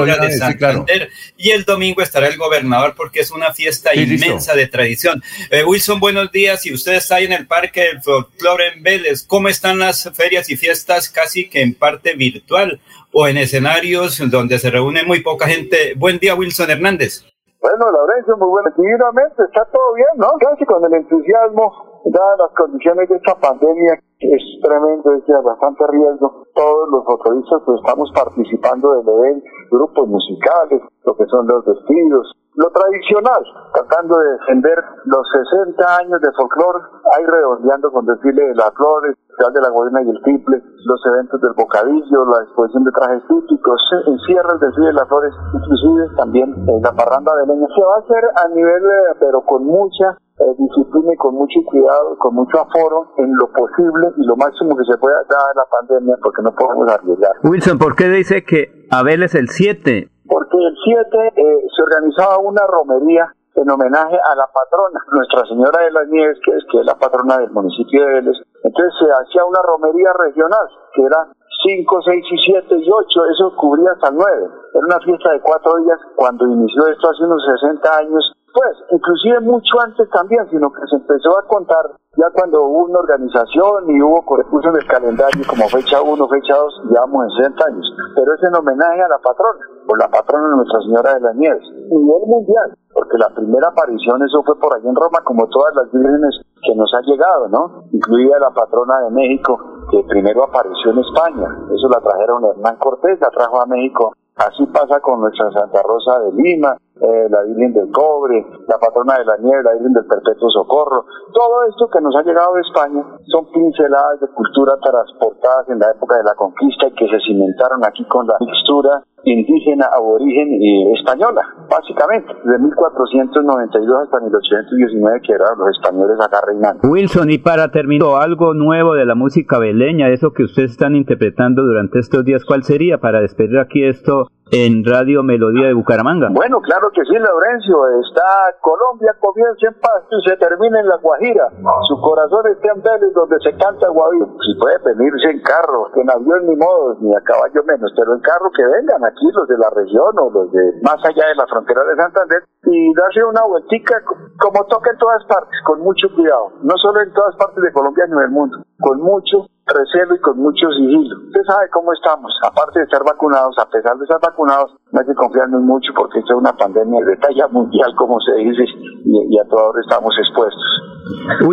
ya, de Santander y el domingo estará el gobernador porque es una fiesta inmensa de tradición. Eh, Wilson, buenos días. Y usted está ahí en el Parque del Folklore en Vélez. ¿Cómo están las ferias y fiestas casi que en parte virtual o en escenarios donde se reúne muy poca gente? Buen día, Wilson Hernández. Bueno, Laurencio, muy bueno. Divinamente, está todo bien, ¿no? Casi con el entusiasmo, dadas las condiciones de esta pandemia, es tremendo, es de bastante riesgo. Todos los motoristas pues, estamos participando del evento, grupos musicales, lo que son los vestidos, lo tradicional, tratando de defender los 60 años de folclore, ahí redondeando con desfile de las flores, de la Guayana y el Triple, los eventos del Bocadillo, la exposición de trajes típicos, encierra el desfile de las flores, inclusive también la parranda de leña. Se va a hacer a nivel, eh, pero con mucha eh, disciplina y con mucho cuidado, con mucho aforo en lo posible y lo máximo que se pueda dar la pandemia porque no podemos arriesgar. Wilson, ¿por qué dice que Abel es el 7? Porque el 7 eh, se organizaba una romería en homenaje a la patrona, Nuestra Señora de las Nieves, que es, que es la patrona del municipio de Vélez. Entonces se hacía una romería regional, que era 5, 6 y 7 y 8, eso cubría hasta 9. Era una fiesta de cuatro días cuando inició esto hace unos 60 años pues, inclusive mucho antes también, sino que se empezó a contar ya cuando hubo una organización y hubo corrección del calendario como fecha 1, fecha 2, llevamos en 60 años. Pero es en homenaje a la patrona, por la patrona de Nuestra Señora de las Nieves, nivel mundial, porque la primera aparición, eso fue por allá en Roma, como todas las vírgenes que nos ha llegado, ¿no? Incluida la patrona de México, que primero apareció en España. Eso la trajeron Hernán Cortés, la trajo a México Así pasa con nuestra Santa Rosa de Lima, eh, la Virgen del Cobre, la patrona de la nieve, la Virgen del Perpetuo Socorro. Todo esto que nos ha llegado de España son pinceladas de cultura transportadas en la época de la conquista y que se cimentaron aquí con la mixtura indígena, aborigen y española, básicamente, de 1492 hasta 1819 que eran los españoles acá reinando. Wilson, y para terminar, algo nuevo de la música beleña, eso que ustedes están interpretando durante estos días, ¿cuál sería para despedir aquí esto en Radio Melodía de Bucaramanga. Bueno, claro que sí, Laurencio. Está Colombia comienza en paz y se termina en La Guajira. Su corazón está en Vélez, donde se canta Guajira. Si puede venirse en carro, en avión ni modo, ni a caballo menos, pero en carro que vengan aquí los de la región o los de más allá de la frontera de Santander y darse una vueltica como toca en todas partes, con mucho cuidado. No solo en todas partes de Colombia, sino del mundo. Con mucho recelo y con mucho sigilo. Usted sabe cómo estamos. Aparte de estar vacunados, a pesar de estar vacunados, no hay que confiarnos mucho porque esta es una pandemia de talla mundial, como se dice, y, a todos estamos expuestos.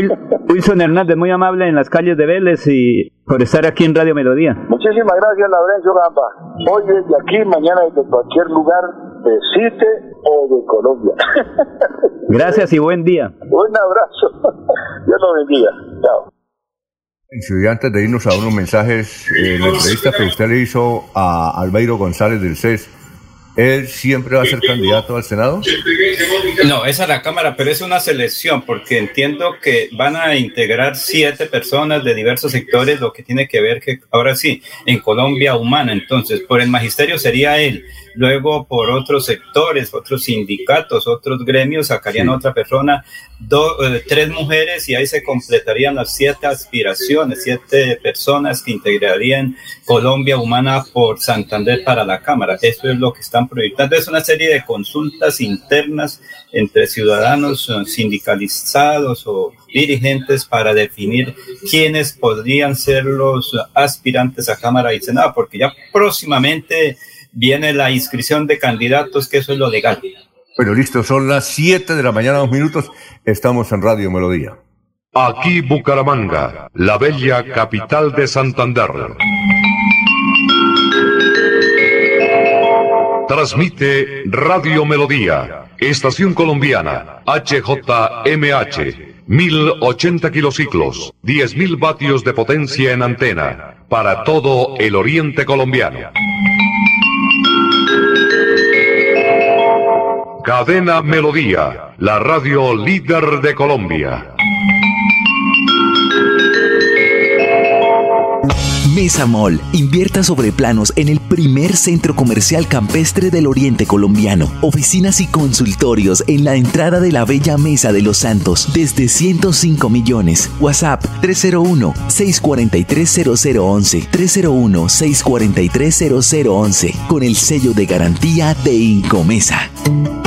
Wilson Hernández, muy amable en las calles de Vélez y por estar aquí en Radio Melodía. Muchísimas gracias, Laurencio Gamba. Hoy desde aquí, mañana desde cualquier lugar de CITE o de Colombia. Gracias y buen día. Un abrazo. Dios lo bendiga. Chao. Y antes de irnos a unos mensajes, eh, la entrevista que usted le hizo a Albeiro González del CES, ¿Él siempre va a ser candidato al Senado? No, es la Cámara, pero es una selección, porque entiendo que van a integrar siete personas de diversos sectores, lo que tiene que ver que ahora sí, en Colombia humana, entonces, por el magisterio sería él, luego por otros sectores, otros sindicatos, otros gremios, sacarían otra persona, eh, tres mujeres y ahí se completarían las siete aspiraciones, siete personas que integrarían Colombia Humana por Santander para la Cámara. Eso es lo que están proyectando. Es una serie de consultas internas entre ciudadanos eh, sindicalizados o dirigentes para definir quiénes podrían ser los aspirantes a Cámara y Senado, porque ya próximamente viene la inscripción de candidatos, que eso es lo legal. Bueno, listo, son las 7 de la mañana, dos minutos. Estamos en Radio Melodía. Aquí Bucaramanga, la bella capital de Santander. Transmite Radio Melodía, Estación Colombiana, HJMH, 1080 kilociclos, 10.000 vatios de potencia en antena, para todo el oriente colombiano. Cadena Melodía, la radio líder de Colombia. Mesa Mall invierta sobre planos en el primer centro comercial campestre del oriente colombiano. Oficinas y consultorios en la entrada de la Bella Mesa de los Santos desde 105 millones. WhatsApp 301-643-0011. 301-643-0011. Con el sello de garantía de Incomesa.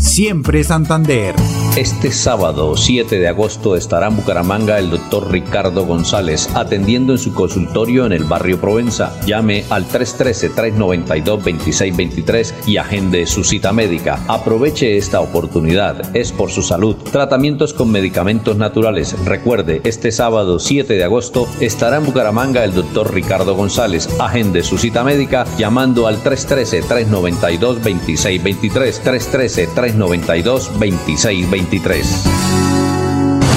siempre Santander. Este sábado 7 de agosto estará en Bucaramanga el doctor Ricardo González atendiendo en su consultorio en el barrio Provenza. Llame al 313-392-2623 y agende su cita médica. Aproveche esta oportunidad, es por su salud. Tratamientos con medicamentos naturales. Recuerde, este sábado 7 de agosto estará en Bucaramanga el doctor Ricardo González. Agende su cita médica llamando al 313-392-2623. 23 313 392 2623. 92 26 23.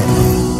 sempre.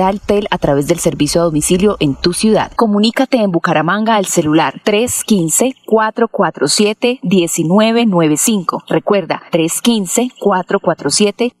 a través del servicio a domicilio en tu ciudad. Comunícate en Bucaramanga al celular 315-447-1995. Recuerda, 315-447-1995.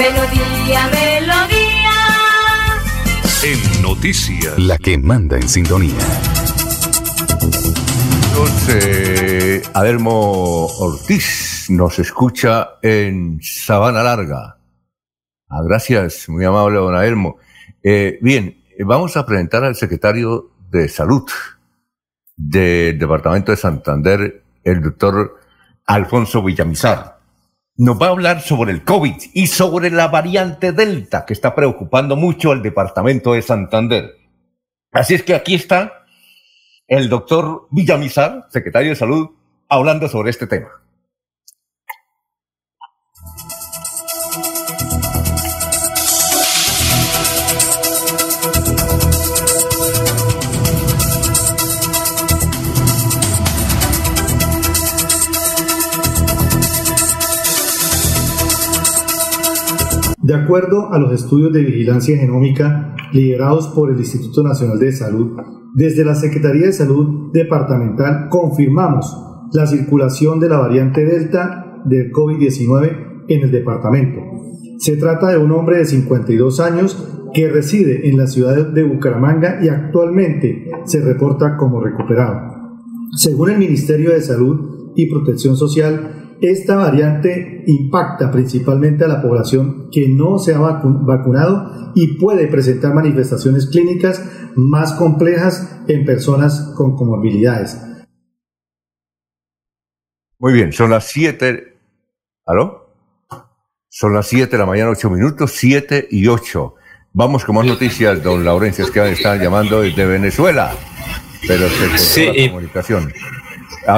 Melodía, melodía. En Noticias. La que manda en sintonía. Entonces, Adelmo Ortiz nos escucha en Sabana Larga. Ah, gracias, muy amable don Adelmo. Eh, bien, eh, vamos a presentar al secretario de Salud del Departamento de Santander, el doctor Alfonso Villamizar. Nos va a hablar sobre el COVID y sobre la variante Delta que está preocupando mucho al Departamento de Santander. Así es que aquí está el doctor Villamizar, secretario de Salud, hablando sobre este tema. De acuerdo a los estudios de vigilancia genómica liderados por el Instituto Nacional de Salud, desde la Secretaría de Salud Departamental confirmamos la circulación de la variante Delta del COVID-19 en el departamento. Se trata de un hombre de 52 años que reside en la ciudad de Bucaramanga y actualmente se reporta como recuperado. Según el Ministerio de Salud y Protección Social, esta variante impacta principalmente a la población que no se ha vacunado y puede presentar manifestaciones clínicas más complejas en personas con comorbilidades. Muy bien, son las 7. ¿Aló? Son las 7 de la mañana, 8 minutos, 7 y 8. Vamos con más noticias, don Laurencio, es que están llamando desde Venezuela, pero se cortó Sí, la y-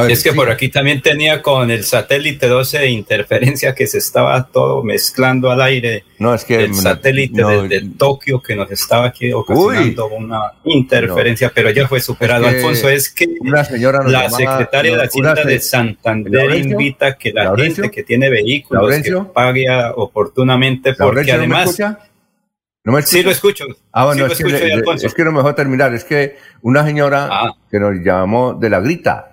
es que por aquí también tenía con el satélite 12 de interferencia que se estaba todo mezclando al aire. No, es que el satélite no, desde Tokio que nos estaba aquí ocasionando una interferencia, pero ya fue superado. Es que Alfonso, es que una señora la llamaba- secretaria de una se- de Santander ¿Laurencio? invita a que la ¿Laurencio? gente que tiene vehículos ¿Laurencio? que pague oportunamente, porque ¿Laurencio no me además... ¿No me? Sí, lo escucho. Ah, bueno, Sí, lo es, que, escucho, le- es que no me dejó terminar. Es que una señora que nos llamó de la grita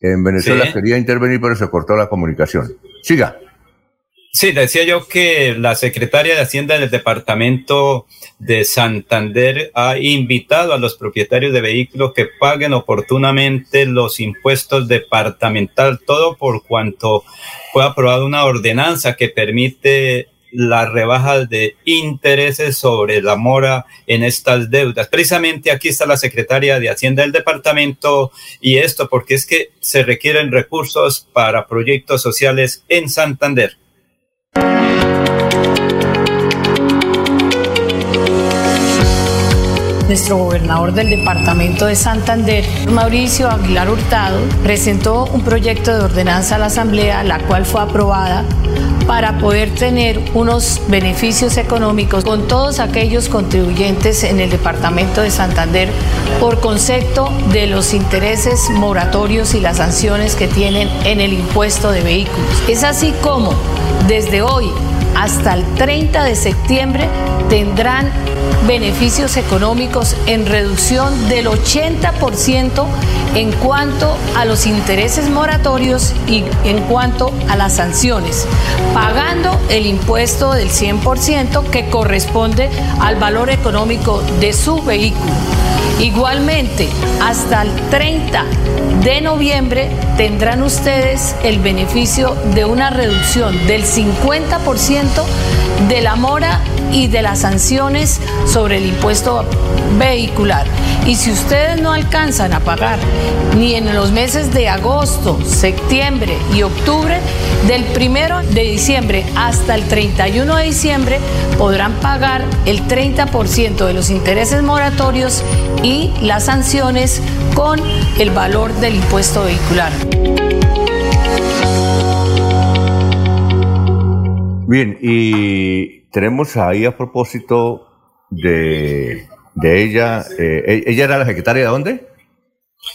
en Venezuela Sí. quería intervenir, pero se cortó la comunicación. Siga. Sí, decía yo que la secretaria de Hacienda del departamento de Santander ha invitado a los propietarios de vehículos que paguen oportunamente los impuestos departamental, todo por cuanto fue aprobada una ordenanza que permite las rebajas de intereses sobre la mora en estas deudas. Precisamente aquí está la secretaria de Hacienda del departamento y esto porque es que se requieren recursos para proyectos sociales en Santander. Nuestro gobernador del departamento de Santander, Mauricio Aguilar Hurtado, presentó un proyecto de ordenanza a la Asamblea, la cual fue aprobada para poder tener unos beneficios económicos con todos aquellos contribuyentes en el departamento de Santander por concepto de los intereses moratorios y las sanciones que tienen en el impuesto de vehículos. Es así como desde hoy hasta el 30 de septiembre tendrán beneficios económicos en reducción del 80% en cuanto a los intereses moratorios y en cuanto a las sanciones, pagando el impuesto del 100% que corresponde al valor económico de su vehículo. Igualmente, hasta el 30 de noviembre tendrán ustedes el beneficio de una reducción del 50% de la mora y de las sanciones sobre el impuesto vehicular. Y si ustedes no alcanzan a pagar ni en los meses de agosto, septiembre y octubre, del primero de diciembre hasta el 31 de diciembre podrán pagar el 30% de los intereses moratorios y las sanciones con el valor del impuesto vehicular. Bien, y tenemos ahí a propósito de, de ella, eh, ¿ella era la secretaria de dónde?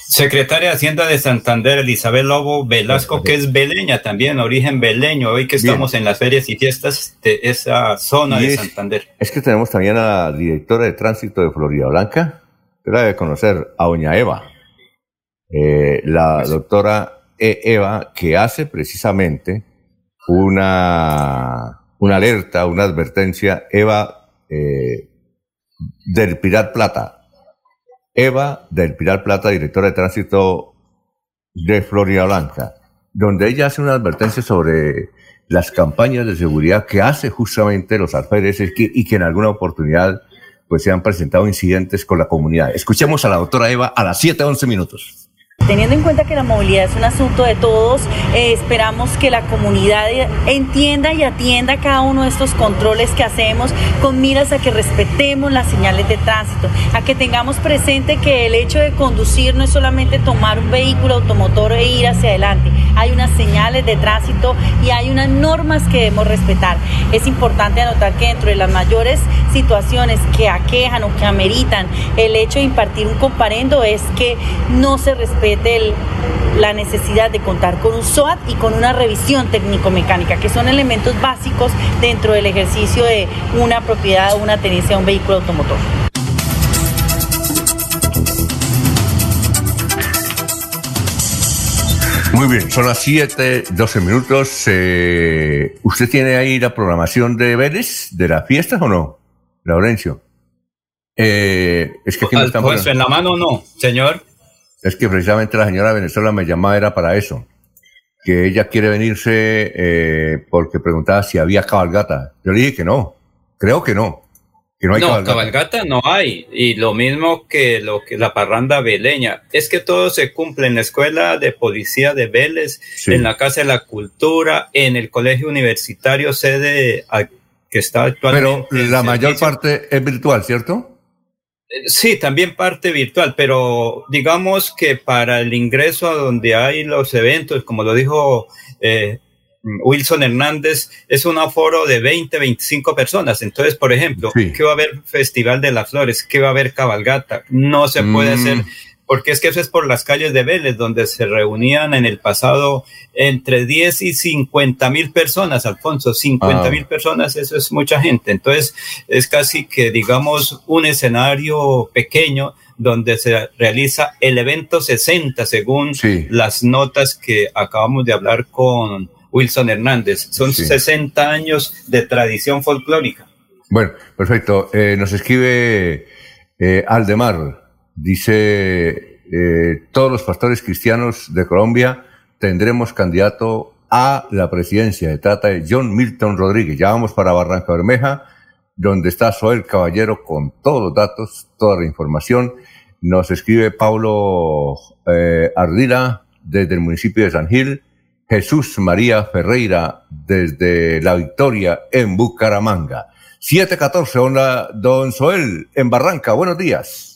Secretaria de Hacienda de Santander, Elizabeth Lobo Velasco, que es beleña también, origen beleño, hoy que Bien. estamos en las ferias y fiestas de esa zona Y de es- Santander. Es que tenemos también a la directora de tránsito de Florida Blanca, que la debe conocer, a doña Eva. Eh, la doctora E- Eva, que hace precisamente una, una alerta, una advertencia. Eva, eh, del Pilar Plata. Eva del Pilar Plata, directora de tránsito de Florida Blanca, donde ella hace una advertencia sobre las campañas de seguridad que hace justamente los alférezes y que en alguna oportunidad pues se han presentado incidentes con la comunidad. Escuchemos a la doctora Eva a las 7.11 minutos. Teniendo en cuenta que la movilidad es un asunto de todos, eh, esperamos que la comunidad entienda y atienda cada uno de estos controles que hacemos con miras a que respetemos las señales de tránsito, a que tengamos presente que el hecho de conducir no es solamente tomar un vehículo automotor e ir hacia adelante, hay unas señales de tránsito y hay unas normas que debemos respetar. Es importante anotar que dentro de las mayores situaciones que aquejan o que ameritan el hecho de impartir un comparendo es que no se respeta la necesidad de contar con un SOAT y con una revisión técnico-mecánica, que son elementos básicos dentro del ejercicio de una propiedad o una tenencia de un vehículo automotor. Muy bien, son las 7, 12 minutos. Eh, ¿Usted tiene ahí la programación de Vélez, de las fiestas o no, Laurencio? Eh, es que aquí no en la mano no, señor es que precisamente la señora Venezuela me llamaba era para eso, que ella quiere venirse eh, porque preguntaba si había cabalgata. Yo le dije que no, creo que no. Que no, hay cabalgata. cabalgata no hay. Y lo mismo que lo que la parranda veleña. Es que todo se cumple en la escuela de policía de Vélez, en la Casa de la Cultura, en el colegio universitario sede que está actualmente. Pero la mayor parte es virtual, ¿cierto? Sí, también parte virtual, pero digamos que para el ingreso a donde hay los eventos, como lo dijo eh, Wilson Hernández, es un aforo de 20, 25 personas. Entonces, por ejemplo, ¿qué va a haber Festival de las Flores? ¿Qué va a haber cabalgata? No se puede mm. hacer porque es que eso es por las calles de Vélez, donde se reunían en el pasado entre 10 y 50 mil personas, Alfonso, 50 mil ah. personas, eso es mucha gente. Entonces, es casi que, digamos, un escenario pequeño donde se realiza el evento 60, según las notas que acabamos de hablar con Wilson Hernández. Son 60 años de tradición folclórica. Bueno, perfecto. Eh, nos escribe eh, Aldemar. Dice, eh, todos los pastores cristianos de Colombia tendremos candidato a la presidencia. Se trata de John Milton Rodríguez. Ya vamos para Barranca Bermeja, donde está Soel Caballero con todos los datos, toda la información. Nos escribe Pablo eh, Ardila desde el municipio de San Gil. Jesús María Ferreira desde La Victoria en Bucaramanga. 714, hola, don Soel, en Barranca, buenos días.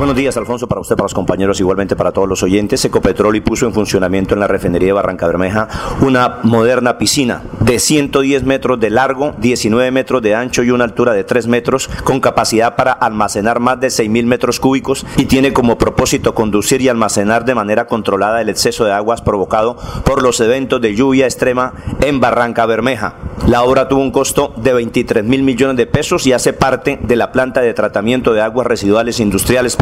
Buenos días, Alfonso, para usted, para los compañeros, igualmente para todos los oyentes. Ecopetrol puso en funcionamiento en la refinería de Barranca Bermeja una moderna piscina de 110 metros de largo, 19 metros de ancho y una altura de 3 metros, con capacidad para almacenar más de 6 mil metros cúbicos y tiene como propósito conducir y almacenar de manera controlada el exceso de aguas provocado por los eventos de lluvia extrema en Barranca Bermeja. La obra tuvo un costo de 23 mil millones de pesos y hace parte de la planta de tratamiento de aguas residuales industriales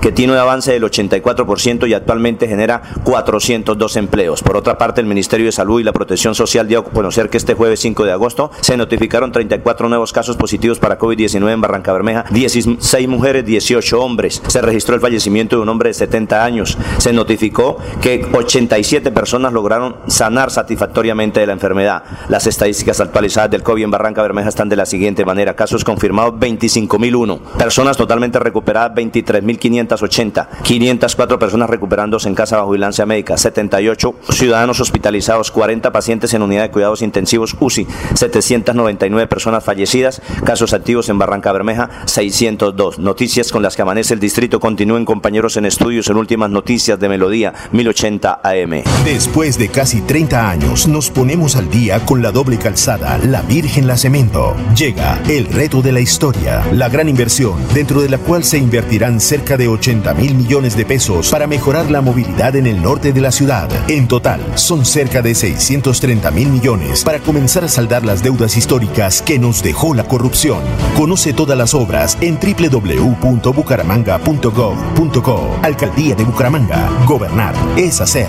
que tiene un avance del 84% y actualmente genera 402 empleos. Por otra parte, el Ministerio de Salud y la Protección Social dio a conocer que este jueves 5 de agosto se notificaron 34 nuevos casos positivos para COVID-19 en Barranca Bermeja, 16 mujeres, 18 hombres. Se registró el fallecimiento de un hombre de 70 años. Se notificó que 87 personas lograron sanar satisfactoriamente de la enfermedad. Las estadísticas actualizadas del COVID en Barranca Bermeja están de la siguiente manera. Casos confirmados 25.001. Personas totalmente recuperadas 23 1580, 504 personas recuperándose en casa bajo vigilancia médica, 78 ciudadanos hospitalizados, 40 pacientes en unidad de cuidados intensivos UCI, 799 personas fallecidas, casos activos en Barranca Bermeja, 602. Noticias con las que amanece el distrito. Continúen compañeros en estudios en últimas noticias de Melodía 1080 AM. Después de casi 30 años nos ponemos al día con la doble calzada La Virgen La Cemento. Llega el reto de la historia, la gran inversión dentro de la cual se invertirán cerca cerca de 80 mil millones de pesos para mejorar la movilidad en el norte de la ciudad. En total, son cerca de 630 mil millones para comenzar a saldar las deudas históricas que nos dejó la corrupción. Conoce todas las obras en www.bucaramanga.gov.co. Alcaldía de Bucaramanga. Gobernar es hacer.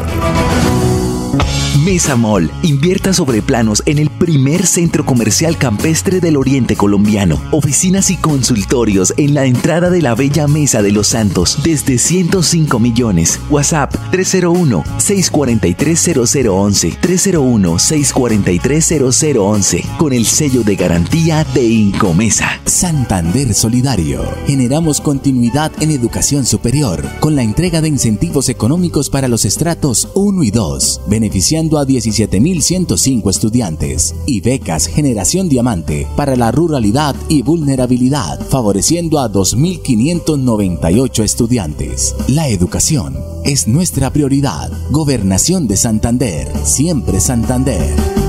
Mesa Mall invierta sobre planos en el primer centro comercial campestre del oriente colombiano. Oficinas y consultorios en la entrada de la Bella Mesa de los Santos desde 105 millones. WhatsApp 301-643-0011. 301-643-0011. Con el sello de garantía de Incomesa. Santander Solidario. Generamos continuidad en educación superior con la entrega de incentivos económicos para los estratos 1 y 2, beneficiando a 17.105 estudiantes y becas Generación Diamante para la ruralidad y vulnerabilidad, favoreciendo a 2.598 estudiantes. La educación es nuestra prioridad. Gobernación de Santander, siempre Santander.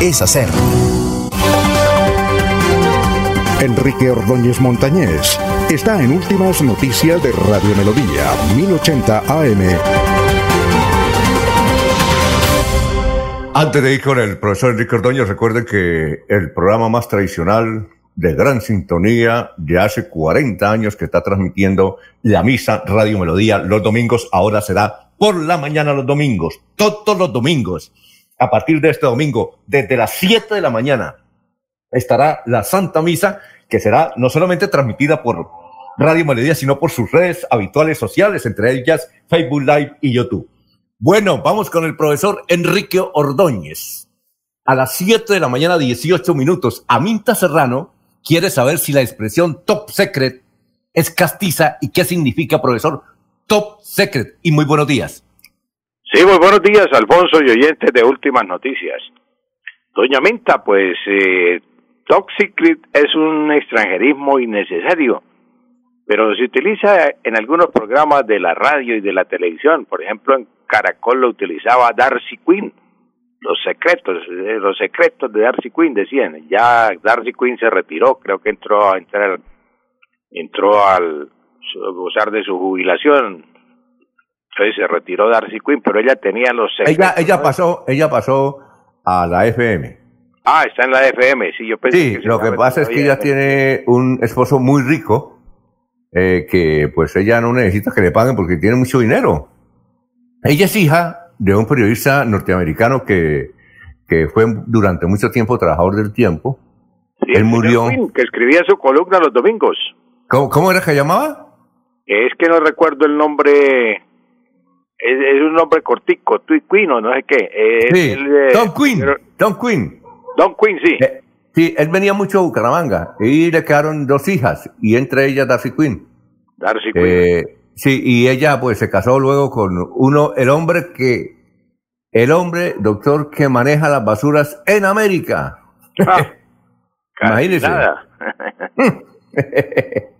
es hacer. Enrique Ordóñez Montañés está en Últimas Noticias de Radio Melodía, 1080 AM. Antes de ir con el profesor Enrique Ordóñez, recuerden que el programa más tradicional de gran sintonía de hace 40 años que está transmitiendo la misa Radio Melodía los domingos, ahora será por la mañana los domingos, todos los domingos. A partir de este domingo, desde las 7 de la mañana, estará la Santa Misa, que será no solamente transmitida por Radio Melodía, sino por sus redes habituales sociales, entre ellas Facebook Live y YouTube. Bueno, vamos con el profesor Enrique Ordóñez. A las 7 de la mañana, 18 minutos, Aminta Serrano quiere saber si la expresión top secret es castiza y qué significa, profesor, top secret. Y muy buenos días. Sí, muy buenos días, Alfonso y oyentes de Últimas Noticias. Doña Minta, pues eh, es un extranjerismo innecesario, pero se utiliza en algunos programas de la radio y de la televisión. Por ejemplo, en Caracol lo utilizaba Darcy Quinn. Los secretos, eh, los secretos de Darcy Quinn decían. Ya Darcy Quinn se retiró, creo que entró a entrar, entró al gozar de su jubilación. Entonces se retiró Darcy Quinn, pero ella tenía los. Ella, ella pasó, ella pasó a la FM. Ah, está en la FM, sí, yo pensé Sí, que lo que pasa es que ella tiene un esposo muy rico, eh, que pues ella no necesita que le paguen porque tiene mucho dinero. Ella es hija de un periodista norteamericano que, que fue durante mucho tiempo trabajador del tiempo. Sí, Él murió. Quinn, que escribía su columna los domingos. ¿Cómo, cómo era que llamaba? Es que no recuerdo el nombre. Es, es un nombre cortico, Quinn o no sé qué. Es Sí, eh, Tom Quinn. Tom Quinn. Don Quinn, sí. Eh, sí, él venía mucho a Bucaramanga y le quedaron dos hijas y entre ellas Darcy Quinn. Darcy Quinn. Eh, sí, y ella pues se casó luego con uno, el hombre que, el hombre, doctor, que maneja las basuras en América. Ah, Imagínese.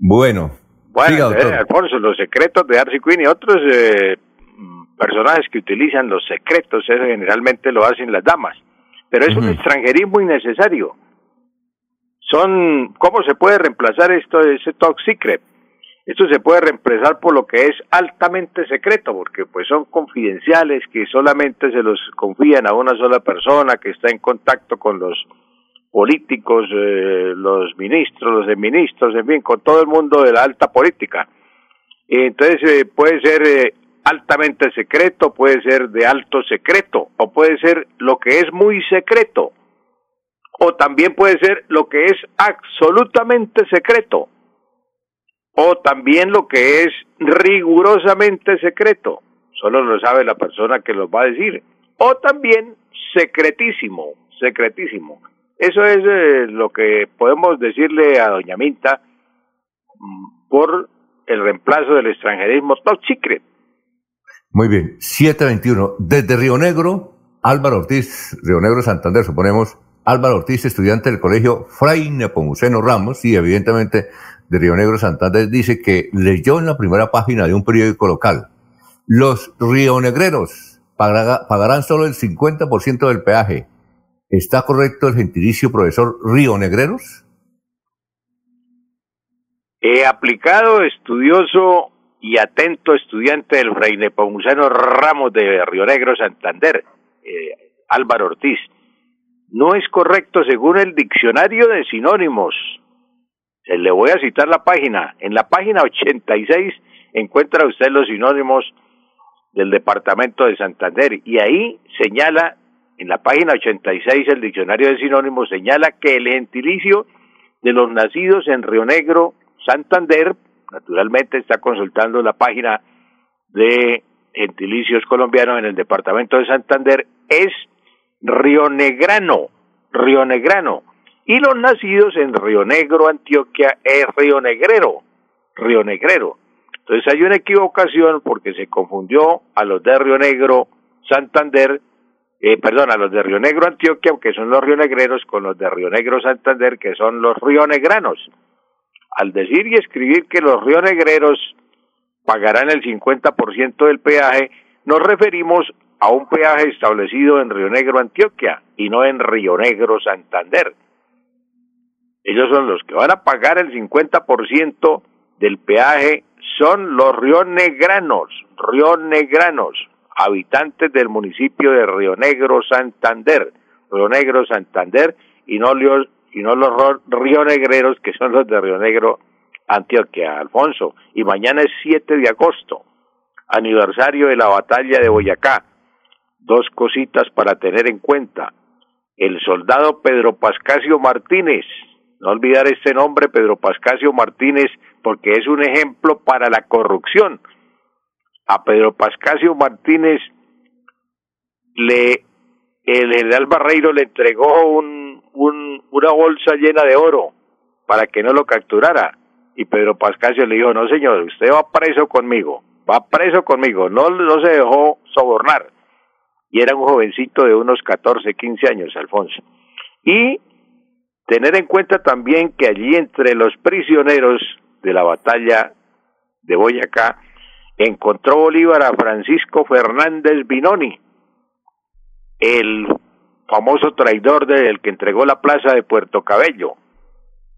Bueno, Bueno, siga, eh, Alfonso, los secretos de Darcy Quinn y otros eh, personajes que utilizan los secretos, eso generalmente lo hacen las damas. Pero es un Ujú. extranjerismo innecesario. Son, ¿cómo se puede reemplazar esto, ese top secret? Esto se puede reemplazar por lo que es altamente secreto, porque pues son confidenciales que solamente se los confían a una sola persona que está en contacto con los políticos, eh, los ministros, los de ministros, en fin, con todo el mundo de la alta política. Entonces eh, puede ser eh, altamente secreto, puede ser de alto secreto, o puede ser lo que es muy secreto, o también puede ser lo que es absolutamente secreto, o también lo que es rigurosamente secreto, solo lo sabe la persona que lo va a decir, o también secretísimo, secretísimo. Eso es eh, lo que podemos decirle a doña Minta mm, por el reemplazo del extranjerismo top secret. Muy bien, 721. Desde Río Negro, Álvaro Ortiz, Río Negro Santander, suponemos, Álvaro Ortiz, estudiante del colegio Fray Nepomuceno Ramos, y evidentemente de Río Negro Santander, dice que leyó en la primera página de un periódico local, los rionegreros pagarán solo el 50% del peaje. ¿Está correcto el gentilicio profesor rionegreros? He aplicado, estudioso y atento estudiante del Fray Nepomuceno Ramos de Río Negro, Santander, eh, Álvaro Ortiz. No es correcto según el diccionario de sinónimos. Se le voy a citar la página. En la página 86 encuentra usted los sinónimos del departamento de Santander y ahí señala, en la página 86 el diccionario de sinónimos señala que el gentilicio de los nacidos en Río Negro, Santander, naturalmente está consultando la página de gentilicios colombianos en el departamento de Santander, es rionegrano, rionegrano. Y los nacidos en Río Negro, Antioquia, es rionegrero, rionegrero. Entonces hay una equivocación porque se confundió a los de Río Negro, Santander, eh, perdón, a los de Río Negro, Antioquia, que son los rionegreros, con los de Río Negro, Santander, que son los rionegranos al decir y escribir que los rionegreros pagarán el 50% del peaje, nos referimos a un peaje establecido en Río Negro, Antioquia, y no en Río Negro, Santander. Ellos son los que van a pagar el 50% del peaje, son los rionegranos, rionegranos, habitantes del municipio de Río Negro, Santander, Río Negro, Santander, y no los y no los rionegreros que son los de Río Negro, Antioquia, Alfonso. Y mañana es 7 de agosto, aniversario de la batalla de Boyacá. Dos cositas para tener en cuenta. El soldado Pedro Pascasio Martínez, no olvidar este nombre, Pedro Pascasio Martínez, porque es un ejemplo para la corrupción. A Pedro Pascasio Martínez le el general Barreiro le entregó un, un, una bolsa llena de oro para que no lo capturara. Y Pedro Pascasio le dijo, no señor, usted va preso conmigo, va preso conmigo, no, no se dejó sobornar. Y era un jovencito de unos 14, 15 años, Alfonso. Y tener en cuenta también que allí entre los prisioneros de la batalla de Boyacá, encontró Bolívar a Francisco Fernández Binoni, el famoso traidor del que entregó la plaza de Puerto Cabello,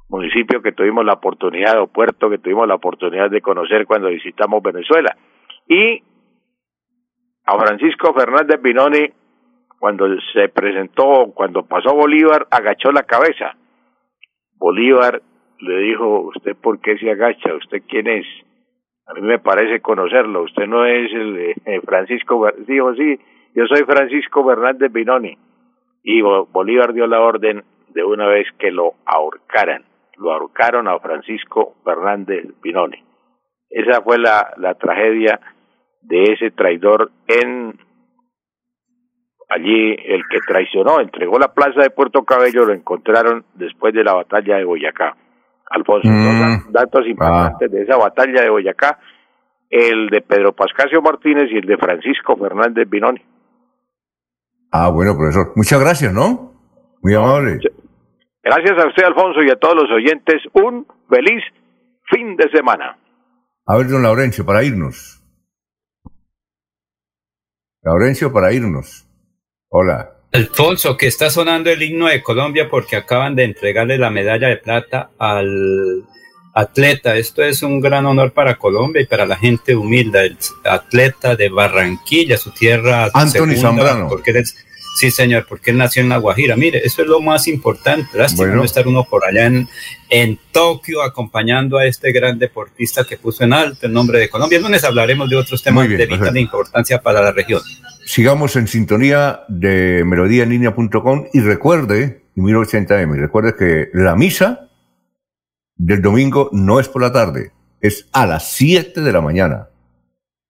municipio que tuvimos la oportunidad, o puerto que tuvimos la oportunidad de conocer cuando visitamos Venezuela. Y a Francisco Fernández Binoni, cuando se presentó, cuando pasó Bolívar, agachó la cabeza. Bolívar le dijo, ¿usted por qué se agacha? ¿Usted quién es? A mí me parece conocerlo, usted no es el eh, Francisco, dijo, sí, yo soy Francisco Fernández Binoni y Bolívar dio la orden de una vez que lo ahorcaran. Lo ahorcaron a Francisco Fernández Binoni. Esa fue la, la tragedia de ese traidor en allí el que traicionó, entregó la plaza de Puerto Cabello, lo encontraron después de la batalla de Boyacá. Alfonso, mm. datos importantes de esa batalla de Boyacá, el de Pedro Pascasio Martínez y el de Francisco Fernández Binoni. Ah, bueno, profesor. Muchas gracias, ¿no? Muy amable. Gracias a usted, Alfonso, y a todos los oyentes. Un feliz fin de semana. A ver, don Laurencio, para irnos. Laurencio, para irnos. Hola. Alfonso, que está sonando el himno de Colombia porque acaban de entregarle la medalla de plata al atleta. Esto es un gran honor para Colombia y para la gente humilde, el atleta de Barranquilla, su tierra. Anthony Zambrano. Porque sí, señor, porque él nació en La Guajira. Mire, eso es lo más importante. Lástima no estar uno por allá en, en Tokio acompañando a este gran deportista que puso en alto el nombre de Colombia. El lunes hablaremos de otros temas de vital importancia para la región. Sigamos en sintonía de melodíaenlínea.com y recuerde, 1080M, recuerde que la misa del domingo no es por la tarde, es a las 7 de la mañana.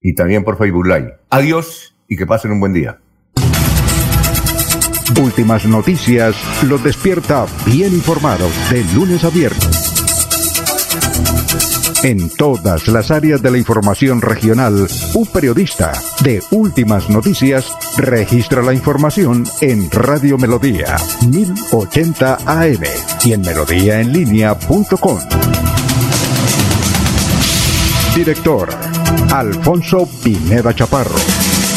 Y también por Facebook Live. Adiós y que pasen un buen día. Últimas noticias los despierta bien informados de lunes a viernes. En todas las áreas de la información regional, un periodista de Últimas Noticias registra la información en Radio Melodía 1080 AM y en melodíaenlínea.com. Director Alfonso Pineda Chaparro.